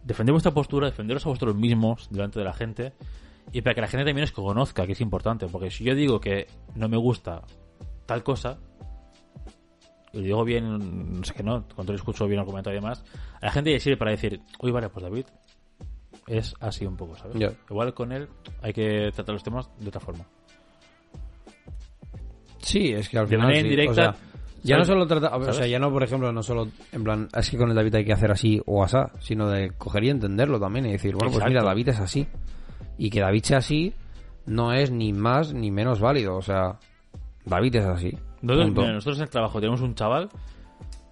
defender vuestra postura, defenderos a vosotros mismos delante de la gente y para que la gente también os conozca, que es importante. Porque si yo digo que no me gusta tal cosa, y lo digo bien, no sé qué no, cuando lo escucho bien el comentario y demás, a la gente le sirve para decir, uy, vale, pues David es así un poco, ¿sabes? Igual con él hay que tratar los temas de otra forma. Sí, es que al De final. manera sí. indirecta, O sea, ya no solo trata. O sea, ya no, por ejemplo, no solo. En plan, es que con el David hay que hacer así o asá, sino de coger y entenderlo también y decir, bueno, pues mira, David es así. Y que David sea así no es ni más ni menos válido. O sea, David es así. Nosotros, Punto. mira, nosotros en el trabajo tenemos un chaval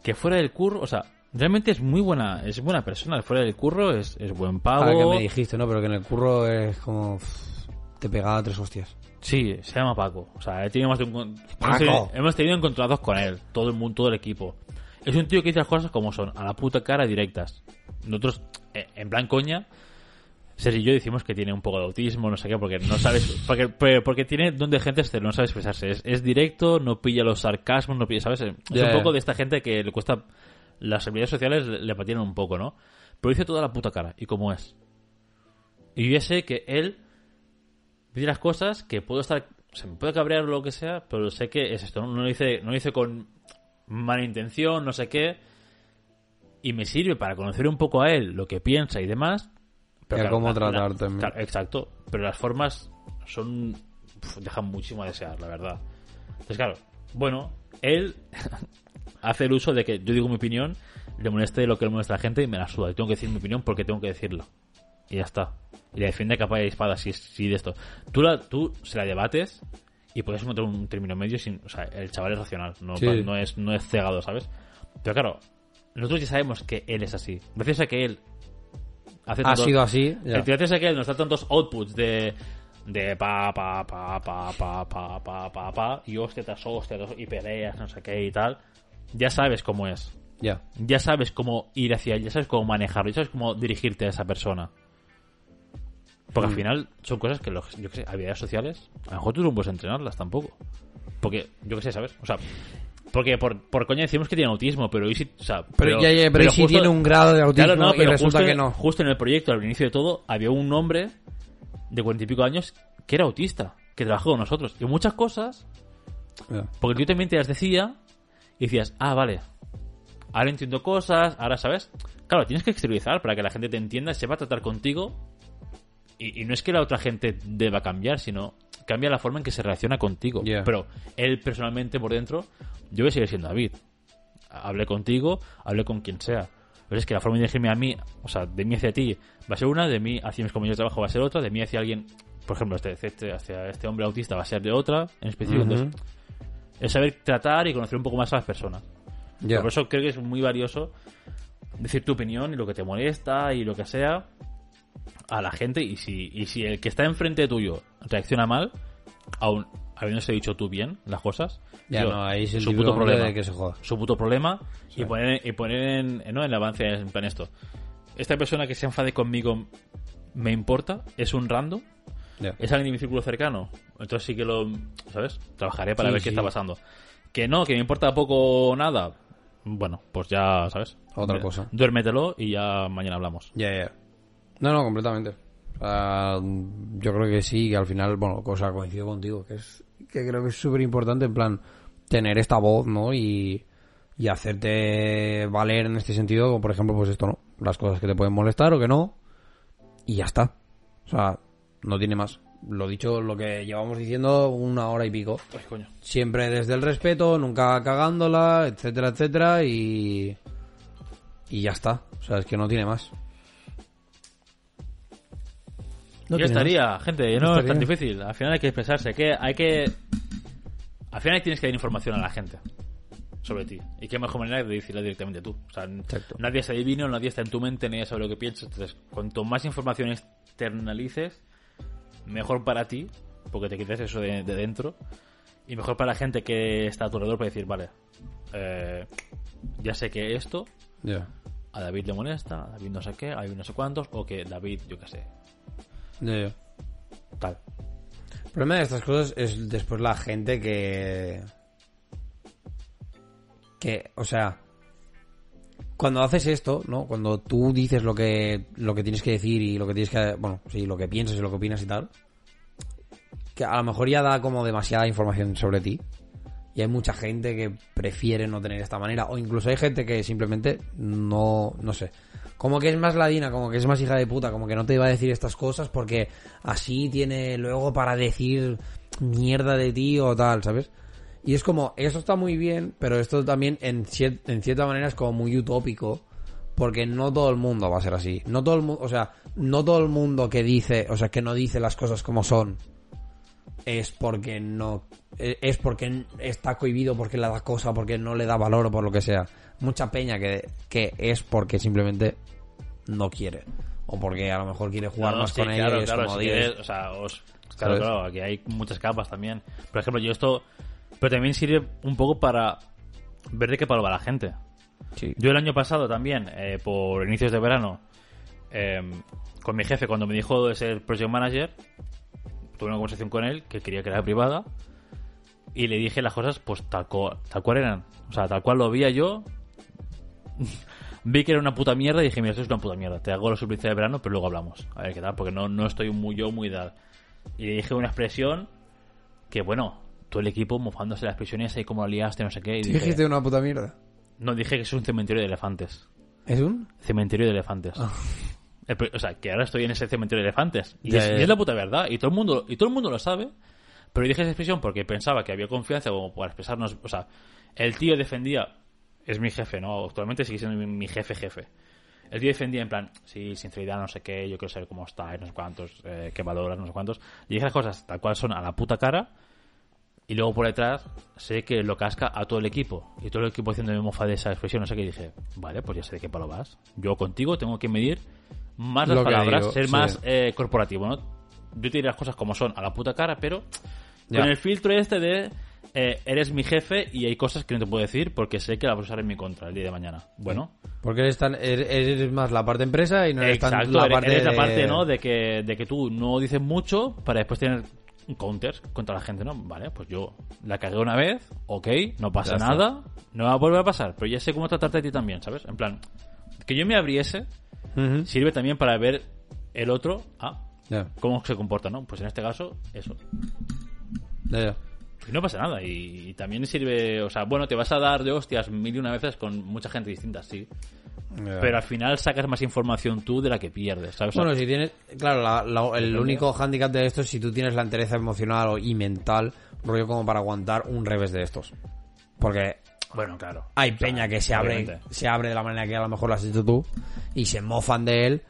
que fuera del curro, o sea, realmente es muy buena, es buena persona. Fuera del curro es, es buen Ahora que pavo. me dijiste, ¿no? Pero que en el curro es como. Te pegaba tres hostias. Sí, se llama Paco. O sea, he tenido más de un Paco. Hemos, tenido, hemos tenido encontrados con él, todo el mundo, todo el equipo. Es un tío que dice las cosas como son, a la puta cara directas. Nosotros, eh, en plan coña, Sergio y yo decimos que tiene un poco de autismo, no sé qué, porque no sabes, porque, tiene don de gente este, no sabe expresarse. Es, es directo, no pilla los sarcasmos, no pilla, ¿sabes? Es un poco de esta gente que le cuesta, las habilidades sociales le, le patinan un poco, ¿no? Pero dice toda la puta cara, y cómo es. Y yo ya sé que él dice las cosas que puedo estar, se me puede cabrear o lo que sea, pero sé que es esto, no, no lo dice, no lo dice con mala intención, no sé qué, y me sirve para conocer un poco a él, lo que piensa y demás. Y a cómo la- tratar la- claro, exacto, pero las formas son dejan muchísimo a desear, la verdad. Entonces, claro, bueno, él [LAUGHS] hace el uso de que yo digo mi opinión, le moleste lo que le molesta a la gente y me la suda. Y tengo que decir mi opinión porque tengo que decirlo. Y ya está. Y la defiende capa y espada si, si de esto. Tú, la, tú se la debates y puedes encontrar un término medio sin... O sea, el chaval es racional, no, Sí. no, es, no es cegado, ¿sabes? Pero claro, nosotros ya sabemos que él es así. Gracias a que él hace Ha sido así. Gracias a que nos da tantos outputs de de pa pa pa pa pa pa pa pa pa y hostia tras hostia tras- y peleas no sé qué y tal ya sabes cómo es Ya. ya sabes cómo ir hacia él ya sabes cómo manejarlo ya sabes cómo dirigirte a esa persona porque al Mm. final son cosas que los, yo que sé habilidades sociales a lo mejor tú no puedes entrenarlas tampoco porque yo que sé sabes o sea porque por, por coña decimos que tiene autismo pero y si, o sea, Pero, ya, ya, pero, ¿y si justo- tiene un grado de autismo Claro, no, y pero resulta justo, que no. justo en el proyecto, al inicio de todo, había un hombre de cuarenta y pico años que era autista, que trabajó con nosotros. Y muchas cosas, Ya. porque tú también te las decía y decías, ah, vale, ahora entiendo cosas, ahora sabes. Claro, tienes que exteriorizar para que la gente te entienda, sepa tratar contigo. Y, y no es que la otra gente deba cambiar, sino cambia la forma en que se relaciona contigo. Ya. Pero él personalmente por dentro, yo voy a seguir siendo David. Hablé contigo, hablé con quien sea. Pero es que la forma de dirigirme a mí, o sea, de mí hacia ti va a ser una, de mí hacia mis compañeros de trabajo va a ser otra, de mí hacia alguien, por ejemplo, este, este, hacia este hombre autista va a ser de otra, en específico. Ujú. Entonces, es saber tratar y conocer un poco más a las personas. Ya. Por eso creo que es muy valioso decir tu opinión y lo que te molesta y lo que sea a la gente. Y si, y si el que está enfrente tuyo reacciona mal, aún habiéndose dicho tú bien las cosas, Ya, no, ahí es el su puto problema. de que se joda. Su puto problema y poner, y poner en, ¿no? en el avance en plan esto. Esta persona que se enfade conmigo me importa, es un random, es alguien de mi círculo cercano. Entonces sí que lo, ¿sabes? Trabajaré para Sí, ver qué está pasando. Que no, que me importa poco o nada. Bueno, pues ya, ¿sabes? Otra Mira, cosa. Duérmetelo y ya mañana hablamos. Ya, ya. No, no, completamente. Sea, yo creo que sí, que al final, bueno, cosa coincido contigo, que es que creo que es súper importante, en plan, tener esta voz, ¿no? Y, y hacerte valer en este sentido, como por ejemplo, pues esto, ¿no? Las cosas que te pueden molestar o que no. Y ya está. O sea, no tiene más. Lo dicho, lo que llevamos diciendo una hora y pico. Ay, coño. Siempre desde el respeto, nunca cagándola, etcétera, etcétera, y. Y ya está. O sea, es que no tiene más. No ya tiene estaría, gente, no es tan difícil. Al final hay que expresarse, que hay que... Al final tienes que dar información a la gente sobre ti. Y qué mejor manera de decirla directamente tú. O sea, Exacto. nadie es adivino, nadie está en tu mente, nadie sabe lo que piensas. Entonces, cuanto más información externalices, mejor para ti, porque te quitas eso de, de dentro. Y mejor para la gente que está a tu alrededor para decir, vale, eh, ya sé que esto a David le molesta, a David no sé qué, a David no sé cuántos, o que David, yo qué sé, Ya. tal. El problema de estas cosas es después la gente que. Que, o sea. Cuando haces esto, ¿no? Cuando tú dices lo que, lo que tienes que decir y lo que tienes que. Bueno, sí, lo que piensas y lo que opinas y tal. Que a lo mejor ya da como demasiada información sobre ti. Y hay mucha gente que prefiere no tener esta manera. O incluso hay gente que simplemente no. No sé. Como que es más ladina, como que es más hija de puta, como que no te iba a decir estas cosas porque así tiene luego para decir mierda de ti o tal, ¿sabes? Y es como, eso está muy bien, pero esto también en, cier- en cierta manera es como muy utópico, porque no todo el mundo va a ser así. No todo el mundo, o sea, no todo el mundo que dice, o sea, que no dice las cosas como son, es porque no, e- es porque está cohibido, porque le da cosa, porque no le da valor o por lo que sea. Mucha peña que, que es porque simplemente no quiere. O porque a lo mejor quiere jugar No, no, más sí, con claro, ella y es claro, como, si o sea, os- claro, claro, aquí hay muchas capas también. Por ejemplo, yo esto, pero también sirve un poco para ver de qué palo va la gente. Sí. Yo el año pasado también, eh, por inicios de verano, eh, con mi jefe, cuando me dijo de ser project manager, tuve una conversación con él que quería que era privada y le dije las cosas pues tal cual, tal cual eran. O sea, tal cual lo veía yo. Vi que era una puta mierda y dije, mira, esto es una puta mierda. Te hago la publicidad de verano, pero luego hablamos. A ver qué tal, porque no, no estoy muy yo muy dado. Y le dije una expresión que, bueno, todo el equipo mofándose la expresión esa y cómo la liaste, no sé qué. Y ¿Sí dije, dijiste una puta mierda? no, dije que es un cementerio de elefantes. ¿Es un? Cementerio de elefantes. El pro- O sea, que ahora estoy en ese cementerio de elefantes. Y, es, y es la puta verdad. Y todo el mundo, y todo el mundo lo sabe. Pero dije esa expresión porque pensaba que había confianza como para expresarnos. O sea, el tío defendía. Es mi jefe, ¿no? Actualmente sigue siendo mi, mi jefe, jefe. El tío defendía en plan, sí, sinceridad, no sé qué, yo quiero saber cómo está, no sé cuántos, eh, qué valoras, no sé cuántos. Y dije las cosas tal cual son a la puta cara. Y luego por detrás sé que lo casca a todo el equipo. Y todo el equipo haciendo mofa de esa expresión, no sé qué. Y dije, vale, pues ya sé de qué palo vas. Yo contigo tengo que medir más las Lo palabras, digo, ser sí. más eh, corporativo, ¿no? Yo te diré las cosas como son, a la puta cara, pero Ya. con el filtro este de eh, eres mi jefe y hay cosas que no te puedo decir porque sé que la vas a usar en mi contra el día de mañana. Bueno, Porque eres, tan, eres, eres más la parte empresa y no eres tan Exacto, la eres- parte eres la de- parte, ¿no? De que, de que tú no dices mucho para después tener counters contra la gente, ¿no? Vale, pues yo la cagué una vez, ok, no pasa nada, no va a volver a pasar, pero ya sé cómo tratarte a ti también, ¿sabes? En plan, que yo me abriese sirve también para ver el otro, ah, cómo se comporta, ¿no? Pues en este caso, eso. ya, ya. Y no pasa nada, y, y también sirve, o sea, bueno, te vas a dar de hostias mil y una veces con mucha gente distinta, sí. Pero al final sacas más información tú de la que pierdes, ¿sabes? Bueno, si tienes, claro, la- la- el único hándicap de esto es si tú tienes la entereza emocional o- y mental, rollo como para aguantar un revés de estos. Porque bueno, claro. hay O sea, peña que se abre, obviamente. se abre de la manera que a lo mejor lo has hecho tú y se mofan de él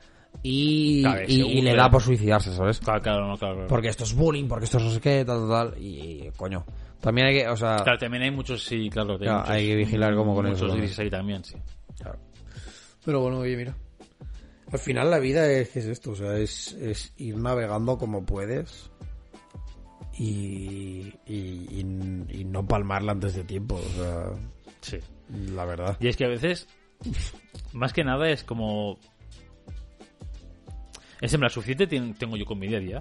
y, Claro, y- se y le da por suicidarse, ¿sabes? Claro, claro, no, claro. claro. Porque esto es bullying, porque esto es no sé qué, tal, tal, tal. Y, coño, también hay que, o sea, Claro, también hay muchos, sí, claro. Claro, muchos- hay que vigilar cómo con muchos eso grises ahí también, sí. Claro. Pero bueno, oye, mira. Al final la vida es que es esto, o sea, es, es ir navegando como puedes y, y, y- y no palmarla antes de tiempo, o sea, Sí. la verdad. Y es que a veces, más que nada, es como... Es en suficiente tengo yo con mi día a día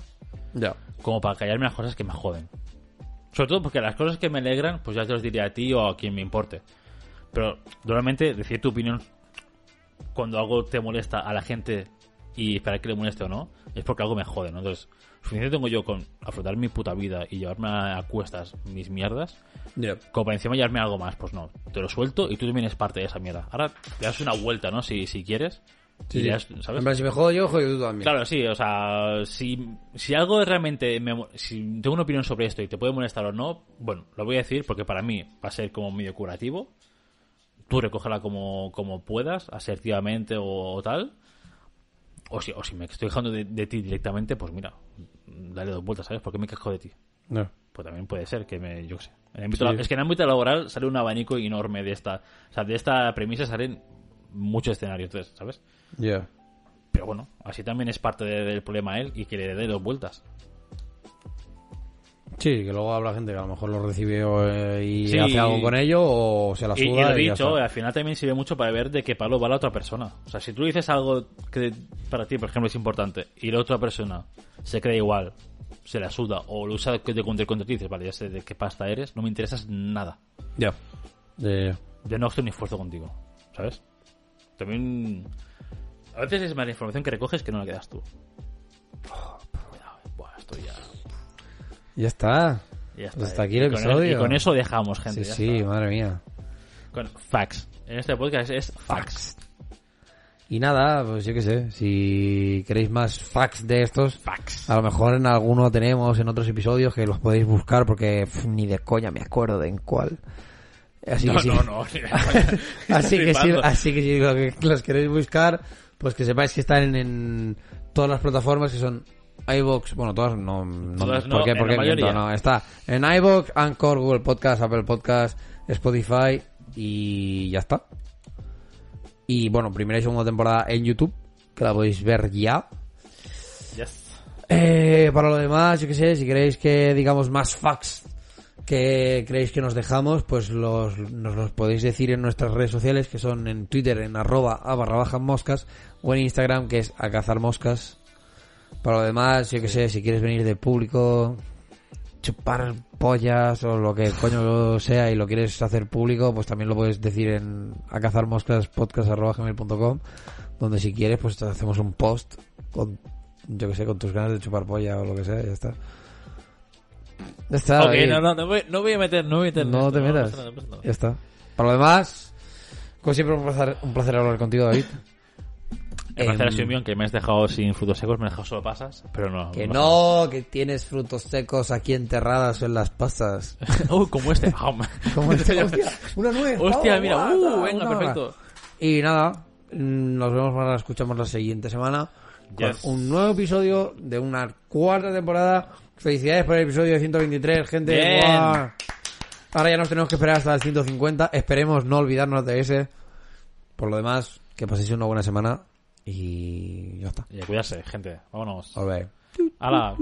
Ya. como para callarme las cosas que me joden. Sobre todo porque las cosas que me alegran, pues ya te los diré a ti o a quien me importe. Pero normalmente decir tu opinión cuando algo te molesta a la gente y esperar que le moleste o no, es porque algo me jode, ¿no? Entonces, suficiente tengo yo con afrontar mi puta vida y llevarme a, cuestas mis mierdas, Ya. como para encima llevarme algo más, pues no, te lo suelto y tú también eres parte de esa mierda. Ahora te das una vuelta, ¿no? Si, si quieres. Sí, si me jodo yo, jodo tú también. Claro, sí, o sea, si, si algo realmente, me si tengo una opinión sobre esto y te puede molestar o no, bueno, lo voy a decir porque para mí va a ser como medio curativo. Tú recógela como, como puedas, asertivamente o, o tal. O si, o si me estoy dejando de, de ti directamente, pues mira, dale dos vueltas, ¿sabes? ¿Por qué me quejo de ti? Ya. Pues también puede ser que me, yo qué sé. En el ámbito Sí. la- Es que en el ámbito laboral sale un abanico enorme de esta, o sea, de esta premisa salen muchos escenarios, entonces, ¿sabes? Ya. Pero bueno, así también es parte de- del problema él y que le dé dos vueltas. Sí, que luego habrá gente que a lo mejor lo recibe eh, y Sí. hace algo con ello o se la Y, y suda lo y, ya dicho, al final también sirve mucho para ver de qué palo va la otra persona. O sea, si tú dices algo que para ti, por ejemplo, es importante y la otra persona se cree igual, se la suda o lo usa de contra contra ti, dices, vale, ya sé de qué pasta eres, no me interesas nada. Ya. De- Yo no estoy ni esfuerzo contigo, ¿sabes? También... A veces es más la información que recoges que no la quedas tú. Buah, esto ya... Ya está. ya está, Pues hasta eh. aquí el Y con episodio. y con eso dejamos, gente. Sí, ya sí, está. madre mía. Con facts. En este podcast es facts. Y nada, pues yo qué sé, si queréis más facts de estos, Facts. a lo mejor en alguno tenemos en otros episodios que los podéis buscar porque ni de coña me acuerdo de en cuál. Así No, que sí. no, no. así que [LAUGHS] así que si los queréis buscar, pues que sepáis que están en, en todas las plataformas que son iVoox, bueno, todas no, no Todas no. No, está en iVoox, Anchor, Google Podcast, Apple Podcast, Spotify y ya está. Y bueno, primera y segunda temporada en YouTube, que la podéis ver ya. Yes. Eh, para lo demás, yo qué sé, si queréis que digamos más facts que creéis que nos dejamos, pues los, nos los podéis decir en nuestras redes sociales, que son en Twitter, en arroba a barra baja moscas, o en Instagram, que es a cazar moscas. Para lo demás, yo qué sé, si quieres venir de público, chupar pollas o lo que coño sea y lo quieres hacer público, pues también lo puedes decir en a cazar moscas podcast arroba gmail.com, donde si quieres, pues hacemos un post con, yo que sé, con tus ganas de chupar polla o lo que sea, ya está. Ya está. no, no, no voy, no voy a meter, no voy a meter. No esto, te metas. Ya está. Para lo demás, como siempre, un placer, un placer hablar contigo, David. Sido Em, mío, que me has dejado sin frutos secos, me has dejado solo pasas, pero no. Que no, que tienes frutos secos aquí enterrados en las pasas. [LAUGHS] como este. Ah, [LAUGHS] Como este, [LAUGHS] hostia, una nuez. Hostia, oh, mira, uh, venga, perfecto. Y nada, mm, nos vemos, la escuchamos la siguiente semana con Yes. un nuevo episodio de una cuarta temporada. Felicidades por el episodio 123, gente. Bien. Ahora ya nos tenemos que esperar hasta el 150. Esperemos no olvidarnos de ese. Por lo demás, que paséis una buena semana y ya está. Y a cuidarse, gente. Vámonos. All right. Hala.